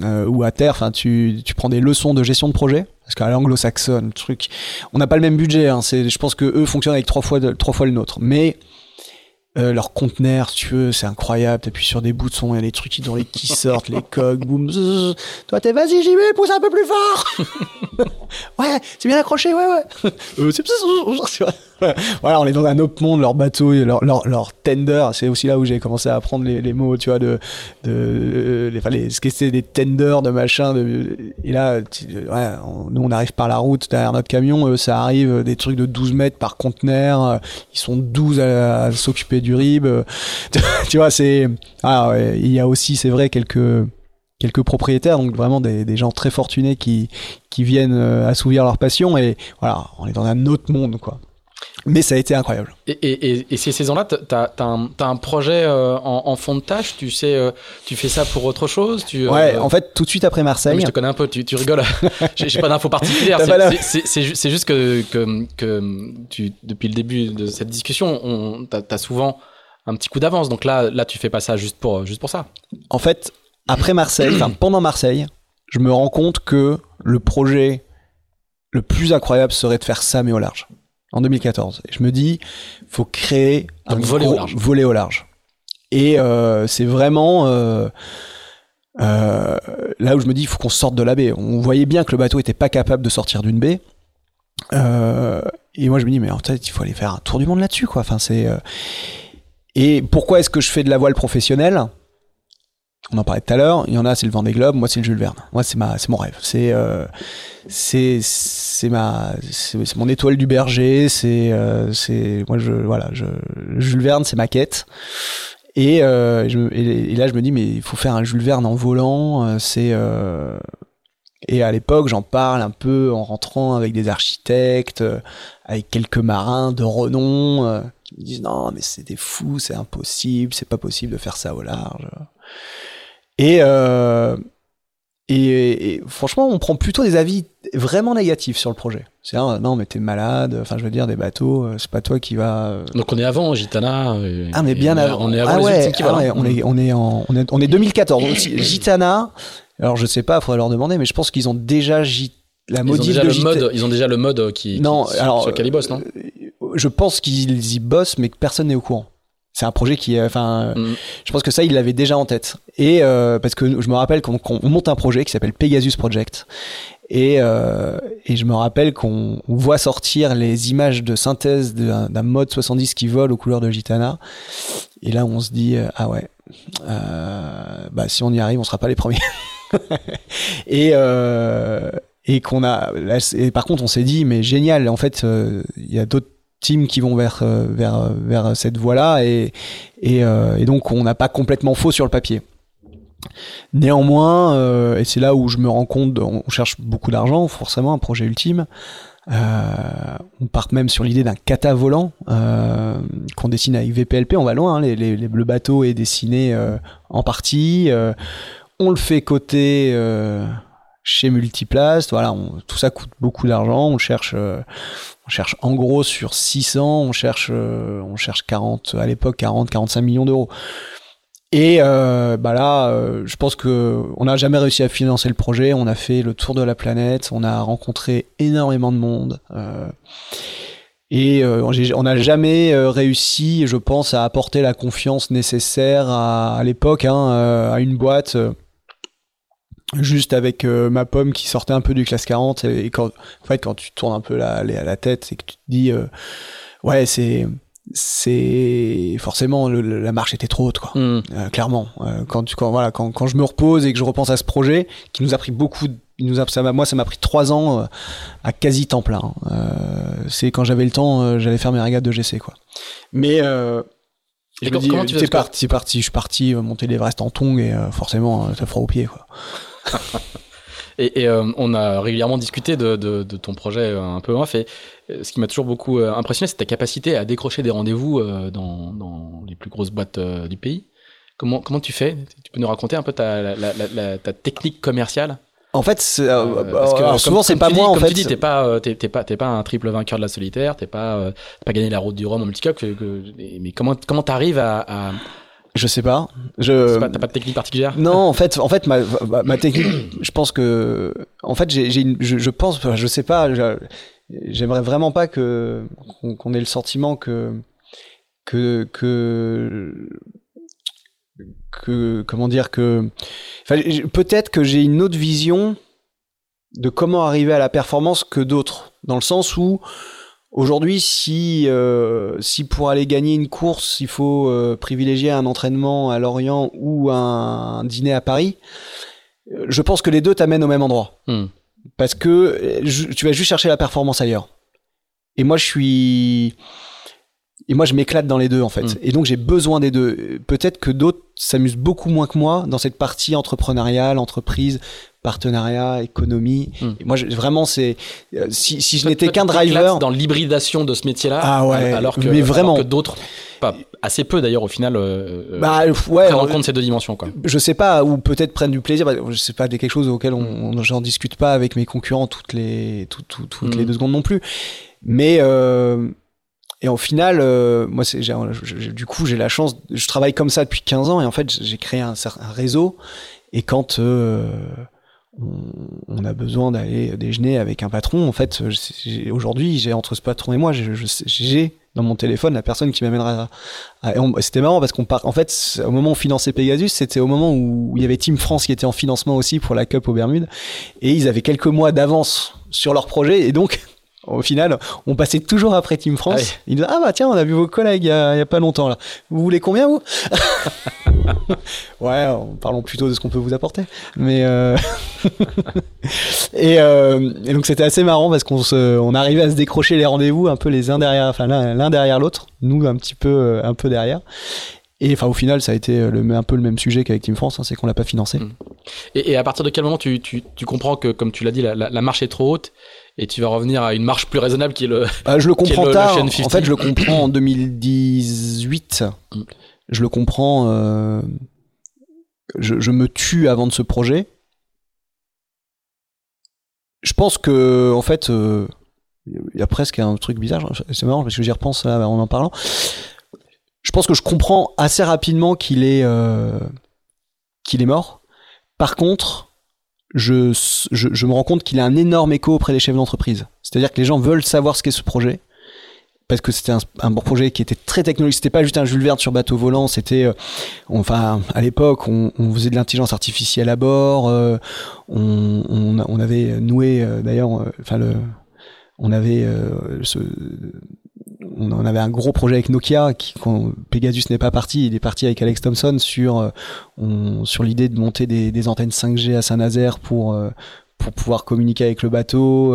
euh, ou à terre. Enfin, tu, tu prends des leçons de gestion de projet parce qu'à l'anglo-saxonne, truc, on n'a pas le même budget. Hein, c'est, je pense que eux fonctionnent avec trois fois, trois fois le nôtre. Mais euh, leur conteneur, si tu veux, c'est incroyable. T'appuies sur des boutons, il y a des trucs qui, qui sortent, les coques, boum. Toi, t'es vas-y, j'y vais, pousse un peu plus fort. ouais, c'est bien accroché, ouais, ouais. euh, c'est voilà, on est dans un autre monde, leur bateau, leur, leur, tender, c'est aussi là où j'ai commencé à apprendre les, les, mots, tu vois, de, de, les, ce que c'est des tenders, de machin, de, et là, ouais, nous, on arrive par la route derrière notre camion, ça arrive des trucs de 12 mètres par conteneur, ils sont 12 à, s'occuper du rib. Euh, tu vois, c'est. Ah, il y a aussi, c'est vrai, quelques quelques propriétaires, donc vraiment des, des, gens très fortunés qui, qui viennent euh, assouvir leur passion et voilà, on est dans un autre monde quoi. Mais ça a été incroyable. Et, et, et ces saisons-là, tu as, un, un projet euh, en, en, fond de tâche Tu sais, tu fais ça pour autre chose tu, Ouais, en fait, tout de suite après Marseille. je te connais un peu, tu, tu rigoles. J'ai pas d'infos particulières. C'est juste que, que, que tu, depuis le début de cette discussion, tu as, souvent un petit coup d'avance. Donc là, là, tu fais pas ça juste pour, juste pour ça. En fait, après Marseille, enfin pendant Marseille, je me rends compte que le projet le plus incroyable serait de faire ça mais au large. En 2014. Et je me dis, faut créer un volet, au large. volet au large. Et euh, c'est vraiment euh, euh, là où je me dis, il faut qu'on sorte de la baie. On voyait bien que le bateau était pas capable de sortir d'une baie. et moi, je me dis, mais en fait, il faut aller faire un tour du monde là-dessus, quoi. Enfin, c'est et pourquoi est-ce que je fais de la voile professionnelle? On en parlait tout à l'heure, il y en a c'est le Vendée Globe, moi c'est le Jules Verne. Moi c'est ma c'est mon rêve. C'est euh, c'est ma c'est mon étoile du berger, c'est euh, c'est moi voilà, Jules Verne c'est ma quête. Et, euh, et, là je me dis mais il faut faire un Jules Verne en volant, c'est et à l'époque, j'en parle un peu en rentrant avec des architectes, avec quelques marins de renom ils disent non, mais c'est des fous, c'est impossible, c'est pas possible de faire ça au large. Et, euh, et, franchement, on prend plutôt des avis vraiment négatifs sur le projet. C'est non, mais t'es malade. Enfin, je veux dire, des bateaux, euh, c'est pas toi qui va. Euh, Donc on est avant Gitana. ah, mais bien avant. On est avant ah ouais, ah ouais, on est on est en on est, on est 2014. Donc, Gitana. Alors je sais pas, faudrait leur demander, mais je pense qu'ils ont déjà la modif ils ont déjà de le mode, ils ont déjà le mode qui, non, alors, sur Calibos, non? je pense qu'ils y bossent, mais que personne n'est au courant. C'est un projet qui, enfin, mm. je pense que ça, il l'avait déjà en tête. Et euh, parce que je me rappelle qu'on monte un projet qui s'appelle Pegasus Project, et, euh, et je me rappelle qu'on voit sortir les images de synthèse d'un mode 70 qui vole aux couleurs de Gitana. Et là, on se dit, euh, ah ouais, euh, bah si on y arrive, on sera pas les premiers. et et qu'on a, et par contre, on s'est dit, mais génial, en fait, il y a d'autres teams qui vont vers euh, vers vers cette voie-là et euh, et donc on n'a pas complètement faux sur le papier. Néanmoins, euh, et c'est là où je me rends compte, on cherche beaucoup d'argent, forcément, un projet ultime. on part même sur l'idée d'un kata volant qu'on dessine avec VPLP. On va loin, hein, les, les, le bateau est dessiné en partie. on le fait côté chez Multiplast. Voilà, tout ça coûte beaucoup d'argent. On cherche, on cherche en gros sur 600, on cherche, euh, on cherche 40, à l'époque 40, 45 millions d'euros. Et euh, bah là, euh, je pense que on n'a jamais réussi à financer le projet. On a fait le tour de la planète, on a rencontré énormément de monde. et on n'a jamais réussi, je pense, à apporter la confiance nécessaire à, à l'époque hein, à une boîte juste avec euh, ma pomme qui sortait un peu du classe 40 et, quand en fait quand tu tournes un peu la, la tête c'est que tu te dis euh, ouais c'est c'est forcément la marche était trop haute quoi hmm. euh, clairement quand tu quand voilà quand, quand je me repose et que je repense à ce projet qui nous a pris beaucoup il nous a, ça moi ça m'a pris trois ans à quasi temps plein c'est quand j'avais le temps j'allais faire mes régates de GC quoi mais je me dis, c'est parti, c'est parti, je suis parti monter l'Everest en tong et forcément ça froid aux pieds quoi. et, euh, on a régulièrement discuté de, ton projet euh, un peu off. Et euh, ce qui m'a toujours beaucoup impressionné, c'est ta capacité à décrocher des rendez-vous dans, les plus grosses boîtes du pays. Comment, comment tu fais? Tu peux nous raconter un peu ta, ta technique commerciale? En fait, euh, parce que, souvent c'est pas moi. en comme tu dis, t'es pas, t'es, pas, t'es pas un triple vainqueur de la solitaire, t'es pas, pas gagné la route du Rhum en multicup. mais comment, comment t'arrives à, à, je sais pas. Je. T'as pas de technique particulière Non, en fait, en fait, ma, ma, technique, je pense que, en fait, j'ai, j'ai je, je, pense, je sais pas, j'aimerais vraiment pas que qu'on, ait le sentiment que que que que comment dire que peut-être que j'ai une autre vision de comment arriver à la performance que d'autres dans le sens où aujourd'hui si euh, si pour aller gagner une course il faut euh, privilégier un entraînement à Lorient ou un, dîner à Paris je pense que les deux t'amènent au même endroit hmm. parce que tu vas juste chercher la performance ailleurs et moi je suis et moi, je m'éclate dans les deux, en fait. Mm. Et donc, j'ai besoin des deux. Peut-être que d'autres s'amusent beaucoup moins que moi dans cette partie entrepreneuriale, entreprise, partenariat, économie. Mm. Et moi, je, vraiment, c'est euh, si, si je n'étais qu'un driver dans l'hybridation de ce métier-là, ah ouais, alors que, mais vraiment. que d'autres, pas assez peu d'ailleurs au final, euh, euh bah, ouais, prennent en compte ces deux dimensions. Quoi. Je sais pas, ou peut-être prennent du plaisir. Bah, je sais pas, des quelque chose auquel on, mm. j'en discute pas avec mes concurrents toutes les toutes, toutes les deux secondes non plus. Mais euh, et au final, euh, moi, c'est, du coup, j'ai la chance. Je travaille comme ça depuis 15 ans et en fait, j'ai créé un, un réseau. Et quand euh, on, a besoin d'aller déjeuner avec un patron, en fait, aujourd'hui, j'ai entre ce patron et moi, j'ai dans mon téléphone la personne qui m'amènera. C'était marrant parce qu'on part. En fait, au moment où on finançait Pegasus, c'était au moment où il y avait Team France qui était en financement aussi pour la Cup aux Bermudes, et ils avaient quelques mois d'avance sur leur projet, et donc au final, on passait toujours après Team France. Ah, disaient, ah bah tiens, on a vu vos collègues il y a, pas longtemps là. Vous voulez combien vous Ouais, parlons plutôt de ce qu'on peut vous apporter. Mais euh... euh et, donc c'était assez marrant parce qu'on se, on arrivait à se décrocher les rendez-vous un peu les uns derrière, enfin l'un derrière l'autre, nous un petit peu, euh, un peu derrière. Et enfin, au final, ça a été le, un peu le même sujet qu'avec Team France, hein, c'est qu'on l'a pas financé. Mmh. Et, à partir de quel moment tu, tu, tu comprends que, comme tu l'as dit, la, la, marche est trop haute et tu vas revenir à une marche plus raisonnable qui est le. Bah, je le comprends tard. en fait, je le comprends en 2018. Mmh. Je le comprends. Euh, je, je, me tue avant de ce projet. Je pense que, en fait, euh, il y a presque un truc bizarre. C'est marrant parce que j'y repense là, en en parlant je pense que je comprends assez rapidement qu'il est euh, qu'il est mort. Par contre, je, je, me rends compte qu'il a un énorme écho auprès des chefs d'entreprise. C'est-à-dire que les gens veulent savoir ce qu'est ce projet parce que c'était un, un, bon projet qui était très technologique. C'était pas juste un Jules Verne sur bateau volant. C'était, euh, enfin, à l'époque, on, on, faisait de l'intelligence artificielle à bord. Euh, on, on, on, avait noué, d'ailleurs, enfin le, on avait ce, on avait un gros projet avec Nokia qui quand Pegasus n'est pas parti, il est parti avec Alex Thompson sur euh, sur l'idée de monter des, antennes 5G à Saint-Nazaire pour euh, pour pouvoir communiquer avec le bateau.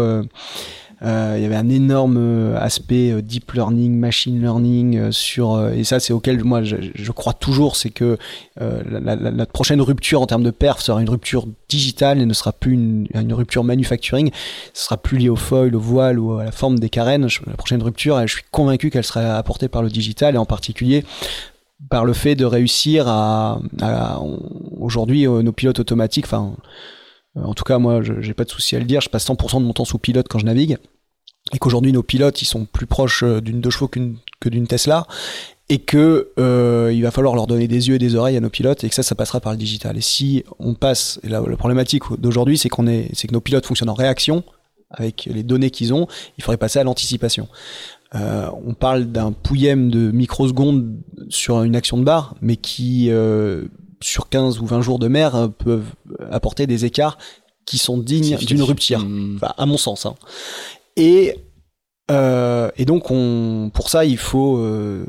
Euh, il y avait un énorme euh, aspect euh, deep learning, machine learning sur et ça c'est auquel moi je, crois toujours, c'est que la, prochaine rupture en termes de perf sera une rupture digitale et ne sera plus une, rupture manufacturing, ce sera plus lié au foil, au voile ou à la forme des carènes. la prochaine rupture, je suis convaincu qu'elle sera apportée par le digital et en particulier par le fait de réussir à, à aujourd'hui nos pilotes automatiques, enfin en tout cas, moi, j'ai pas de souci à le dire. Je passe 100% de mon temps sous pilote quand je navigue. Et qu'aujourd'hui, nos pilotes, ils sont plus proches euh, d'une deux chevaux que d'une Tesla. Et que euh, il va falloir leur donner des yeux et des oreilles à nos pilotes et que ça, ça passera par le digital. Et si on passe, et la, problématique d'aujourd'hui, c'est qu'on est, c'est que nos pilotes fonctionnent en réaction avec les données qu'ils ont. Il faudrait passer à l'anticipation. Euh, on parle d'un pouillème de microsecondes sur une action de barre, mais qui euh, sur 15 ou 20 jours de mer euh, peuvent apporter des écarts qui sont dignes d'une rupture, hmm. à mon sens. Hein. Et, euh, et donc, on, pour ça, il faut. Euh,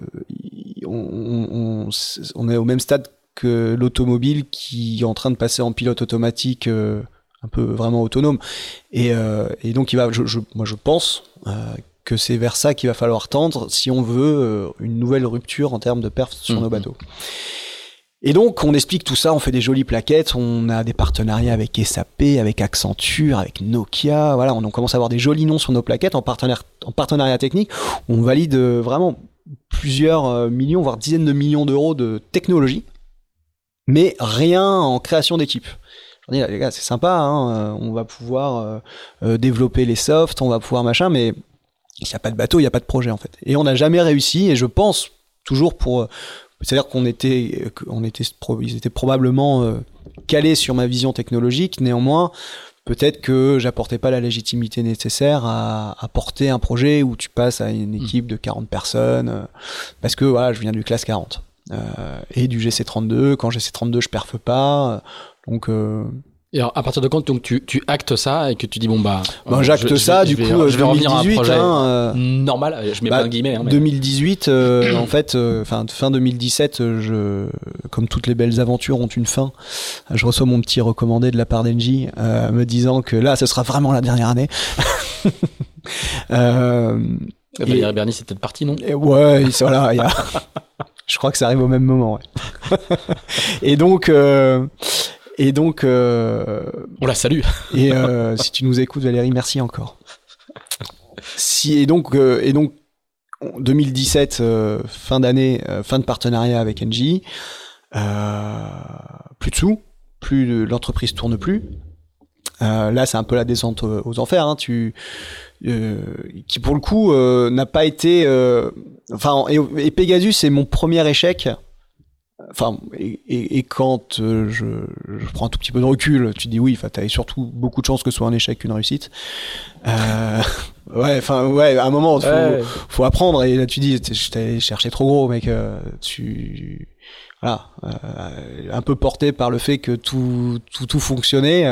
on, on, est au même stade que l'automobile qui est en train de passer en pilote automatique un peu vraiment autonome. Et, et donc, il va, je, moi, je pense que c'est vers ça qu'il va falloir tendre si on veut une nouvelle rupture en termes de perf sur hmm. nos bateaux. Et donc, on explique tout ça, on fait des jolies plaquettes, on a des partenariats avec SAP, avec Accenture, avec Nokia, voilà, on commence à avoir des jolis noms sur nos plaquettes en, partenariat technique. On valide euh, vraiment plusieurs euh, millions, voire dizaines de millions d'euros de technologie mais rien en création d'équipe. Je dis, les gars, c'est sympa, hein, on va pouvoir développer les softs, on va pouvoir machin, mais il n'y a pas de bateau, il n'y a pas de projet en fait. Et on n'a jamais réussi, et je pense toujours pour... C'est-à-dire qu'on était, on était, ils étaient probablement calés sur ma vision technologique, néanmoins, peut-être que j'apportais pas la légitimité nécessaire à, à, porter un projet où tu passes à une équipe de 40 personnes, euh, parce que voilà, je viens du classe 40 euh, et du GC32. Quand GC32, je perfe pas, donc euh, et alors, à partir de quand donc, tu, tu actes ça et que tu dis bon bah. bah J'acte ça, du coup, je vais revenir à un projet hein, euh, normal. Je mets bah, pas un guillemets. Hein, 2018, euh, en fait, euh, fin fin 2017, je, comme toutes les belles aventures ont une fin, je reçois mon petit recommandé de la part d'Engie me disant que là, ce sera vraiment la dernière année. euh, Valérie Berny, c'est peut-être parti, non? Et Ouais, voilà. Y a... je crois que ça arrive au même moment. Ouais. et donc. Et donc. Euh, On la salue. et euh, si tu nous écoutes, Valérie, merci encore. Si, et donc, euh, et donc 2017, fin d'année, fin de partenariat avec Engie. plus de sous, plus l'entreprise tourne plus. là, c'est un peu la descente aux enfers. Hein, tu, qui pour le coup n'a pas été. Enfin, et, et, Pegasus, c'est mon premier échec Enfin, et, et, quand euh, je, je, prends un tout petit peu de recul, tu dis oui, tu as surtout beaucoup de chances que ce soit un échec qu'une réussite. Euh, ouais, enfin, ouais, à un moment, faut, faut apprendre. Et là, tu dis, je t'ai cherché trop gros, mec. Euh, tu, voilà, euh, un peu porté par le fait que tout, tout, tout fonctionnait.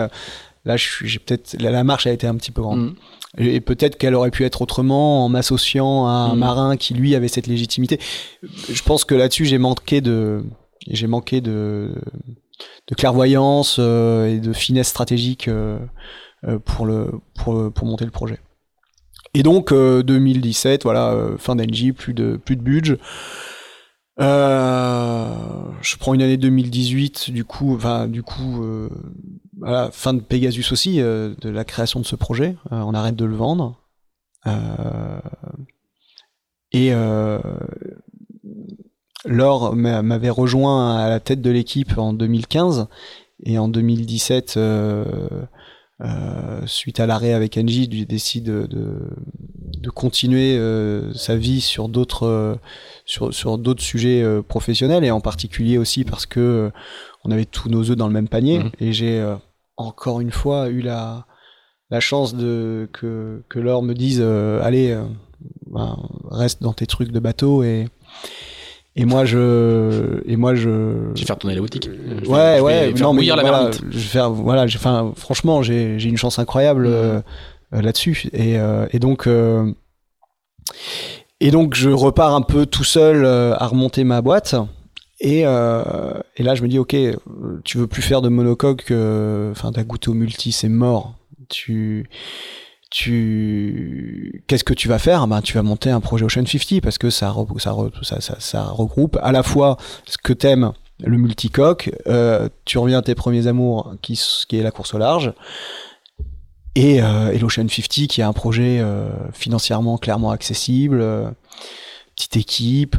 là, j'ai peut-être la, la, marche a été un petit peu grande. Mm. Et peut-être qu'elle aurait pu être autrement en m'associant à un mm. marin qui lui avait cette légitimité. Je pense que là-dessus j'ai manqué de j'ai manqué de, clairvoyance euh, et de finesse stratégique euh, euh, pour le pour, pour monter le projet. Et donc 2017, voilà, fin d'Engie, plus de plus de budget. je prends une année 2018, du coup, enfin, du coup, voilà, fin de Pegasus aussi, de la création de ce projet. On arrête de le vendre. Et Laure m'avait rejoint à la tête de l'équipe en 2015 et en 2017, suite à l'arrêt avec Engie, il décide de, de, continuer sa vie sur d'autres sur, sur d'autres sujets professionnels et en particulier aussi parce que on avait tous nos œufs dans le même panier mmh. et j'ai encore une fois eu la, la chance de que, que Laure me dise euh, allez euh, ben, reste dans tes trucs de bateau et et moi je et moi je je vais faire tourner la boutique ouais ouais non mais voilà, je vais faire voilà enfin franchement j'ai j'ai une chance incroyable mmh. euh, là-dessus et et donc et donc je repars un peu tout seul à remonter ma boîte et, euh, et là, je me dis, ok, tu veux plus faire de monocoque, enfin, au multi, c'est mort. Tu, tu, qu'est-ce que tu vas faire? Ben, tu vas monter un projet Ocean 50 parce que ça, ça, ça, ça, regroupe à la fois ce que t'aimes, le multicoque, euh, tu reviens à tes premiers amours, qui, qui est la course au large, et, euh, et l'Ocean 50 qui est un projet euh, financièrement clairement accessible. Petite équipe,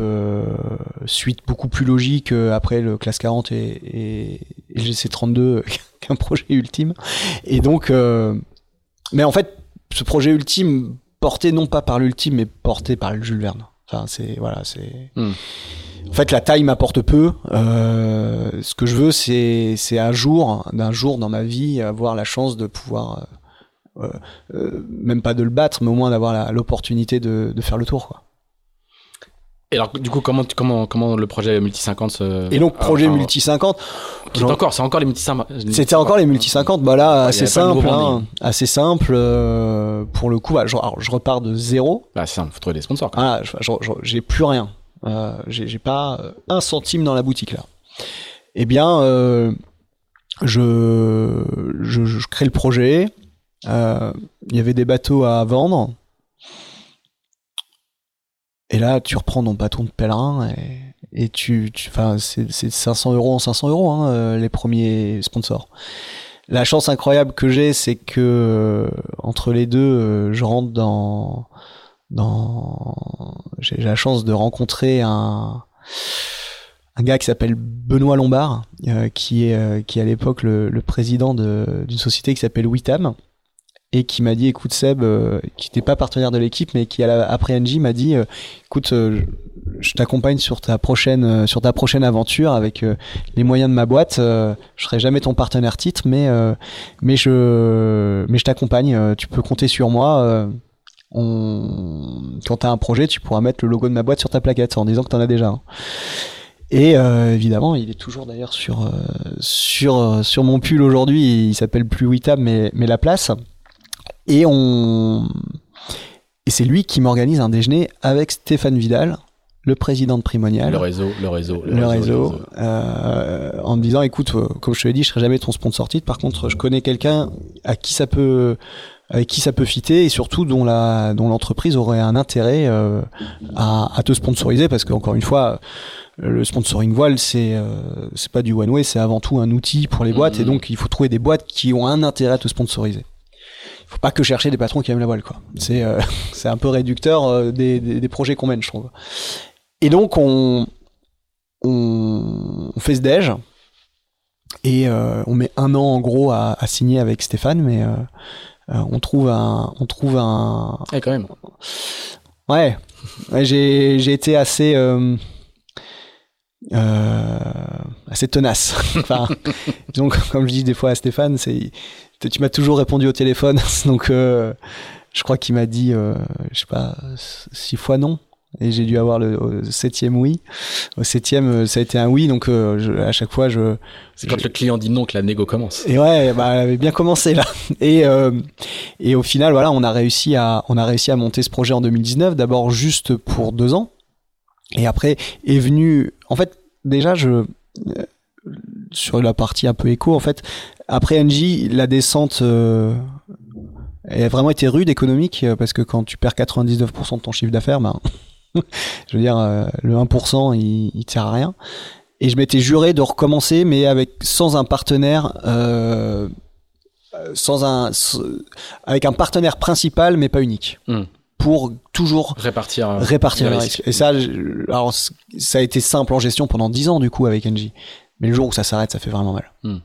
suite beaucoup plus logique après le classe 40 et, et, et le GC32 qu'un projet ultime. Et donc, mais en fait, ce projet ultime porté non pas par l'ultime, mais porté par le Jules Verne. Enfin, c'est voilà, c'est. Hmm. En fait, la taille m'apporte peu. Euh, ce que je veux, c'est c'est un jour, d'un jour dans ma vie, avoir la chance de pouvoir, euh, euh, même pas de le battre, mais au moins d'avoir l'opportunité de, de faire le tour, quoi. Et alors, du coup, comment, comment, comment le projet Multi 50 se... Et donc, projet Multi 50. C'est encore, c'est encore les Multi 50. C'était encore les Multi 50. Bah là, assez simple, hein, assez simple. Euh, pour le coup, bah, je, alors, je repars de zéro. Bah, c'est simple, faut trouver des sponsors. Ah, j'ai plus rien. Euh, j'ai pas euh, un centime dans la boutique là. Eh bien, euh, je, je, je, crée le projet. Il y avait des bateaux à vendre. Et là, tu reprends ton bâton de pèlerin et, et tu, enfin, c'est 500 euros en 500 euros hein, euh, les premiers sponsors. La chance incroyable que j'ai, c'est que euh, entre les deux, euh, je rentre dans, dans, j'ai la chance de rencontrer un, un gars qui s'appelle Benoît Lombard, qui est qui est à l'époque le, le président d'une société qui s'appelle Witam et qui m'a dit écoute Seb qui n'était pas partenaire de l'équipe mais qui après NJ m'a dit écoute je t'accompagne sur ta prochaine sur ta prochaine aventure avec les moyens de ma boîte je serai jamais ton partenaire titre mais mais je mais je t'accompagne tu peux compter sur moi on... quand tu as un projet, tu pourras mettre le logo de ma boîte sur ta plaquette en disant que tu en as déjà Et euh, évidemment, il est toujours d'ailleurs sur, euh, sur, euh, sur mon pull aujourd'hui. Il s'appelle plus Witam, mais, mais la place. Et, on... et c'est lui qui m'organise un déjeuner avec Stéphane Vidal, le président de Primonial. Le réseau, le réseau. Le, réseau. en me disant, écoute, comme je te l'ai dit, je serai jamais ton sponsor titre. Par contre, je connais quelqu'un à qui ça peut avec qui ça peut fitter et surtout dont la dont l'entreprise aurait un intérêt euh, à, à, te sponsoriser parce qu'encore une fois le sponsoring voile c'est euh, c'est pas du one way c'est avant tout un outil pour les boîtes et mmh. donc il faut trouver des boîtes qui ont un intérêt à te sponsoriser faut pas que chercher des patrons qui aiment la voile quoi c'est euh, c'est un peu réducteur euh, des, des, des, projets qu'on mène je trouve et donc on on, on fait ce déj et on met un an en gros à, à signer avec Stéphane mais euh, on trouve un, on trouve un. Ouais, quand même. Ouais, j'ai, j'ai été assez. Euh, euh, assez tenace. enfin, donc, comme je dis des fois à Stéphane, c'est, tu m'as toujours répondu au téléphone, donc euh, je crois qu'il m'a dit, euh, je sais pas, six fois non et j'ai dû avoir le septième oui. Au septième, euh, ça a été un oui, donc euh, à chaque fois, je. C'est quand le client dit non que la négo commence. Et ouais, bah, elle avait bien commencé là. Et et au final, voilà, on a réussi à on a réussi à monter ce projet en 2019. D'abord juste pour deux ans, et après est venu. En fait, déjà, je sur la partie un peu éco, en fait, après NJ, la descente. a vraiment été rude économique parce que quand tu perds 99% de ton chiffre d'affaires, ben, je veux dire, euh, le 1%, il, il sert à rien. Et je m'étais juré de recommencer, mais avec sans un partenaire, euh, sans un, avec un partenaire principal, mais pas unique. Hmm. Pour toujours répartir, euh, répartir le risque. Et ça, alors, ça a été simple en gestion pendant 10 ans, du coup, avec NJ. Mais le jour où ça s'arrête, ça fait vraiment mal. Hmm.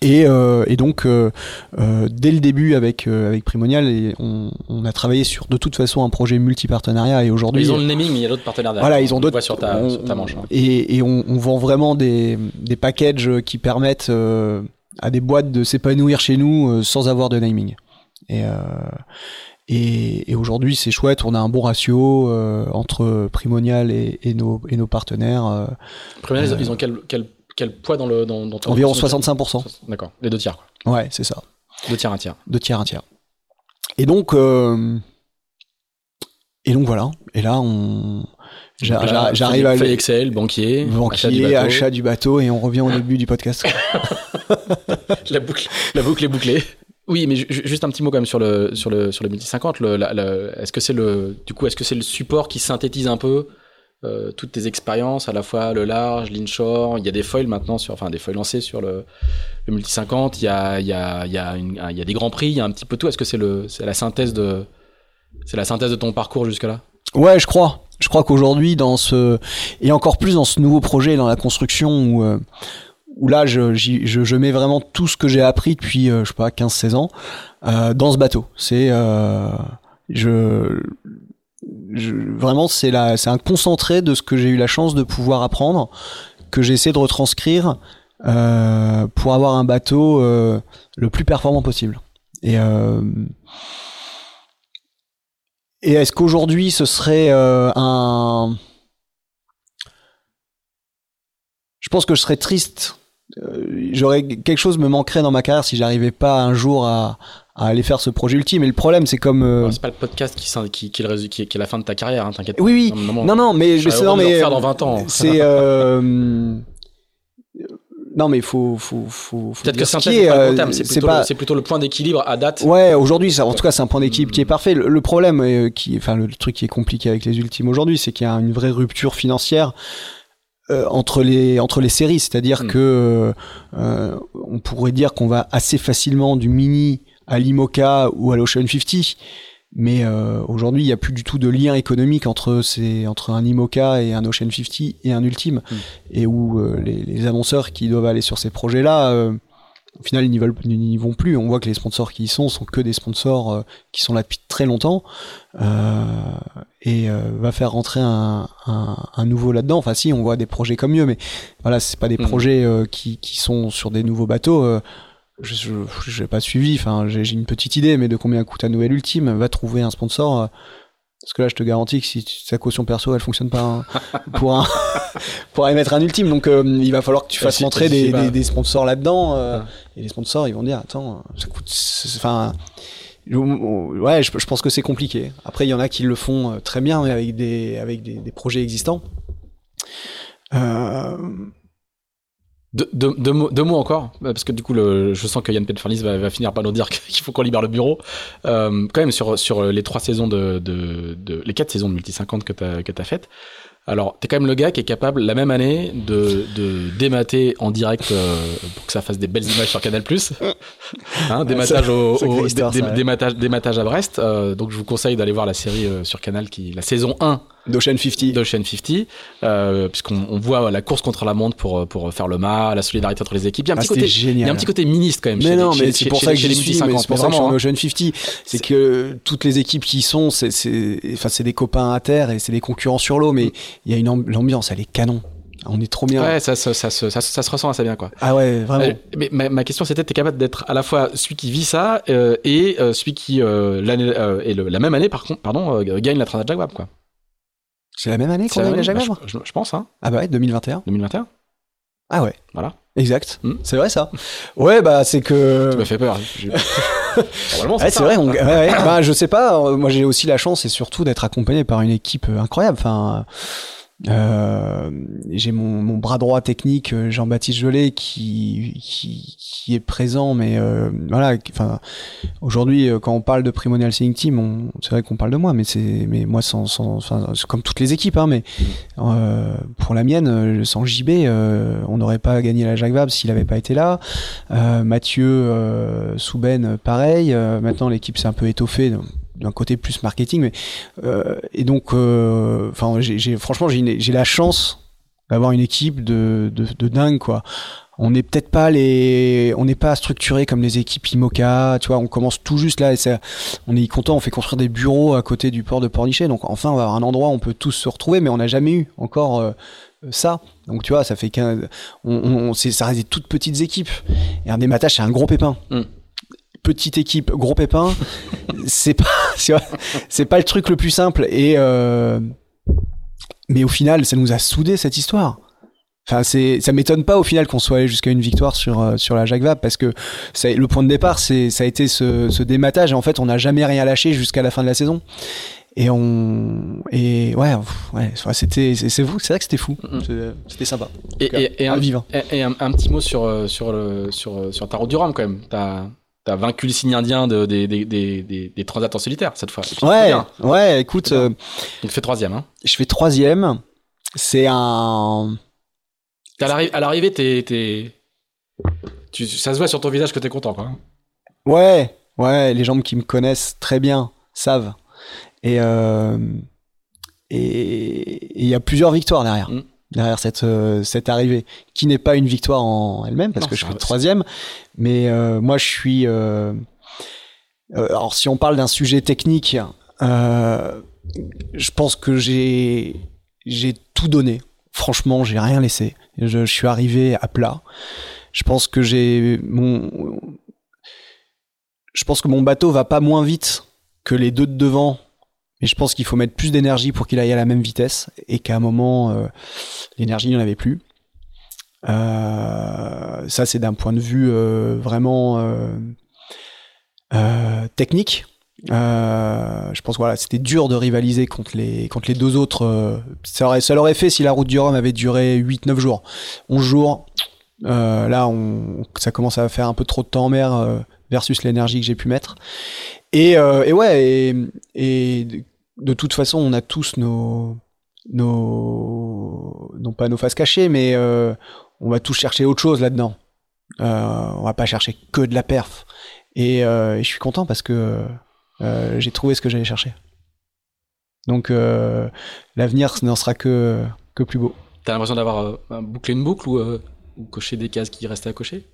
Et, euh, et, donc euh, euh, dès le début avec avec Primonial, et on, on, a travaillé sur de toute façon un projet multi-partenariat et aujourd'hui ils ont le naming mais il y a d'autres partenaires derrière. Voilà, ils ont d'autres sur ta, sur ta manche. Hein. Et, et on, on, vend vraiment des des packages qui permettent à des boîtes de s'épanouir chez nous sans avoir de naming. Et et, et aujourd'hui, c'est chouette. On a un bon ratio entre Primonial et, et, nos, et nos partenaires. Primonial, ils ont quel, quel quel poids dans le dans, dans ton Environ 65%. D'accord, les deux tiers. Ouais, c'est ça. Deux tiers, un tiers. Deux tiers, un tiers. Et donc, euh... et donc voilà. Et là, on. J'arrive à. Excel, banquier, banquier, achat du, bateau, et on revient au début du podcast. la boucle, la boucle est bouclée. Oui, mais juste un petit mot quand même sur le sur le sur le 1050. Le, est-ce que c'est le du coup est-ce que c'est le support qui synthétise un peu euh, toutes tes expériences, à la fois le large, l'inshore. Il y a des foils maintenant, sur, enfin des foils lancés sur le, multi 50. Il y a, des grands prix, il y a un petit peu tout. Est-ce que c'est la synthèse de, c'est la synthèse de ton parcours jusque-là? Ouais, je crois. Je crois qu'aujourd'hui, dans ce et encore plus dans ce nouveau projet, dans la construction, où, euh, où là, je, mets vraiment tout ce que j'ai appris depuis, euh, je sais pas, 15-16 ans, dans ce bateau. C'est vraiment, c'est un concentré de ce que j'ai eu la chance de pouvoir apprendre, que j'essaie de retranscrire euh, pour avoir un bateau euh, le plus performant possible. Et, euh, et est-ce qu'aujourd'hui ce serait un... Je pense que je serais triste. Euh, j'aurais quelque chose me manquerait dans ma carrière si j'arrivais pas un jour à, à aller faire ce projet ultime. Et le problème, c'est comme. Euh... c'est pas le podcast qui, qui, qui, est qui, est la fin de ta carrière, hein, t'inquiète Oui, oui. Non, non, non mais. c'est non, mais. faire dans 20 ans. C'est. Euh... non, mais il faut, faut, faut, faut Peut-être que c'est euh, c'est pas... plutôt le point d'équilibre à date. Ouais, aujourd'hui, en tout cas, c'est un point d'équilibre qui est parfait. Le, problème, euh, qui, enfin, le truc qui est compliqué avec les ultimes aujourd'hui, c'est qu'il y a une vraie rupture financière. Euh, entre les entre les séries, c'est-à-dire hmm. que euh, on pourrait dire qu'on va assez facilement du mini à l'IMOCA ou à l'Ocean 50. Mais euh, aujourd'hui, il n'y a plus du tout de lien économique entre, ces, entre un IMOCA et un Ocean 50 et un Ultime. Mm. Et où euh, les, les annonceurs qui doivent aller sur ces projets-là, euh, au final, ils n'y veulent- ils n'y vont plus. On voit que les sponsors qui y sont sont que des sponsors euh, qui sont là depuis très longtemps. Euh, et euh, va faire rentrer un, un, un nouveau là-dedans. Enfin, si, on voit des projets comme mieux, mais voilà, c'est pas des Mhm. projets euh, qui, qui sont sur des nouveaux bateaux. euh, je n'ai pas suivi, enfin j'ai j'ai une petite idée, mais de combien coûte un nouvel ultime, va trouver un sponsor. Euh, parce que là, je te garantis que si ta caution perso, elle fonctionne pas hein, pour un pour aller mettre un ultime. Donc, euh, il va falloir que tu Et fasses si- rentrer des, pas- des, des sponsors là-dedans. euh, Ouais. Et les sponsors, ils vont dire, attends, ça coûte. Enfin, ouais, je, je pense que c'est compliqué. Après, il y en a qui le font euh, très bien mais avec des avec des, des projets existants. Euh, Deux, mots, deux mots encore, euh, parce que du coup, le, je sens que Yann Petfernis va, va finir par nous dire qu'il faut qu'on libère le bureau. Euh, quand même, sur, sur les trois saisons de, de, de- les quatre saisons de Multi 50 que tu as, que as faites, alors, t'es quand même le gars qui est capable, la même année, de, de démater en direct euh, pour que ça fasse des belles images sur Canal+. Hein, dématage, au, sacrée au- histoire, dé- ça, ouais. dématage, dématage à Brest. Euh, donc, je vous conseille d'aller voir la série euh, sur Canal, qui la saison 1 D'Ocean 50. d'Ocean 50, euh, puisqu'on on voit la course contre la montre pour, pour faire le mât, la solidarité entre les équipes. Il y a un, Ah, petit, côté, il y génial. a un petit côté ministre quand même. Mais chez non, mais c'est pour ça que j'y les suis, mais 50, c'est pour ça que je suis en hein. Ocean 50. C'est que toutes les équipes qui y sont, c'est, enfin, c'est des copains à terre et c'est des concurrents sur l'eau, mais il y a une amb- l'ambiance, elle est canon. On est trop bien. Ouais, ça, ça, ça, se- ça, se ressent assez bien, quoi. Ah ouais, vraiment. Euh, mais ma, question c'était, t'es capable d'être à la fois celui qui vit ça euh, et euh, celui qui, euh, l'année, euh, et la même année, par contre, pardon, euh, gagne la Transat Jaguar, quoi. C'est la même année qu'on a eu la Jaguar Bah, je, je- pense, hein, Ah bah ouais, 2021. 2021. Ah ouais. Voilà. Exact. Hmm. C'est vrai ça. Ouais, bah c'est que. Tu m'as fait peur. Normalement, Ouais, c'est vrai. on- ouais, ouais. Bah, je sais pas. euh, Moi, j'ai aussi la chance et surtout d'être accompagné par une équipe euh, incroyable. Enfin, euh, j'ai mon, mon bras droit technique, euh, Jean-Baptiste Gelé, qui, qui qui est présent. Mais euh, voilà. Enfin, aujourd'hui, euh, quand on parle de Primonial Sailing Team, c'est vrai qu'on parle de moi, mais c'est mais moi sans, sans enfin, comme toutes les équipes, hein, mais euh, pour la mienne, euh, sans JB, euh, on n'aurait pas gagné la Jacques Vabre s'il n'avait pas été là. Euh, Mathieu euh, Souben, euh, pareil. Euh, maintenant, l'équipe s'est un peu étoffée donc, d'un côté plus marketing, mais euh, et donc, euh, enfin, franchement, j'ai, la chance d'avoir une équipe de, de, dingue, quoi. On n'est peut-être pas les, on n'est pas structuré comme les équipes IMOCA, tu vois. On commence tout juste là et on est content. On fait construire des bureaux à côté du port de Pornichet, donc enfin, on va avoir un endroit où on peut tous se retrouver, mais on n'a jamais eu encore euh, ça. Donc tu vois, ça fait qu'un, on, on, c'est, ça reste des toutes petites équipes. Et un dématage, c'est un gros pépin. Mm. Petite équipe, gros pépin, c'est pas, c'est pas le truc le plus simple. Et euh, mais au final, ça nous a soudé cette histoire. Enfin, c'est, ça m'étonne pas au final qu'on soit allé jusqu'à une victoire sur euh, sur la Jacques Vabre parce que ça, le point de départ, c'est ça a été ce, ce dématage. Et en fait, on n'a jamais rien lâché jusqu'à la fin de la saison. Et on et ouais, ouais, c'était c'est, fou, c'est vrai que c'était fou. C'était sympa. Et, cas, et, et à un, et- et un, un petit mot sur, euh, sur, le, sur, sur ta route du Rhum, quand même. T'as as vaincu le signe indien de, des, des, des, des, transats en solitaire, cette fois. Puis, Ouais, bien. ouais. Écoute, euh, tu fais troisième. Hein. je fais troisième. C'est un À l'arri- à l'arrivée, t'es, ça se voit sur ton visage que t'es content, quoi. Ouais, ouais, les gens qui me connaissent très bien savent. Et euh, et et il y a plusieurs victoires derrière, Mm. Derrière cette euh, cette arrivée, qui n'est pas une victoire en elle-même parce Non, que je suis troisième, mais euh, moi je suis. euh, alors si on parle d'un sujet technique, je pense que j'ai j'ai tout donné. Franchement, j'ai rien laissé. Je, je suis arrivé à plat. Je pense que j'ai mon je pense que mon bateau va pas moins vite que les deux de devant, mais je pense qu'il faut mettre plus d'énergie pour qu'il aille à la même vitesse et qu'à un moment, euh, l'énergie n'y en avait plus. Euh, ça, c'est d'un point de vue euh, vraiment technique. Je pense voilà, c'était dur de rivaliser contre les, contre les deux autres. ça, ça l'aurait fait si la route du Rhum avait duré 8-9 jours. 11 jours, là, ça commence à faire un peu trop de temps en mer versus l'énergie que j'ai pu mettre. Et, et ouais, et, et de, toute façon, on a tous nos, nos, non pas nos faces cachées, mais euh, on va tous chercher autre chose là-dedans. Euh, on va pas chercher que de la perf. Et, euh, je suis content parce que j'ai trouvé ce que j'allais chercher. Donc l'avenir n'en sera que, plus beau. T'as l'impression d'avoir bouclé une boucle ou, ou coché des cases qui restaient à cocher?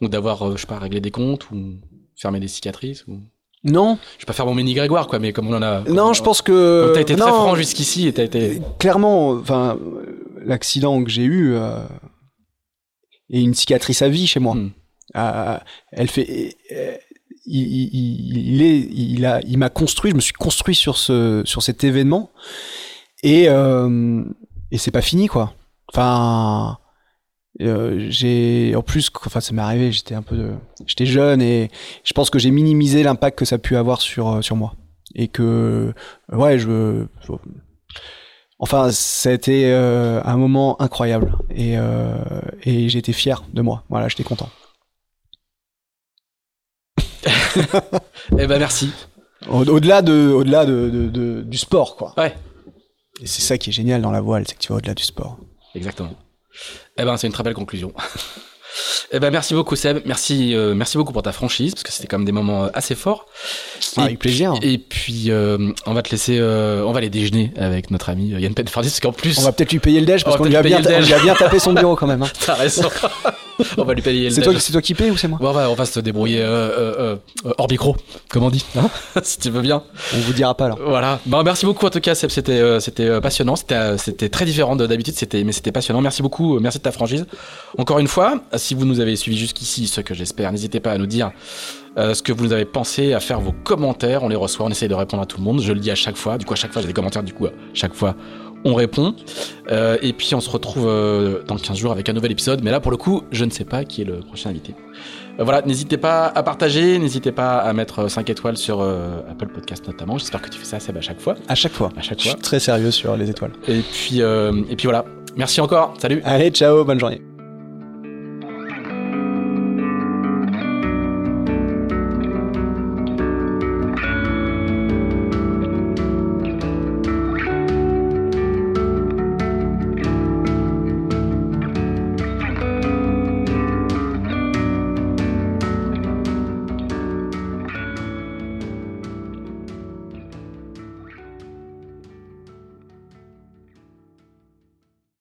Ou d'avoir, je sais pas, réglé des comptes ou fermé des cicatrices ou... Non, Je vais pas faire mon mini Grégoire, quoi, mais comme on en a. non, je pense que. T'as été très franc jusqu'ici et t'as été. Clairement, enfin, l'accident que j'ai eu euh, est une cicatrice à vie chez moi. Hmm. Euh, elle fait. euh, il, il- il est, il a, il m'a construit. Je me suis construit sur ce, sur cet événement, et et c'est pas fini quoi. Enfin, euh, j'ai, en plus, enfin, ça m'est arrivé. J'étais un peu, de- j'étais jeune et je pense que j'ai minimisé l'impact que ça a pu avoir sur euh, sur moi, et que ouais, je, Enfin, ça a été euh, un moment incroyable et, euh, et j'étais fier de moi. Voilà, j'étais content. Eh ben merci. Au- Au-delà de, au-delà de, de- de- du sport, quoi. Ouais, Et c'est ça qui est génial dans la voile, c'est que tu vas au-delà du sport. exactement. Eh ben c'est une très belle conclusion. eh ben merci beaucoup Seb, merci, euh, merci beaucoup pour ta franchise parce que c'était quand même des moments euh, assez forts. Ah, Et avec plaisir. Et puis euh, on va te laisser, euh, on va aller déjeuner avec notre ami Yann Penfardis parce qu'en plus. On va peut-être lui payer le déj parce qu'on lui, a bien- on lui a bien tapé son bureau quand même. hein. T'as raison. on va lui payer le C'est toi, qui paye ou c'est moi Bon, on, va, on va se débrouiller euh, euh, euh, hors micro, comme on dit, hein, si tu veux bien. On vous dira pas alors. Voilà. Bon, merci beaucoup en tout cas, Seb. C'était c'était passionnant. C'était très différent de d'habitude. C'était mais c'était passionnant. Merci beaucoup. Merci de ta franchise. Encore une fois, si vous nous avez suivis jusqu'ici, ce que j'espère, n'hésitez pas à nous dire euh, ce que vous nous avez pensé, à faire vos commentaires. On les reçoit. On essaye de répondre à tout le monde. Je le dis à chaque fois. Du coup, à chaque fois, j'ai des commentaires. Du coup, à chaque fois. On répond. Euh, et puis, on se retrouve euh, dans 15 jours avec un nouvel épisode. Mais là, pour le coup, je ne sais pas qui est le prochain invité. Euh, voilà, n'hésitez pas à partager, n'hésitez pas à mettre 5 étoiles sur euh, Apple Podcast notamment. J'espère que tu fais ça, Seb, à chaque fois. À chaque fois. À chaque Je fois. suis très sérieux sur les étoiles. Et puis, euh, et puis voilà. Merci encore. Salut. Allez, ciao, bonne journée.